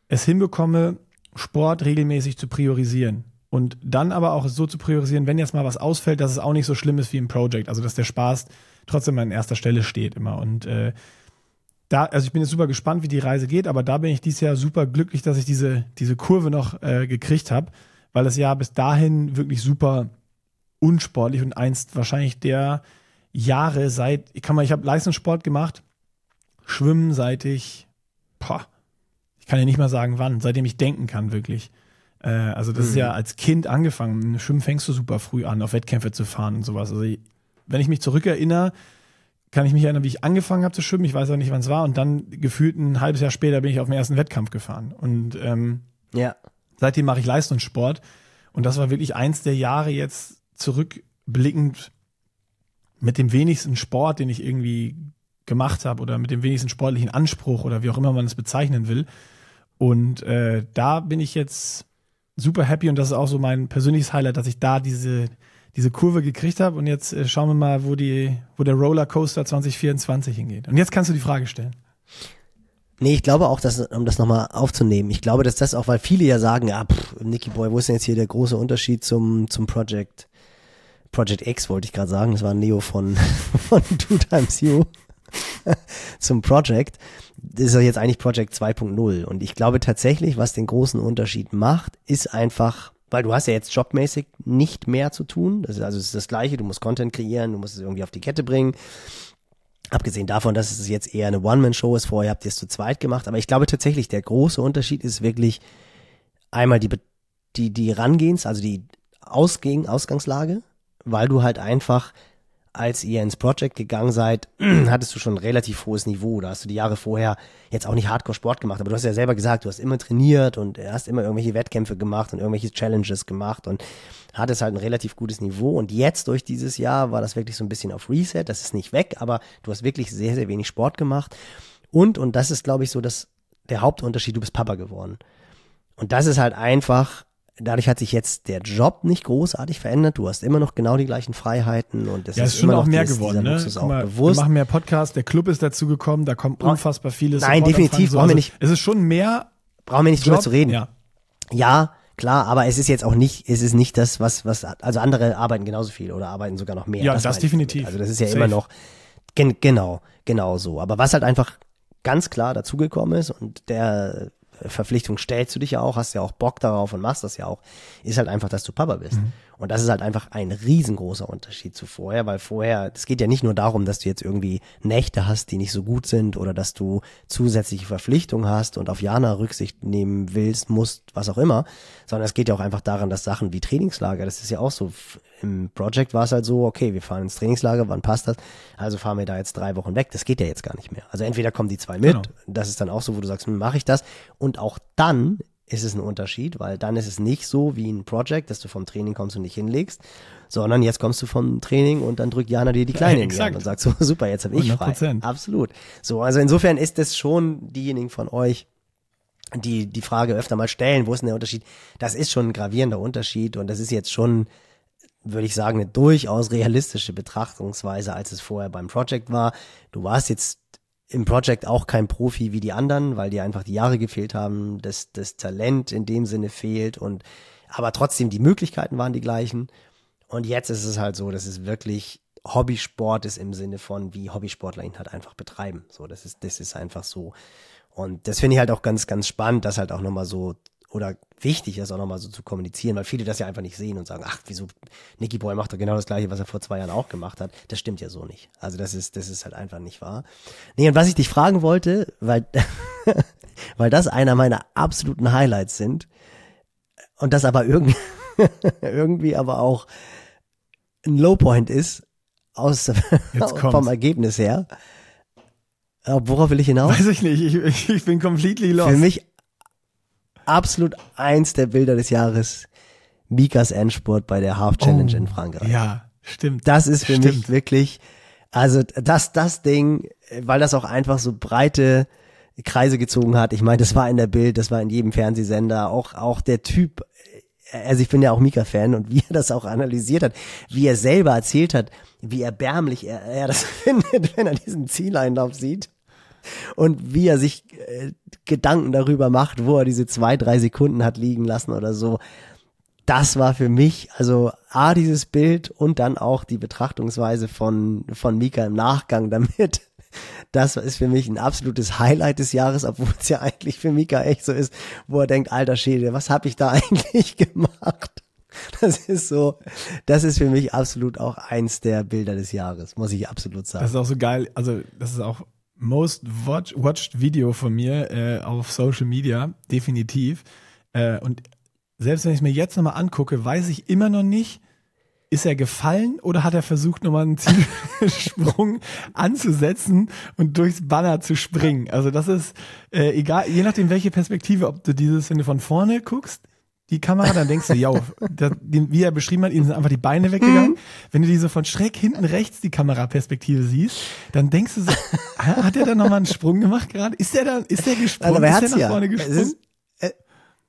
es hinbekomme, Sport regelmäßig zu priorisieren. Und dann aber auch so zu priorisieren, wenn jetzt mal was ausfällt, dass es auch nicht so schlimm ist wie im Project. Also dass der Spaß trotzdem an erster Stelle steht immer. Und äh, da, also ich bin jetzt super gespannt, wie die Reise geht, aber da bin ich dieses Jahr super glücklich, dass ich diese, diese Kurve noch äh, gekriegt habe, weil das Jahr bis dahin wirklich super unsportlich und einst wahrscheinlich der Jahre seit, ich kann mal, ich habe Leistungssport gemacht, Schwimmen seit ich, boah, ich kann ja nicht mal sagen wann, seitdem ich denken kann, wirklich. Äh, also das ist ja als Kind angefangen. Schwimmen fängst du super früh an, auf Wettkämpfe zu fahren und sowas. Also ich, wenn ich mich zurückerinnere, kann ich mich erinnern, wie ich angefangen habe zu schwimmen. Ich weiß auch nicht, wann es war. Und dann gefühlt ein halbes Jahr später bin ich auf den ersten Wettkampf gefahren. Und ähm, Ja. seitdem mache ich Leistungssport. Und das war wirklich eins der Jahre jetzt zurückblickend mit dem wenigsten Sport, den ich irgendwie gemacht habe oder mit dem wenigsten sportlichen Anspruch oder wie auch immer man es bezeichnen will. Und äh, da bin ich jetzt super happy und das ist auch so mein persönliches Highlight, dass ich da diese, diese Kurve gekriegt habe. Und jetzt äh, schauen wir mal, wo, die, wo der Rollercoaster 2024 hingeht. Und jetzt kannst du die Frage stellen. Nee, ich glaube auch, dass, um das nochmal aufzunehmen, ich glaube, dass das auch, weil viele ja sagen, ja, pff, Nicky Boy, wo ist denn jetzt hier der große Unterschied zum, zum Project, Project X wollte ich gerade sagen, das war Neo von, von Two Times You zum Project. Das ist jetzt eigentlich Project 2.0 und ich glaube tatsächlich, was den großen Unterschied macht, ist einfach, weil du hast ja jetzt jobmäßig nicht mehr zu tun, das ist also ist das Gleiche, du musst Content kreieren, du musst es irgendwie auf die Kette bringen, Abgesehen davon, dass es jetzt eher eine One-Man-Show ist, vorher habt ihr es zu zweit gemacht, aber ich glaube tatsächlich, der große Unterschied ist wirklich einmal die, die, die Rangehens, also die Ausgehen, Ausgangslage, weil du halt einfach, als ihr ins Project gegangen seid, hattest du schon ein relativ hohes Niveau. Da hast du die Jahre vorher jetzt auch nicht Hardcore-Sport gemacht, aber du hast ja selber gesagt, du hast immer trainiert und hast immer irgendwelche Wettkämpfe gemacht und irgendwelche Challenges gemacht und hattest halt ein relativ gutes Niveau. Und jetzt durch dieses Jahr war das wirklich so ein bisschen auf Reset. Das ist nicht weg, aber du hast wirklich sehr, sehr wenig Sport gemacht. Und, und das ist, glaube ich, so das, der Hauptunterschied, du bist Papa geworden. Und das ist halt einfach, dadurch hat sich jetzt der Job nicht großartig verändert. Du hast immer noch genau die gleichen Freiheiten und das ja, ist, ist schon immer noch mehr dieses, geworden. Ne? Auch mal, bewusst. Wir machen mehr Podcasts, der Club ist dazu gekommen, da kommt unfassbar vieles. Nein, definitiv, brauchen wir nicht. Es ist schon mehr Brauchen wir nicht drüber Job. zu reden. Ja. Ja, klar, aber es ist jetzt auch nicht, es ist nicht das, was, was, also andere arbeiten genauso viel oder arbeiten sogar noch mehr. Ja, das ich definitiv. Also das ist ja Safe. immer noch, gen, genau, genau so. Aber was halt einfach ganz klar dazugekommen ist und der Verpflichtung stellst du dich ja auch, hast ja auch Bock darauf und machst das ja auch, ist halt einfach, dass du Papa bist. Mhm. Und das ist halt einfach ein riesengroßer Unterschied zu vorher, weil vorher, es geht ja nicht nur darum, dass du jetzt irgendwie Nächte hast, die nicht so gut sind oder dass du zusätzliche Verpflichtungen hast und auf Jana Rücksicht nehmen willst, musst, was auch immer, sondern es geht ja auch einfach daran, dass Sachen wie Trainingslager, das ist ja auch so, im Project war es halt so, okay, wir fahren ins Trainingslager, wann passt das? Also fahren wir da jetzt drei Wochen weg, das geht ja jetzt gar nicht mehr. Also entweder kommen die zwei mit, Genau. das ist dann auch so, wo du sagst, hm, mache ich das? Und auch dann ist es ein Unterschied, weil dann ist es nicht so wie ein Project, dass du vom Training kommst und dich hinlegst, sondern jetzt kommst du vom Training und dann drückt Jana dir die Kleine in die. Hand und sagt so, super, jetzt habe ich frei. 100%. Absolut. So, also insofern ist es schon diejenigen von euch, die die Frage öfter mal stellen, wo ist denn der Unterschied? Das ist schon ein gravierender Unterschied und das ist jetzt schon, würde ich sagen, eine durchaus realistische Betrachtungsweise, als es vorher beim Project war. Du warst jetzt im Project auch kein Profi wie die anderen, weil dir einfach die Jahre gefehlt haben, das, das Talent in dem Sinne fehlt und aber trotzdem die Möglichkeiten waren die gleichen. Und jetzt ist es halt so, dass es wirklich Hobbysport ist im Sinne von, wie Hobbysportler ihn halt einfach betreiben. So, das ist, das ist einfach so. Und das finde ich halt auch ganz, ganz spannend, das halt auch nochmal so, oder wichtig, das auch nochmal so zu kommunizieren, weil viele das ja einfach nicht sehen und sagen, ach, wieso, Nicky Boy macht doch genau das gleiche, was er vor zwei Jahren auch gemacht hat. Das stimmt ja so nicht. Also das ist, das ist halt einfach nicht wahr. Nee, und was ich dich fragen wollte, weil, weil das einer meiner absoluten Highlights sind, und das aber irgendwie, irgendwie aber auch ein Lowpoint ist, aus, vom Ergebnis her. Äh, Worauf will ich hinaus? Weiß ich nicht, ich, ich bin completely lost. Für mich absolut eins der Bilder des Jahres. Mikas Endspurt bei der Half Challenge in Frankreich. Oh, Ja, stimmt. Das ist für Stimmt. mich wirklich, also das, das Ding, weil das auch einfach so breite Kreise gezogen hat. Ich meine, das war in der Bild, das war in jedem Fernsehsender, auch, auch der Typ, also ich bin ja auch Mika-Fan und wie er das auch analysiert hat, wie er selber erzählt hat, wie erbärmlich er, er das findet, wenn er diesen Zieleinlauf sieht und wie er sich äh, Gedanken darüber macht, wo er diese zwei, drei Sekunden hat liegen lassen oder so. Das war für mich, also A, dieses Bild und dann auch die Betrachtungsweise von, von Mika im Nachgang damit. Das ist für mich ein absolutes Highlight des Jahres, obwohl es ja eigentlich für Mika echt so ist, wo er denkt, alter Schäde, was habe ich da eigentlich gemacht? Das ist so, das ist für mich absolut auch eins der Bilder des Jahres, muss ich absolut sagen. Das ist auch so geil. Also, das ist auch most watch, watched Video von mir äh, auf Social Media, definitiv. Äh, und selbst wenn ich es mir jetzt nochmal angucke, weiß ich immer noch nicht, ist er gefallen oder hat er versucht, nochmal einen Zielsprung anzusetzen und durchs Banner zu springen? Also das ist äh, egal, je nachdem welche Perspektive, ob du dieses, wenn du von vorne guckst, die Kamera, dann denkst du, ja, wie er beschrieben hat, ihnen sind einfach die Beine weggegangen. Wenn du diese von schräg hinten rechts die Kameraperspektive siehst, dann denkst du so, hat er da nochmal einen Sprung gemacht gerade? Ist der da, ist der gesprungen? Aber er ist der nach ja. vorne Es gesprungen? ist, äh,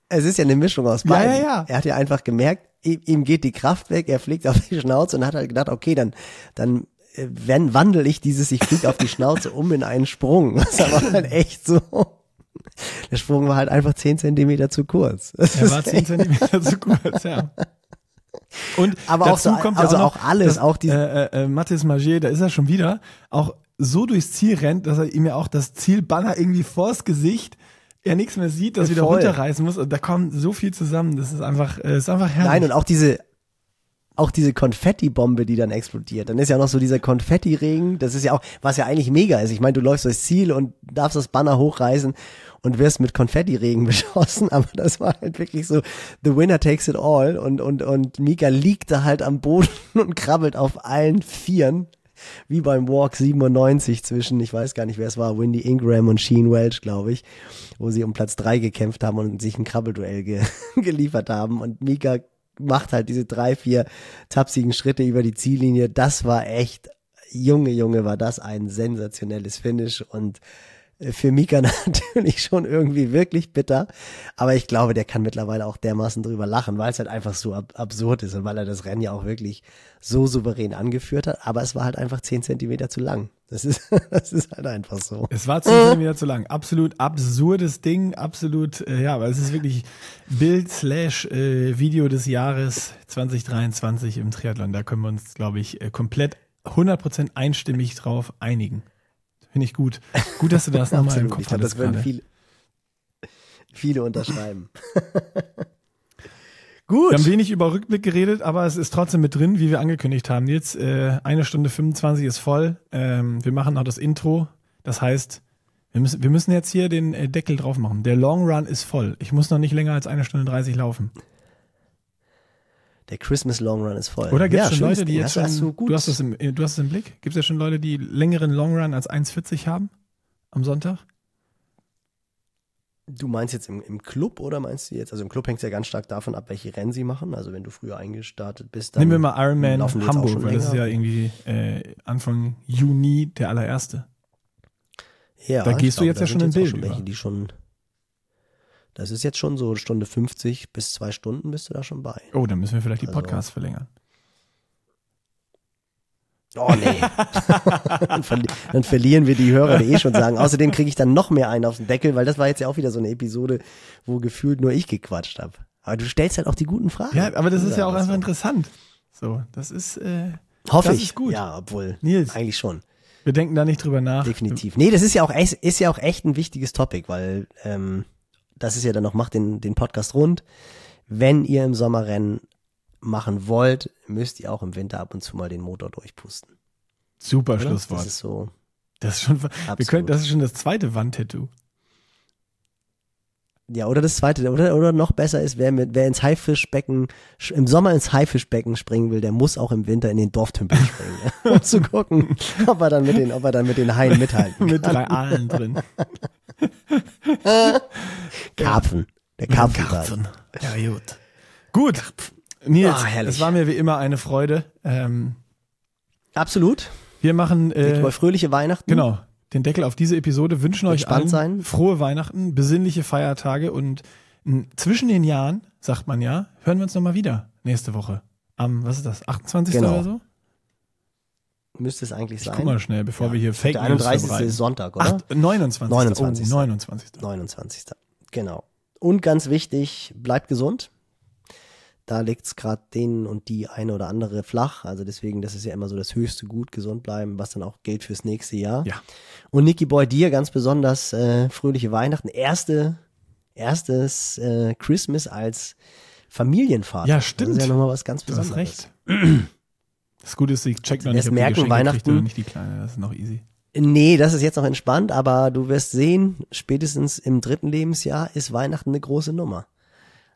es ist ja eine Mischung aus Ja, beiden. ja, ja. Er hat ja einfach gemerkt, ihm, ihm geht die Kraft weg, er fliegt auf die Schnauze und hat halt gedacht, okay, dann, dann äh, wenn wandel ich dieses, ich fliege auf die Schnauze um in einen Sprung. Das war halt echt so. Der Sprung war halt einfach zehn Zentimeter zu kurz. Das Er war 10 Zentimeter zu kurz, ja. Und Aber auch dazu so- kommt also auch, noch, auch alles, dass, auch die- äh, äh, Mathis Magier, da ist er schon wieder, auch so durchs Ziel rennt, dass er ihm ja auch das Zielbanner irgendwie vors Gesicht, er nichts mehr sieht, das wieder Voll. runterreißen muss. Und da kommt so viel zusammen. Das ist einfach, äh, ist einfach herrlich. Nein, und auch diese, auch diese Konfetti-Bombe, die dann explodiert. Dann ist ja noch so dieser Konfetti-Regen. Das ist ja auch, was ja eigentlich mega ist. Ich meine, du läufst durchs Ziel und darfst das Banner hochreißen und wirst mit Konfetti-Regen beschossen. Aber das war halt wirklich so, the winner takes it all. Und, und, und Mika liegt da halt am Boden und krabbelt auf allen Vieren. Wie beim Walk 97 zwischen, ich weiß gar nicht, wer es war, Windy Ingram und Sheen Welch, glaube ich, wo sie um Platz drei gekämpft haben und sich ein Krabbelduell ge geliefert haben. Und Mika macht halt diese drei, vier tapsigen Schritte über die Ziellinie. Das war echt, Junge, Junge, war das ein sensationelles Finish und für Mika natürlich schon irgendwie wirklich bitter. Aber ich glaube, der kann mittlerweile auch dermaßen drüber lachen, weil es halt einfach so ab absurd ist und weil er das Rennen ja auch wirklich so souverän angeführt hat. Aber es war halt einfach zehn Zentimeter zu lang. Das ist, das ist halt einfach so. Es war zehn Zentimeter zu lang. Absolut absurdes Ding. Absolut, äh, ja, aber es ist wirklich Bild slash äh, Video des Jahres 2023 im Triathlon. Da können wir uns, glaube ich, äh, komplett 100% einstimmig drauf einigen. Finde ich gut. Gut, dass du das nochmal im Kopf ich glaub, hattest Das würden viele, viele unterschreiben. Wir Gut. haben wenig über Rückblick geredet, aber es ist trotzdem mit drin, wie wir angekündigt haben. Jetzt äh, eine Stunde 25 ist voll. Ähm, wir machen noch das Intro. Das heißt, wir müssen, wir müssen jetzt hier den äh, Deckel drauf machen. Der Long Run ist voll. Ich muss noch nicht länger als eine Stunde 30 laufen. Der Christmas Long Run ist voll. Oder gibt es ja, schon Leute, die jetzt schon, hast du, gut. du hast das im, du hast es im Blick? Gibt es ja schon Leute, die längeren Long Run als 1,40 haben am Sonntag? Du meinst jetzt im, im Club oder meinst du jetzt, also im Club hängt es ja ganz stark davon ab, welche Rennen sie machen. Also wenn du früher eingestartet bist, dann Nehmen wir mal Ironman jetzt Hamburg, weil das ist ja irgendwie äh, Anfang Juni der allererste. ja, da gehst du glaube, jetzt da ja schon in jetzt Bild welche, die schon Das ist jetzt schon so Stunde 50 bis zwei Stunden bist du da schon bei. Oh, dann müssen wir vielleicht die Also- Podcasts verlängern. Oh nee. dann, verli dann verlieren wir die Hörer, die eh schon sagen. Außerdem kriege ich dann noch mehr einen auf den Deckel, weil das war jetzt ja auch wieder so eine Episode, wo gefühlt nur ich gequatscht habe. Aber du stellst halt auch die guten Fragen. Ja, aber das ist ja auch einfach einfach interessant. So, das ist, äh, Hoffe das ich. ist gut. Ja, obwohl. Nils. Eigentlich schon. wir denken da nicht drüber nach. Definitiv. Nee, das ist ja auch echt, ist ja auch echt ein wichtiges Topic, weil ähm, das ist ja dann noch, macht den, den Podcast rund. Wenn ihr im Sommerrennen machen wollt, müsst ihr auch im Winter ab und zu mal den Motor durchpusten. Super Oder? Schlusswort. Das ist so. Das ist schon, wir können, das ist schon das zweite Wandtattoo. Ja, oder das zweite, oder, oder noch besser ist, wer, mit, wer ins Haifischbecken, sch- im Sommer ins Haifischbecken springen will, der muss auch im Winter in den Dorftümpel springen, ja, um zu gucken, ob er dann mit den, ob er dann mit den Haien mithalten Mit kann. drei Aalen drin. Karpfen. Der Karpfen. Ja, gut. Gut. Nils, Ah, herrlich. es war mir wie immer eine Freude. Ähm, Absolut. wir machen, Äh, äh, fröhliche Weihnachten. genau, den Deckel auf diese Episode, wünschen euch allen sein. frohe Weihnachten, besinnliche Feiertage und zwischen den Jahren, sagt man ja, hören wir uns nochmal wieder nächste Woche. Am, was ist das, 28. Genau. oder so? Müsste es eigentlich Ich sein. guck mal schnell, bevor Ja. wir hier Fake Der News 31. verbreiten. ist Sonntag, oder? Ach, 29. 29.. Oh, 29. 29. Genau. Und ganz wichtig, bleibt gesund. Da liegt's gerade den und die eine oder andere flach. Also deswegen, das ist ja immer so das höchste Gut, gesund bleiben, was dann auch gilt fürs nächste Jahr. Ja. Und Niki Boy, dir ganz besonders äh, fröhliche Weihnachten. Erste, erstes äh, Christmas als Familienvater. Ja, stimmt. Das ist ja nochmal was ganz Du hast Besonderes. recht. Das Gute ist, ich check noch nicht, ob merken, die Geschenke kriegt Weihnachten- oder nicht die Kleine. Das ist noch easy. Nee, das ist jetzt noch entspannt, aber du wirst sehen, spätestens im dritten Lebensjahr ist Weihnachten eine große Nummer.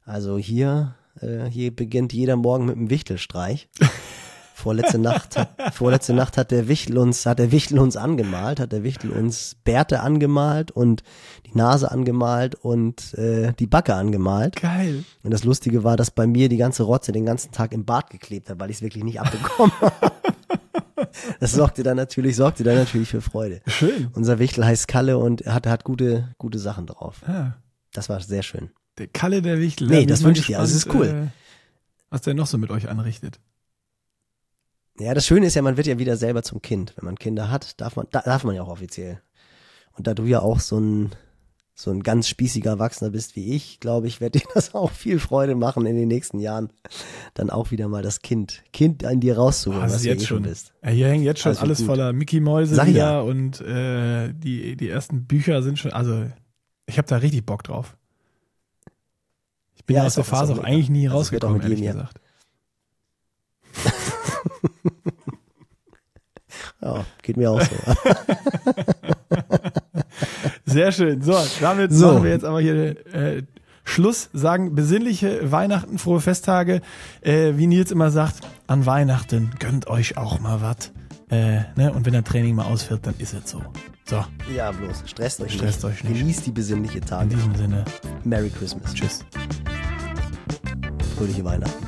Also hier, äh, hier beginnt jeder Morgen mit einem Wichtelstreich. Vorletzte Nacht, hat, vorletzte Nacht hat der Wichtel uns, hat der Wichtel uns angemalt, hat der Wichtel uns Bärte angemalt und die Nase angemalt und äh, die Backe angemalt. Geil. Und das Lustige war, dass bei mir die ganze Rotze den ganzen Tag im Bart geklebt hat, weil ich es wirklich nicht abbekommen habe. Das sorgte dann natürlich, sorgte dann natürlich für Freude. Schön. Unser Wichtel heißt Kalle und er hat, hat gute, gute Sachen drauf. Ah, Das war sehr schön. der Kalle der Wichtel. Nee, das mal wünsch ich dir. Also, es ist cool. Äh, was der noch so mit euch anrichtet. Ja, das Schöne ist ja, man wird ja wieder selber zum Kind. Wenn man Kinder hat, darf man, da, darf man ja auch offiziell. Und da du ja auch so ein, so ein ganz spießiger Erwachsener bist wie ich, glaube ich, wird dir das auch viel Freude machen in den nächsten Jahren. Dann auch wieder mal das Kind, Kind an dir rauszuholen, Ah, das was du jetzt eh schon bist. Ja, hier hängt jetzt schon Also alles gut. voller Mickey Mäuse Sag ich wieder ja. und äh, die, die ersten Bücher sind schon, also ich habe da richtig Bock drauf. Ich bin Ja, aus der Phase auch auch eigentlich nie Also wird auch rausgekommen, ehrlich gesagt. Ja, geht mir auch so. Sehr schön. So, damit So. machen wir jetzt aber hier äh, Schluss. Sagen besinnliche Weihnachten, frohe Festtage. Äh, wie Nils immer sagt, an Weihnachten gönnt euch auch mal was. Äh, ne? Und wenn der Training mal ausfällt, dann ist es so. So, Ja, bloß. Stresst euch Stresst nicht. euch nicht. Genießt die besinnliche in Tage. diesem Sinne, Merry Christmas. tschüss. Fröhliche Weihnachten.